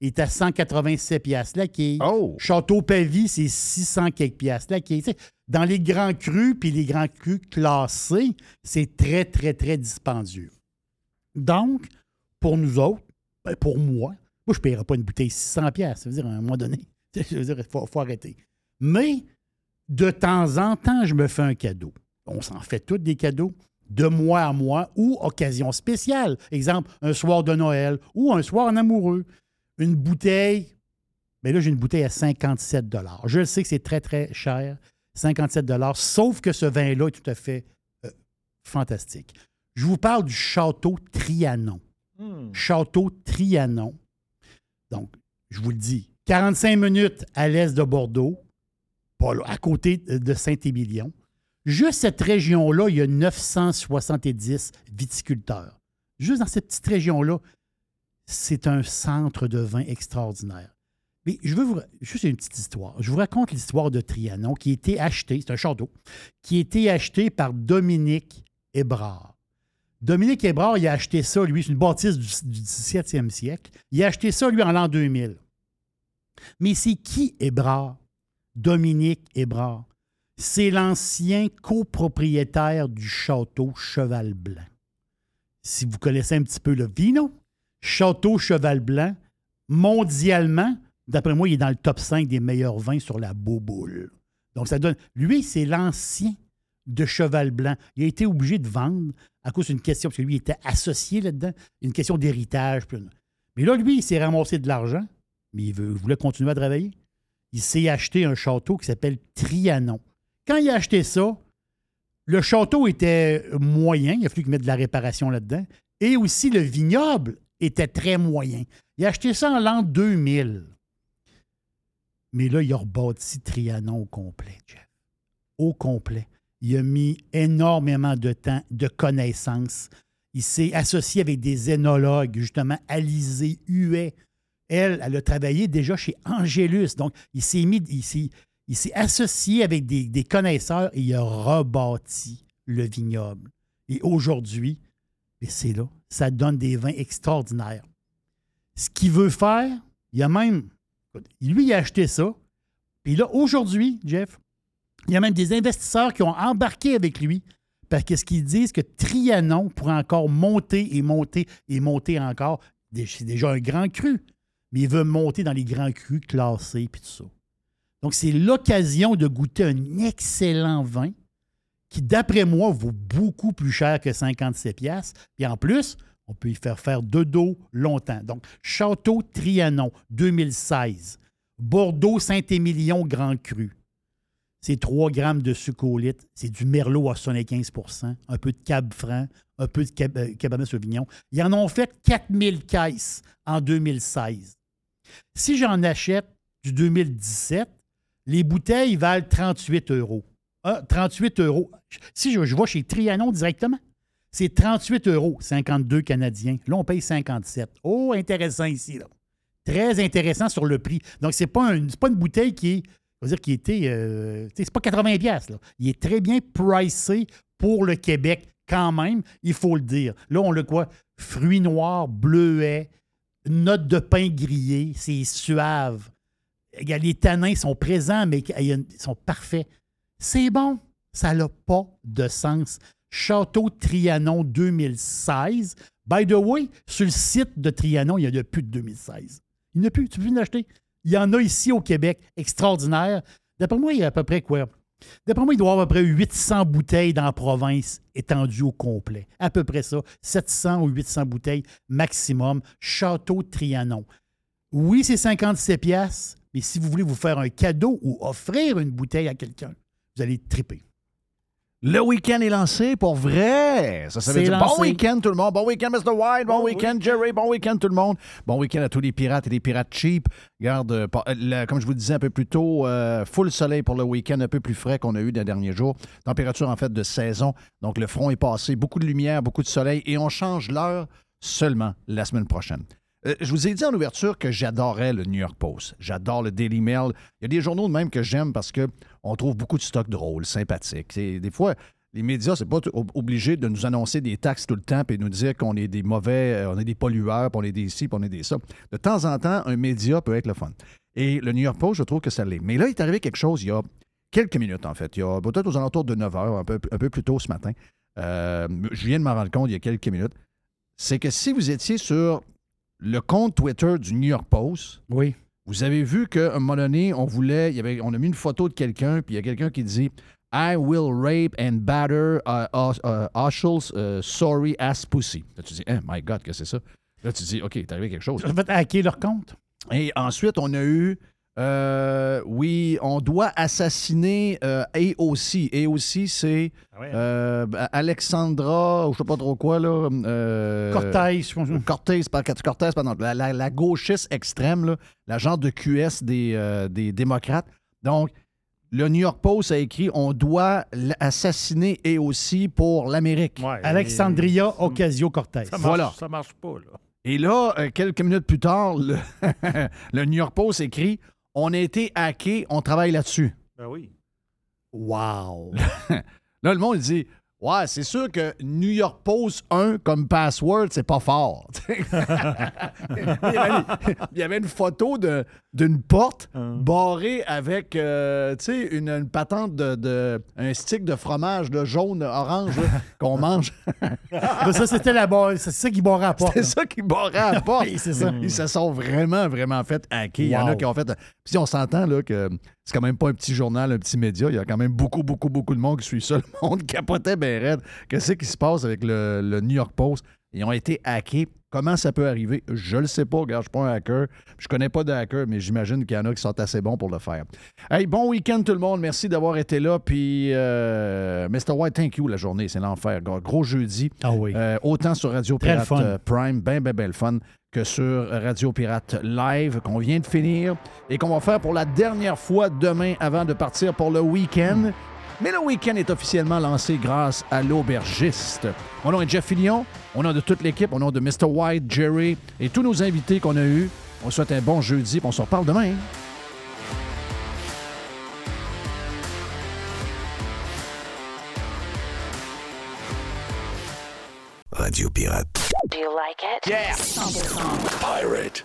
est à 187 piastres la quille. Oh! Château Pavie, c'est 600 quelques piastres la quille. Dans les grands crus, puis les grands crus classés, c'est très, très, très dispendieux. Donc, pour nous autres, ben, pour moi, moi, je ne paierai pas une bouteille 600 piastres. Ça veut dire, à un moment donné, je veux dire, il faut, faut arrêter. Mais, de temps en temps, je me fais un cadeau. On s'en fait tous des cadeaux de mois à mois ou occasion spéciale. Exemple, un soir de Noël ou un soir en amoureux. Une bouteille, mais là, j'ai une bouteille à 57 Je le sais que c'est très, très cher, 57 sauf que ce vin-là est tout à fait euh, fantastique. Je vous parle du Château Trianon. Château Trianon. Donc, je vous le dis, 45 minutes à l'est de Bordeaux, pas là, à côté de Saint-Émilion. Juste cette région-là, il y a 970 viticulteurs. Juste dans cette petite région-là, c'est un centre de vin extraordinaire. Mais je veux vous. Juste une petite histoire. Je vous raconte l'histoire de Trianon qui a été acheté, c'est un château, qui a été acheté par Dominique Hébrard. Dominique Hébrard, il a acheté ça, lui, c'est une bâtisse du, du 17e siècle. Il a acheté ça, lui, en l'an 2000. Mais c'est qui Hébrard? Dominique Hébrard. C'est l'ancien copropriétaire du château Cheval Blanc. Si vous connaissez un petit peu le vino, Château Cheval Blanc, mondialement, d'après moi, il est dans le top 5 des meilleurs vins sur la boboule. Donc, ça donne. Lui, c'est l'ancien de Cheval Blanc. Il a été obligé de vendre à cause d'une question, parce que lui, était associé là-dedans, une question d'héritage. Mais là, lui, il s'est ramassé de l'argent, mais il, il voulait continuer à travailler. Il s'est acheté un château qui s'appelle Trianon. Quand il a acheté ça, le château était moyen, il a fallu qu'il mette de la réparation là-dedans, et aussi le vignoble était très moyen. Il a acheté ça en l'an 2000. Mais là, il a rebâti Trianon au complet, Jeff. Au complet. Il a mis énormément de temps, de connaissances. Il s'est associé avec des énologues, justement, Alizé Huet. Elle, elle a travaillé déjà chez Angélus. Donc, il s'est mis, il s'est, associé avec des, des connaisseurs et il a rebâti le vignoble. Et aujourd'hui, mais c'est là, ça donne des vins extraordinaires. Ce qu'il veut faire, il a même. Lui, il a acheté ça. Puis là, aujourd'hui, Jeff, il y a même des investisseurs qui ont embarqué avec lui parce ce qu'ils disent que Trianon pourrait encore monter et monter et monter encore. C'est déjà un grand cru, mais il veut monter dans les grands crus classés puis tout ça. Donc, c'est l'occasion de goûter un excellent vin qui, d'après moi, vaut beaucoup plus cher que 57 pièces. Puis en plus, on peut y faire faire de dos longtemps. Donc, Château Trianon, 2016. Bordeaux Saint-Émilion Grand Cru. C'est 3 grammes de litre. C'est du Merlot à 75% un peu de Cab Franc, un peu de Cab- euh, Cabernet Sauvignon. Ils en ont fait 4000 caisses en 2016. Si j'en achète du 2017, les bouteilles valent 38 euros. Ah, 38 euros. Si je, je vais chez Trianon directement, c'est 38 euros, 52 canadiens. Là, on paye 57. Oh, intéressant ici. Là. Très intéressant sur le prix. Donc, ce n'est pas, une bouteille qui est, je veux dire, qui était, euh, c'est pas 80 pièces. Il est très bien pricé pour le Québec quand même, il faut le dire. Là, on le quoi? Fruits noirs, bleuets, notes de pain grillé, c'est suave. Les tanins sont présents, mais ils sont parfaits. C'est bon. Ça n'a pas de sens. Château Trianon 2016. By the way, sur le site de Trianon, il n'y en a plus de 2016. Il n'y en a plus. Tu peux plus l'acheter. Il y en a ici au Québec. Extraordinaire. D'après moi, il y a à peu près quoi? D'après moi, il doit y avoir à peu près 800 bouteilles dans la province étendues au complet. À peu près ça. 700 ou 800 bouteilles maximum. Château Trianon. Oui, c'est 57 pièces, mais si vous voulez vous faire un cadeau ou offrir une bouteille à quelqu'un, vous allez triper. Le week-end est lancé pour vrai. Ça, ça veut dire bon lancé. week-end tout le monde. Bon week-end Mr. White. Bon week-end Jerry. Bon week-end tout le monde. Bon week-end à tous les pirates et les pirates cheap. Regarde, euh, euh, comme je vous le disais un peu plus tôt, euh, full soleil pour le week-end, un peu plus frais qu'on a eu dans les derniers jours. Température en fait de saison. Donc le front est passé. Beaucoup de lumière, beaucoup de soleil et on change l'heure seulement la semaine prochaine. Euh, je vous ai dit en ouverture que j'adorais le New York Post. J'adore le Daily Mail. Il y a des journaux de même que j'aime parce que on trouve beaucoup de stocks drôles, sympathiques. Des fois, les médias, c'est pas obligé de nous annoncer des taxes tout le temps et nous dire qu'on est des mauvais, euh, on est des pollueurs, puis on est des ci, puis on est des ça. De temps en temps, un média peut être le fun. Et le New York Post, je trouve que ça l'est. Mais là, il est arrivé quelque chose il y a quelques minutes, en fait. Il y a peut-être aux alentours de 9 heures, un peu, un peu plus tôt ce matin. Euh, je viens de m'en rendre compte il y a quelques minutes. C'est que si vous étiez sur le compte Twitter du New York Post, oui. Vous avez vu qu'à un moment donné, on voulait, il y avait, on a mis une photo de quelqu'un, puis il y a quelqu'un qui dit I will rape and batter uh, uh, uh, sorry ass pussy. Là, tu dis, oh my God, que c'est ça? Là, tu dis, OK, t'es arrivé quelque chose. Ils ont fait hacker leur compte. Et ensuite, on a eu, euh, oui, on doit assassiner euh, AOC. AOC, c'est euh, Alexandra, ou je sais pas trop quoi, là. euh, Cortez, je pense. Cortez, pas Cortez, pardon. La, la- la gauchiste extrême, là, la genre de QS des, euh, des démocrates. Donc, le New York Post a écrit on doit assassiner AOC pour l'Amérique. Alexandria Ocasio-Cortez. Ça marche, Voilà. ça marche pas, là. Et là, euh, quelques minutes plus tard, le, le New York Post écrit On a été hacké, on travaille là-dessus. Ben oui. Wow. Là, le monde dit Ouais, c'est sûr que New York Post 1 comme password, c'est pas fort. il, y avait une, il y avait une photo de- d'une porte barrée avec euh, une, une patente de, de- un stick de fromage de jaune, orange qu'on mange. Ben, ça, c'était la. C'est ça qui barrait à la porte. C'est ça qui barrait à la porte. Oui, ça. Ils se sont vraiment, vraiment fait hacker. Il y en a qui ont fait. Puis si on s'entend là, que c'est quand même pas un petit journal, un petit média. Il y a quand même beaucoup, beaucoup, beaucoup de monde qui suit ça. Le monde capotait bien raide. Qu'est-ce qui se passe avec le, le New York Post? Ils ont été hackés. Comment ça peut arriver? Je le sais pas, gars. Je suis pas un hacker. Je connais pas de hacker, mais j'imagine qu'il y en a qui sont assez bons pour le faire. Hey, bon week-end tout le monde. Merci d'avoir été là. Puis, euh, Mr. White, thank you la journée. C'est l'enfer. Gros jeudi. Ah oui. Euh, autant sur Radio Pirate fun. euh, Prime, ben, ben, ben le fun, que sur Radio Pirate Live, qu'on vient de finir et qu'on va faire pour la dernière fois demain avant de partir pour le week-end. Mais le week-end est officiellement lancé grâce à l'aubergiste. Mon nom est Jeff Fillion. Au nom de toute l'équipe, au nom de Mr. White, Jerry et tous nos invités qu'on a eus, on souhaite un bon jeudi et on se reparle demain. Radio Pirate. Do you like it? Yeah. 100%. Pirate.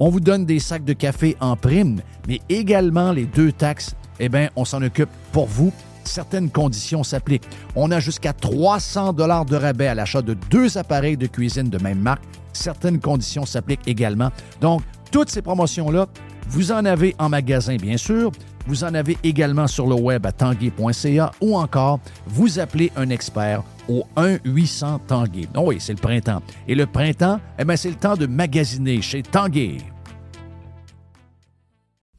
On vous donne des sacs de café en prime, mais également les deux taxes, eh bien, on s'en occupe pour vous. Certaines conditions s'appliquent. On a jusqu'à 300 dollars de rabais à l'achat de deux appareils de cuisine de même marque. Certaines conditions s'appliquent également. Donc, toutes ces promotions-là, vous en avez en magasin, bien sûr. Vous en avez également sur le web à tanguay.ca ou encore vous appelez un expert au 1-800 Tanguay. Oh oui, c'est le printemps. Et le printemps, eh c'est le temps de magasiner chez Tanguay.